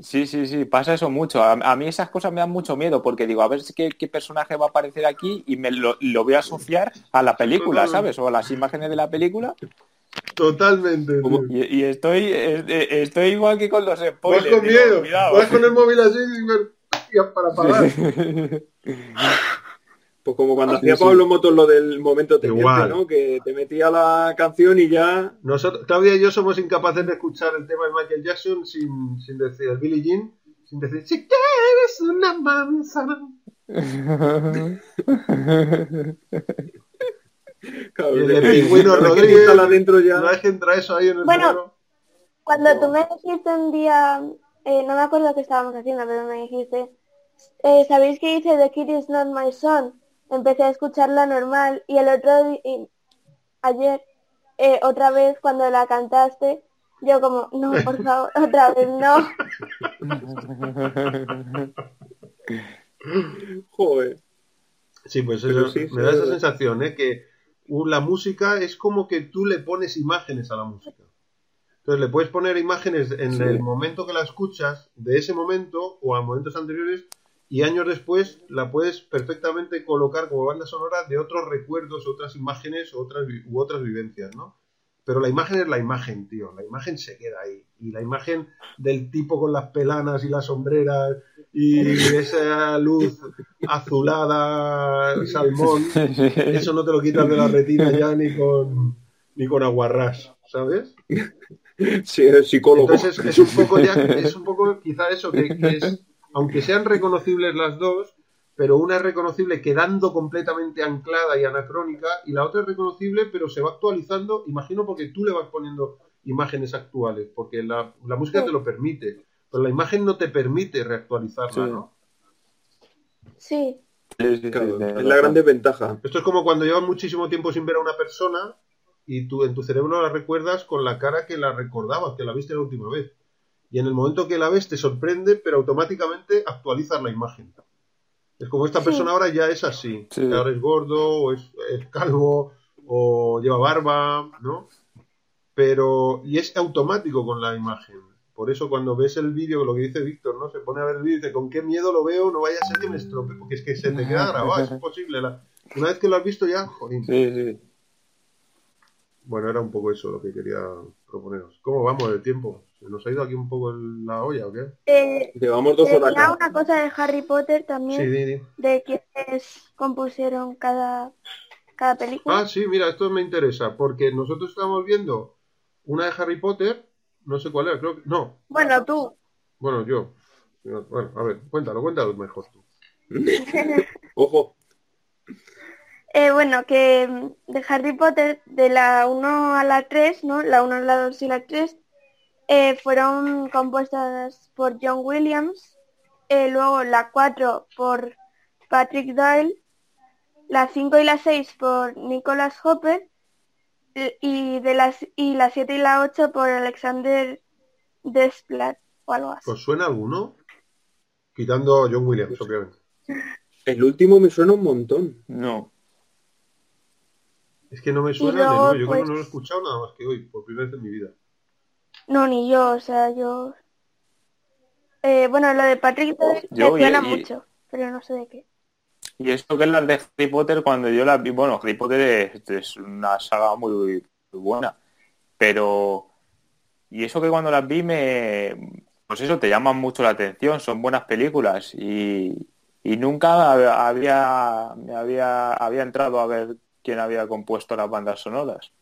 Sí, sí, sí, pasa eso mucho. A, a mí esas cosas me dan mucho miedo porque digo, a ver qué, qué personaje va a aparecer aquí y me lo, lo voy a asociar a la película, ¿sabes? O a las imágenes de la película. Totalmente. Y, y estoy, eh, eh, estoy igual que con los Vas spoilers. con digo, miedo, vas con el móvil así y dices, "Hostia, para [laughs] parar. [laughs] Pues como cuando Sí, hacía sí. Pablo Motos lo del momento teniente, Igual. ¿no? Que te metía la canción y ya... Nosotros, Claudia y yo somos incapaces de escuchar el tema de Michael Jackson sin, sin decir, el Billie Jean, sin decir, si quieres una manzana. [laughs] Y el de- Pingüino que Rodríguez, ya... Entra eso ahí en el Bueno. cerebro, Cuando tú me dijiste un día, eh, no me acuerdo qué estábamos haciendo, pero me dijiste, eh, ¿sabéis que dice The Kid is not my son? Empecé a escucharla normal y el otro día, ayer, eh, otra vez cuando la cantaste, yo como, no, por favor, [laughs] otra vez no. [laughs] Joder. Sí, pues eso, sí, me sí, da esa sensación, ¿eh? Que uh, la música es como que tú le pones imágenes a la música. Entonces le puedes poner imágenes en Sí. el momento que la escuchas, de ese momento o a momentos anteriores, y años después la puedes perfectamente colocar como banda sonora de otros recuerdos, otras imágenes otras, u otras vivencias, ¿no? Pero la imagen es la imagen, tío. La imagen se queda ahí. Y la imagen del tipo con las pelanas y las sombreras y esa luz azulada, salmón, eso no te lo quitas de la retina ya ni con, ni con aguarrás, ¿sabes? Sí, es psicólogo. Entonces es, es un poco ya, es un poco quizá eso, que, que es, aunque sean reconocibles las dos, pero una es reconocible quedando completamente anclada y anacrónica, y la otra es reconocible, pero se va actualizando, imagino porque tú le vas poniendo imágenes actuales, porque la, la música te lo permite, pero la imagen no te permite reactualizarla, Sí. ¿no? Sí, Claro, es la gran desventaja. Esto es como cuando llevas muchísimo tiempo sin ver a una persona y tú en tu cerebro la recuerdas con la cara que la recordabas, que la viste la última vez. Y en el momento que la ves te sorprende, pero automáticamente actualizas la imagen. Es como esta Sí. persona ahora ya es así. Sí. Ahora es gordo, o es, es calvo, o lleva barba, ¿no? Pero, y es automático con la imagen. Por eso cuando ves el vídeo, lo que dice Víctor, ¿no? Se pone a ver el vídeo y dice, ¿con qué miedo lo veo? No vaya a ser que me estropee, porque es que se te queda grabado, es [laughs] imposible. La- Una vez que lo has visto ya, jodín. Sí, sí. Bueno, era un poco eso lo que quería proponeros. ¿Cómo vamos del tiempo? ¿Se nos ha ido aquí un poco la olla o qué? eh, Llevamos dos horas tenía ya. una cosa de Harry Potter también, Sí, di, di. de quienes compusieron cada, cada película. Ah, sí, mira, esto me interesa, porque nosotros estamos viendo una de Harry Potter, no sé cuál era, creo que... No, Bueno, tú. bueno, yo. Bueno, a ver, cuéntalo, cuéntalo mejor tú. [laughs] Ojo, Eh, bueno, que mm, de Harry Potter, de la 1 a la 3, ¿no? La 1, la 2 y la 3, eh, fueron compuestas por John Williams, eh, luego la 4 por Patrick Doyle, la 5 y la 6 por Nicholas Hopper, y de las y la 7 y la 8 por Alexander Desplat o algo así. ¿Os suena alguno? Quitando a John Williams, obviamente. el último me suena un montón. No. Es que no me suena luego, de nuevo, yo creo pues- que no lo he escuchado nada más que hoy, por primera vez en mi vida. No, ni yo, o sea, yo... Eh, bueno, lo de Patrick Yo, me suena y- y- mucho, pero no sé de qué. Y esto que es las de Harry Potter, cuando yo las vi, bueno, Harry Potter es, es una saga muy, muy buena, pero... Y eso que cuando las vi me... Pues eso, te llaman mucho la atención, son buenas películas y, y nunca había, me había, había entrado a ver quién había compuesto las bandas sonoras.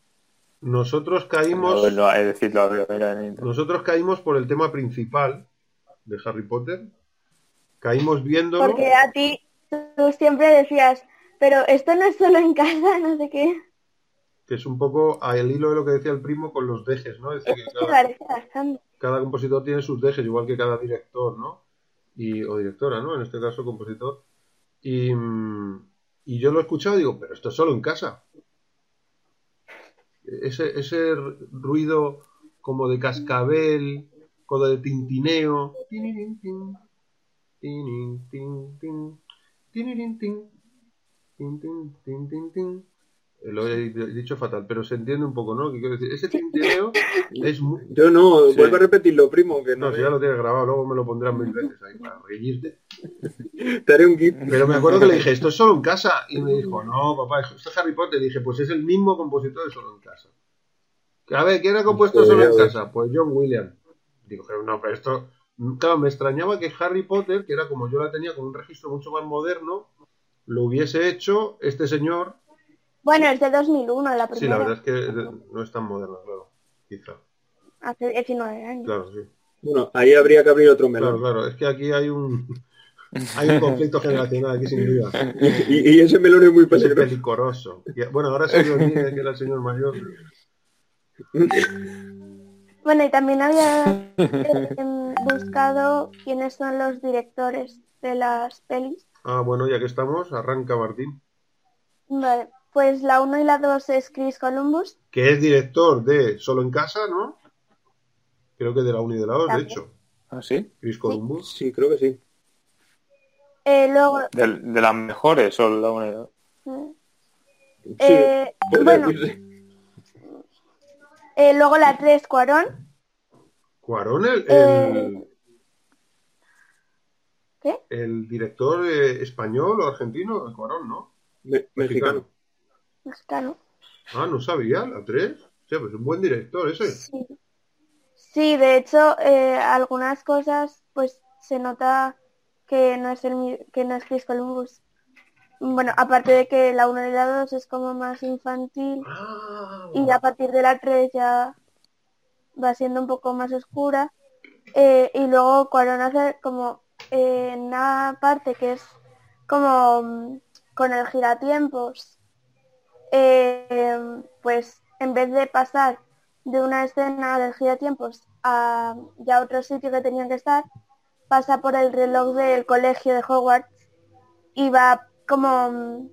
Nosotros caímos... Es decir, lo. Nosotros caímos por el tema principal de Harry Potter. Caímos viéndolo. Porque a ti tú siempre decías, pero esto no es solo en casa, no sé qué. que es un poco al hilo de lo que decía el primo con los dejes, ¿no? Es decir, [laughs] que cada, cada compositor tiene sus dejes, igual que cada director, ¿no? Y, o directora, ¿no? En este caso, compositor. Y, mm, y yo lo he escuchado y digo, pero esto es solo en casa. Ese, ese ruido como de cascabel, como de tintineo. Tin, tin, tin, Lo he dicho fatal, pero se entiende un poco, ¿no? ¿Qué quiero decir? Ese tintineo [laughs] es muy... Yo no, Sí. vuelve a repetirlo, primo, que no, No, si ya lo tienes grabado, luego me lo pondrán mil veces ahí para reírte. [laughs] te haré un gif. Pero me acuerdo que le dije, esto es solo en casa. Y me dijo, no, papá, esto es Harry Potter. Y dije, pues es el mismo compositor de solo en casa. A ver, ¿quién ha compuesto solo en casa? Pues John Williams. Digo, pero no, pero esto... Claro, me extrañaba que Harry Potter, que era como yo la tenía con un registro mucho más moderno, lo hubiese hecho este señor. Bueno, es de 2001 la Sí, la primera, verdad es que no es tan moderno, claro. Quizá. hace 19 años. Claro, sí. Bueno, ahí habría que abrir otro Claro, melón. claro. Es que aquí hay un... [laughs] Hay un conflicto generacional aquí sin duda. Y, y ese melón es muy Es peligroso. Y- Bueno, ahora se olvida que era el señor mayor. Bueno, y también había eh, buscado quiénes son los directores de las pelis. Ah, bueno, ya que estamos, arranca Martín, Vale, pues la 1 y la 2 es Chris Columbus. que es director de Solo en Casa, ¿no? Creo que de la 1 y de la 2, de hecho. ¿Ah, sí? Chris Columbus. Sí, creo que sí. Eh, luego, De, de las mejores, o la única. eh, Sí, eh, bueno, eh, luego la 3 Cuarón. Cuarón, el, el, Eh, ¿Qué? el director eh, español o argentino, Cuarón, ¿no? Me- mexicano. Mexicano. Ah, no sabía, la 3. Sí, pues es un buen director ese. Sí. Sí, de hecho, eh, algunas cosas, pues se nota que no es el que no es Chris Columbus. Bueno, aparte de que la 1 y la 2 es como más infantil Ah, y a partir de la 3 ya va siendo un poco más oscura. Eh, y luego Cuarón hace como eh, una parte que es como mm, con el giratiempos, eh, pues en vez de pasar de una escena del giratiempos a ya otro sitio que tenían que estar, pasa por el reloj del colegio de Hogwarts y va como mm,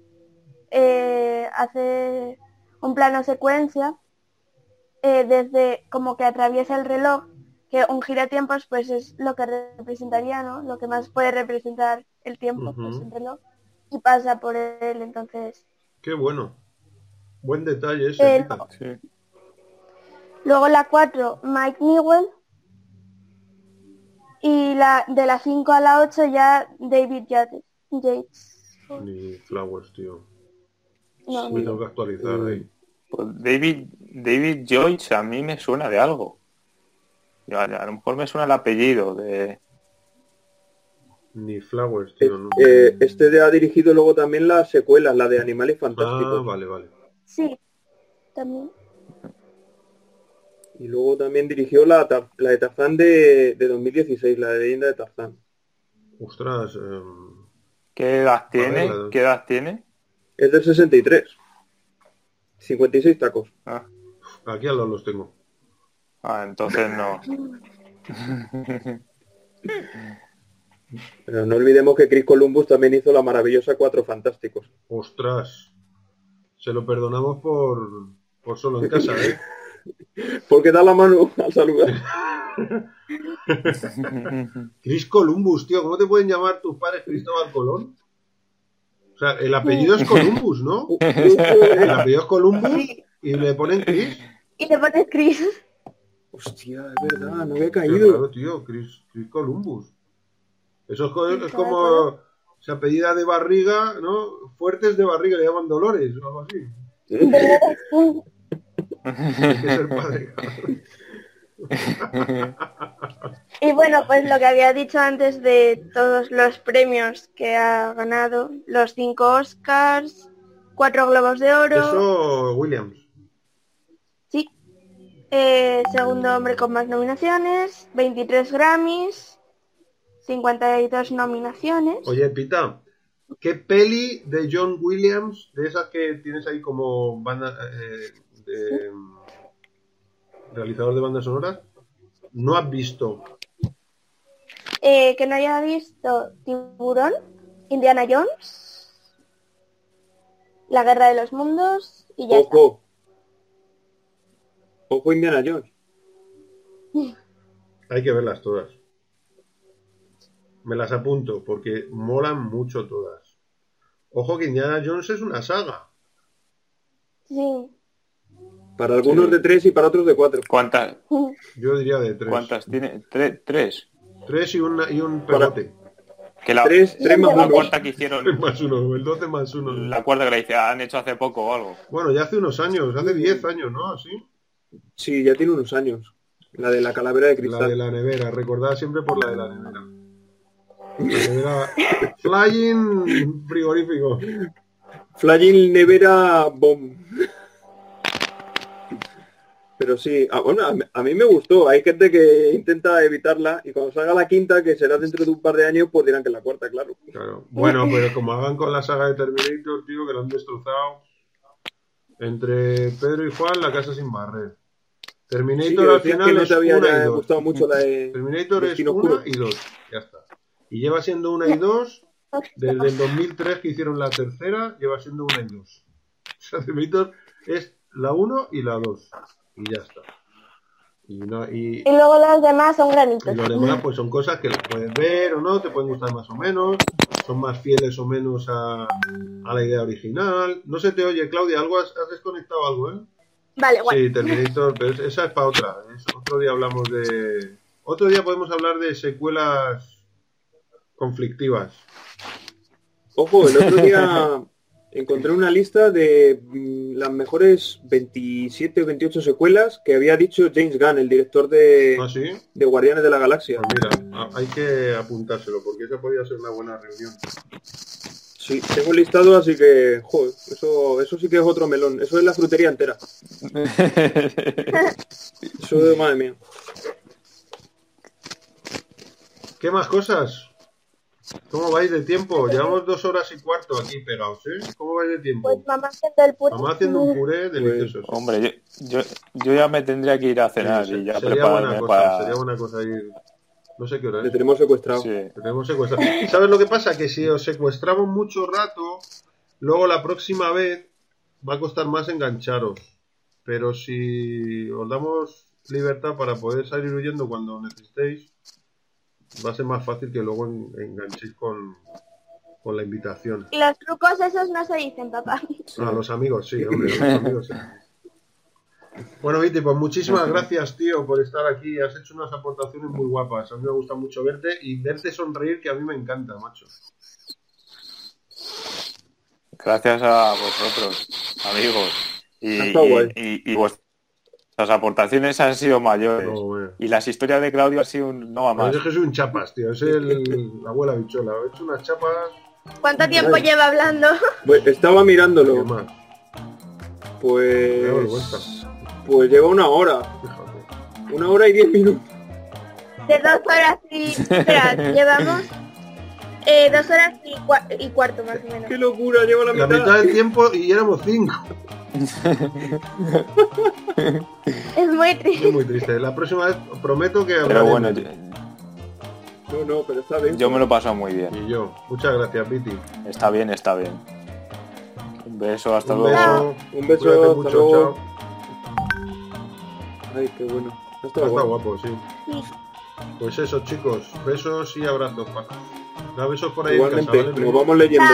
eh, hace un plano secuencia eh, desde como que atraviesa el reloj, que un giratiempos pues es lo que representaría, ¿no? Lo que más puede representar el tiempo, pues el reloj, y pasa por él, entonces. Qué bueno. Buen detalle ese. Luego la 4, Mike Newell. Y la de la 5 a la 8 ya David Yates. Ni Flowers, tío. No, Me tengo que actualizar ahí. Pues David, David Joyce a mí me suena de algo. A, lo mejor me suena el apellido de... Ni Flowers, tío. Eh, este ha dirigido luego también las secuelas, la de Animales Fantásticos. Ah, vale, vale. Sí, también. Y luego también dirigió la, la de Tarzán de, 2016, la de leyenda de Tarzán. Ostras. Em, ¿Qué edad tiene? ¿Qué edad tiene? Es del 63. 56 tacos. Ah. Aquí a los, los tengo. Ah, entonces no. Pero no olvidemos que Chris Columbus también hizo la maravillosa Cuatro Fantásticos. Ostras. Se lo perdonamos por, por solo en casa, ¿eh? [laughs] Porque da la mano al saludar. [laughs] Chris Columbus, tío, ¿cómo te pueden llamar tus padres Cristóbal Colón? O sea, el apellido es Columbus, ¿no? [laughs] el apellido es Columbus y le ponen Chris. Y le pones Chris. Hostia, es verdad, no había caído. Claro, tío, Chris, Columbus. Eso es, como se apellida de barriga, ¿no? Fuertes de barriga, le llaman Dolores o algo así. [laughs] y bueno, pues lo que había dicho antes de todos los premios que ha ganado, los cinco Oscars, cuatro Globos de Oro. Eso, Williams. Sí. Eh, segundo hombre con más nominaciones, 23 Grammys, 52 nominaciones. Oye, Pita, ¿qué peli de John Williams, de esas que tienes ahí como banda, eh, realizador de bandas sonoras, no has visto? Eh, que no haya visto Tiburón, Indiana Jones, La Guerra de los Mundos y ya Ojo. Ojo Indiana Jones. [laughs] Hay que verlas todas. Me las apunto porque molan mucho todas. Ojo que Indiana Jones es una saga. Sí. Para algunos de tres y para otros de cuatro. ¿Cuántas? [laughs] Yo diría de tres. ¿Cuántas tiene? ¿Tres? ¿Tres? Tres y, una, y un pegote. Que la, tres, tres más la cuarta que hicieron. [laughs] más uno, el 12 más uno. La cuarta que la hice, han hecho hace poco o algo. Bueno, ya hace unos años, hace diez años, ¿no? Así. Sí, ya tiene unos años. La de la calavera de cristal. La de la nevera, recordad siempre por la de la nevera. La nevera Flying frigorífico. Flying nevera bomb. Pero sí, ah, bueno, a, mí me gustó. Hay gente que intenta evitarla y cuando salga la quinta, que será dentro de un par de años, pues dirán que la cuarta, claro. Claro. Bueno, pero como hagan con la saga de Terminator, tío, que lo han destrozado. Entre Pedro y Juan, la casa sin barrer. Terminator al final es una y gustado mucho la de Terminator es una y dos. Ya está. Y lleva siendo una y dos desde el 2003 que hicieron la tercera, lleva siendo una y dos. [laughs] O sea, Terminator es la 1 y la 2 y ya está. Y, luego las demás son granitos. Y los demás pues son cosas que puedes ver o no, te pueden gustar más o menos, son más fieles o menos a, a la idea original. No se te oye, Claudia, algo has, desconectado algo, ¿eh? Vale, bueno. Sí, Terminator, pero esa es para otra. otro día hablamos de... Otro día podemos hablar de secuelas conflictivas. Ojo, el otro día [laughs] encontré una lista de mm, las mejores 27 o 28 secuelas que había dicho James Gunn, el director de, ¿Ah, de Guardianes de la Galaxia. Pues mira, hay que apuntárselo porque esa podría ser una buena reunión. Sí, tengo un listado, así que, joder, eso, eso sí que es otro melón. Eso es la frutería entera. [laughs] eso es, madre mía. ¿Qué más cosas? ¿Cómo vais de tiempo? Llevamos dos horas y cuarto aquí pegados, ¿eh? ¿Cómo vais de tiempo? Pues mamá haciendo el puré. Mamá haciendo un puré delicioso. sí. Hombre, yo, yo, yo ya me tendría que ir a cenar Sí, y ya sería buena cosa, para... sería buena cosa ir. No sé qué hora Le es. tenemos secuestrado. Sí. Te tenemos secuestrado. ¿Sabes lo que pasa? Que si os secuestramos mucho rato, luego la próxima vez va a costar más engancharos. Pero si os damos libertad para poder salir huyendo cuando necesitéis, va a ser más fácil que luego en- enganchéis con, con la invitación. Los trucos esos no se dicen, papá. A los amigos, sí, hombre, a los [laughs] amigos, sí. Bueno, Viti, pues muchísimas gracias, tío, por estar aquí. Has hecho unas aportaciones muy guapas. A mí me gusta mucho verte y verte sonreír, que a mí me encanta, macho. Gracias a vosotros, amigos. Y, y, y- y vuestras aportaciones han sido mayores. No. Y las historias de Claudio han sido un no a más. es que soy un chapas, tío. Es el, [laughs] la abuela bichola. He hecho unas chapas ¿Cuánto tiempo lleva hablando? [laughs] Pues estaba mirándolo. Pues. Pues lleva una hora. Fíjate. Una hora y diez minutos. De dos horas y... Espera, llevamos eh, dos horas y, cua- y cuarto más o menos. ¡Qué locura! Lleva la La mitad. mitad del tiempo y éramos cinco. [laughs] Es muy Es triste. muy triste. La próxima vez prometo que Pero bueno, yo, No, no, pero está bien. yo me lo paso muy bien. Y yo. Muchas gracias, Viti. Está bien, está bien. Un beso, hasta Un luego. beso. Un beso, Cuídate hasta mucho, luego. chao. Ay, qué bueno. Está guapo. guapo, sí. Pues eso, chicos. Besos y abrazos, Paco. Igualmente, casa, vamos leyendo.